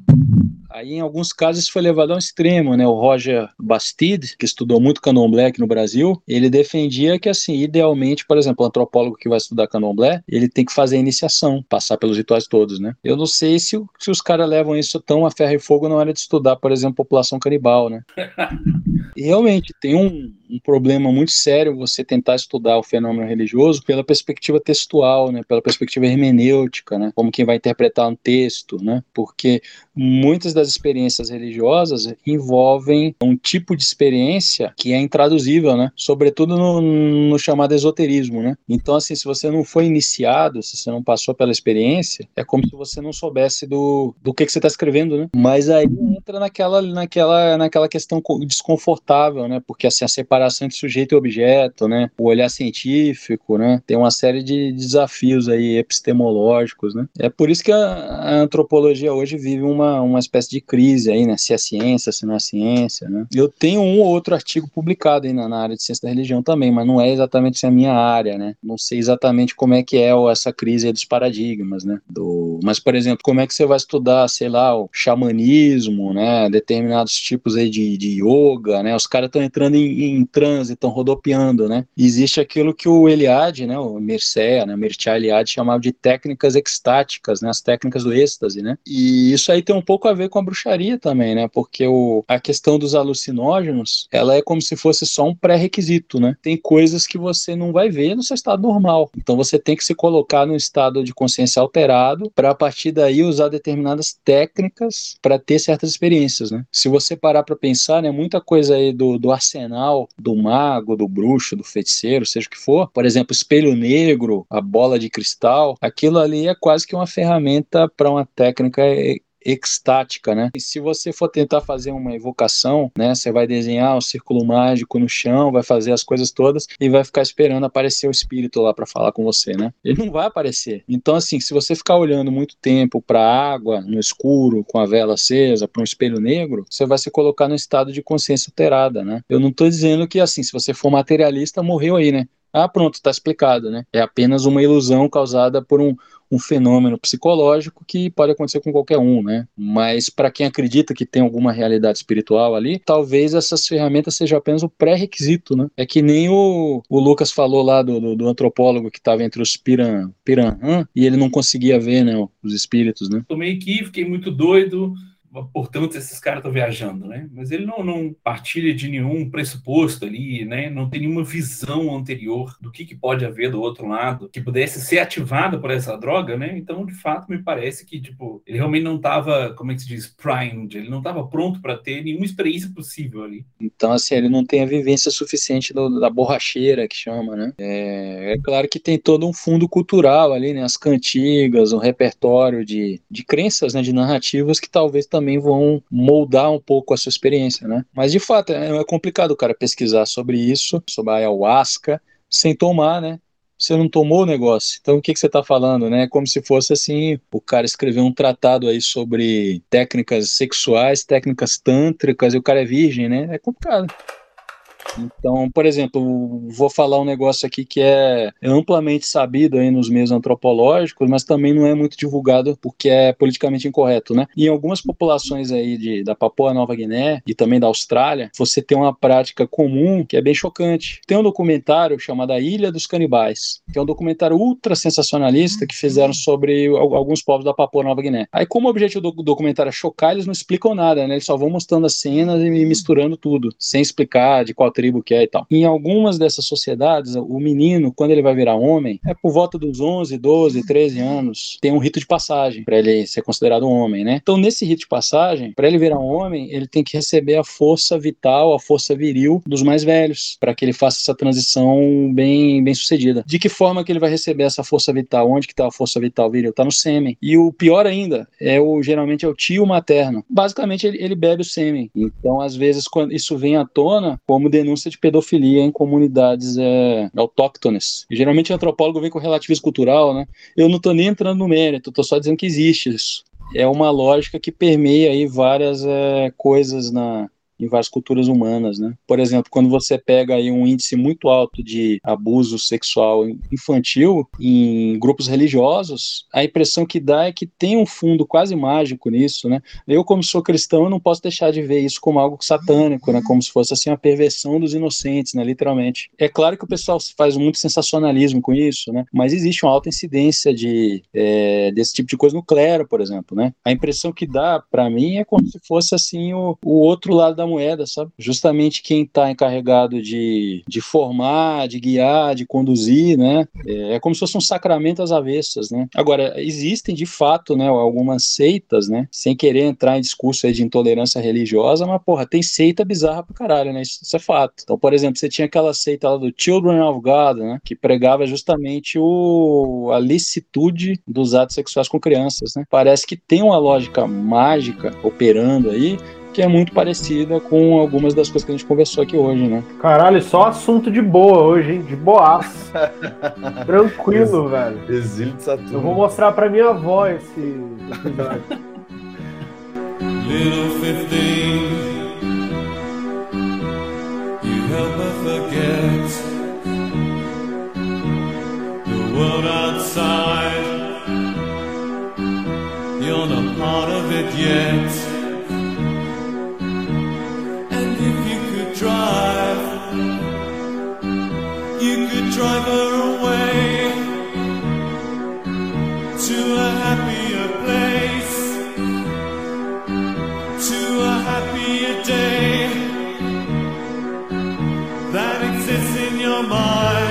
Aí, em alguns casos, isso foi levado ao extremo, né? O Roger Bastide, que estudou muito candomblé aqui no Brasil, ele defendia que, assim, idealmente, por exemplo, o antropólogo que vai estudar candomblé, ele tem que fazer a iniciação, passar pelos rituais todos, né? Eu não sei se, se os caras levam isso tão a ferro e fogo na hora de estudar, por exemplo, população canibal, né? [LAUGHS] e realmente, tem um, um problema muito sério você tentar estudar o fenômeno religioso pela perspectiva textual, né? Pela perspectiva hermenêutica, né? Como quem vai interpretar um texto, né? Porque muitas das experiências religiosas envolvem um tipo de experiência que é intraduzível, né? Sobretudo no, no chamado esoterismo, né? Então, assim, se você não foi iniciado, se você não passou pela experiência, é como se você não soubesse do, do que, que você está escrevendo, né? Mas aí entra naquela, naquela, naquela questão co- desconfortável, né? Porque assim, a separação entre sujeito e objeto, né? O olhar científico, né? Tem uma série de desafios aí epistemológicos, né? É por isso que a, a antropologia hoje vive uma, uma espécie de crise aí, né? Se é ciência, se não é ciência, né? Eu tenho um ou outro artigo publicado aí na, na área de ciência da religião também, mas não é exatamente a minha área, né? Não sei exatamente como é que é essa crise dos paradigmas, né? Do, mas, por exemplo, como é que você vai estudar, sei lá, o xamanismo, né? Determinados tipos aí de, de yoga, né? Os caras estão entrando em, em transe, estão rodopiando, né? Existe aquilo que o Eliade, né? O Mircea, né? Mircea Eliade chamava de técnicas extáticas, né? As técnicas do êxtase, né? E isso aí tem um pouco a ver com a bruxaria também, né? Porque o, a questão dos alucinógenos, ela é como se fosse só um pré-requisito, né? Tem coisas que você não vai ver no seu estado normal. Então você tem que se colocar num estado de consciência alterado para a partir daí usar determinadas técnicas para ter certas experiências, né? Se você parar para pensar, né, muita coisa aí do, do arsenal do mago, do bruxo, do feiticeiro, seja o que for, por exemplo, espelho negro, a bola de cristal, aquilo ali é quase que uma ferramenta para uma técnica extática, né? E se você for tentar fazer uma evocação, né, você vai desenhar um círculo mágico no chão, vai fazer as coisas todas e vai ficar esperando aparecer o espírito lá para falar com você, né? Ele não vai aparecer. Então assim, se você ficar olhando muito tempo para a água no escuro com a vela acesa, para um espelho negro, você vai se colocar no estado de consciência alterada, né? Eu não estou dizendo que assim, se você for materialista, morreu aí, né? Ah, pronto, está explicado, né? É apenas uma ilusão causada por um, um fenômeno psicológico que pode acontecer com qualquer um, né? Mas para quem acredita que tem alguma realidade espiritual ali, talvez essas ferramentas sejam apenas o pré-requisito, né? É que nem o, o Lucas falou lá do, do, do antropólogo que estava entre os piran, piranhã e ele não conseguia ver, né, os espíritos, né? Tomei aqui, fiquei muito doido. Portanto, esses caras estão viajando, né? Mas ele não, não partilha de nenhum pressuposto ali, né? Não tem nenhuma visão anterior do que, que pode haver do outro lado que pudesse ser ativada por essa droga, né? Então, de fato, me parece que, tipo, ele realmente não estava, como é que se diz, primed, ele não estava pronto para ter nenhuma experiência possível ali. Então, assim, ele não tem a vivência suficiente do- da borracheira, que chama, né? É, é claro que tem todo um fundo cultural ali, né? As cantigas, um repertório de, de crenças, né? De narrativas que talvez também vão moldar um pouco a sua experiência, né? Mas, de fato, é, é complicado o cara pesquisar sobre isso, sobre a ayahuasca, sem tomar, né? Você não tomou o negócio. Então, o que, que você está falando, né? Como se fosse assim, o cara escreveu um tratado aí sobre técnicas sexuais, técnicas tântricas, e o cara é virgem, né? É complicado. Então, por exemplo, vou falar um negócio aqui que é amplamente sabido aí nos meios antropológicos, mas também não é muito divulgado porque é politicamente incorreto, né? Em algumas populações aí de, da Papua Nova Guiné e também da Austrália, você tem uma prática comum que é bem chocante. Tem um documentário chamado A Ilha dos Canibais, que é um documentário ultra sensacionalista que fizeram sobre al- alguns povos da Papua Nova Guiné. Aí, como o objetivo do documentário é chocar, eles não explicam nada, né? Eles só vão mostrando as cenas e misturando tudo, sem explicar de qual tribo que é e tal. Em algumas dessas sociedades, o menino, quando ele vai virar homem, é por volta dos 11, 12, 13 anos, tem um rito de passagem para ele ser considerado um homem, né? Então, nesse rito de passagem, para ele virar um homem, ele tem que receber a força vital, a força viril dos mais velhos, para que ele faça essa transição bem, bem sucedida. De que forma que ele vai receber essa força vital? Onde que está a força vital viril? Está no sêmen. E o pior ainda, é o geralmente é o tio materno. Basicamente, ele, ele bebe o sêmen. Então, às vezes, quando isso vem à tona como denúncia de pedofilia em comunidades é, autóctones. E, geralmente, o antropólogo vem com relativismo cultural, né? Eu não estou nem entrando no mérito, estou só dizendo que existe isso. É uma lógica que permeia aí várias é, coisas na, em várias culturas humanas, né? Por exemplo, quando você pega aí um índice muito alto de abuso sexual infantil em grupos religiosos, a impressão que dá é que tem um fundo quase mágico nisso, né? Eu, como sou cristão, eu não posso deixar de ver isso como algo satânico, né? Como se fosse assim uma perversão dos inocentes, né? Literalmente. É claro que o pessoal faz muito sensacionalismo com isso, né? Mas existe uma alta incidência de é, desse tipo de coisa no clero, por exemplo, né? A impressão que dá para mim é como se fosse assim o, o outro lado da moeda, sabe? Justamente quem está encarregado de, de formar, de guiar, de conduzir, né? É, é como se fosse um sacramento às avessas, né? Agora, existem de fato, né, algumas seitas, né? Sem querer entrar em discurso de intolerância religiosa, mas, porra, tem seita bizarra pra caralho, né? Isso, isso é fato. Então, por exemplo, você tinha aquela seita lá do Children of God, né? Que pregava justamente o, a licitude dos atos sexuais com crianças, né? Parece que tem uma lógica mágica operando aí, que é muito parecida com algumas das coisas que a gente conversou aqui hoje, né? Caralho, só assunto de boa hoje, hein? De boaço. [LAUGHS] Tranquilo, velho. Exílio de Saturno. Eu vou mostrar pra minha avó esse episódio. [LAUGHS] Little 15, you help her forget the world outside. You're not part of it yet. You could drive her away to a happier place to a happier day that exists in your mind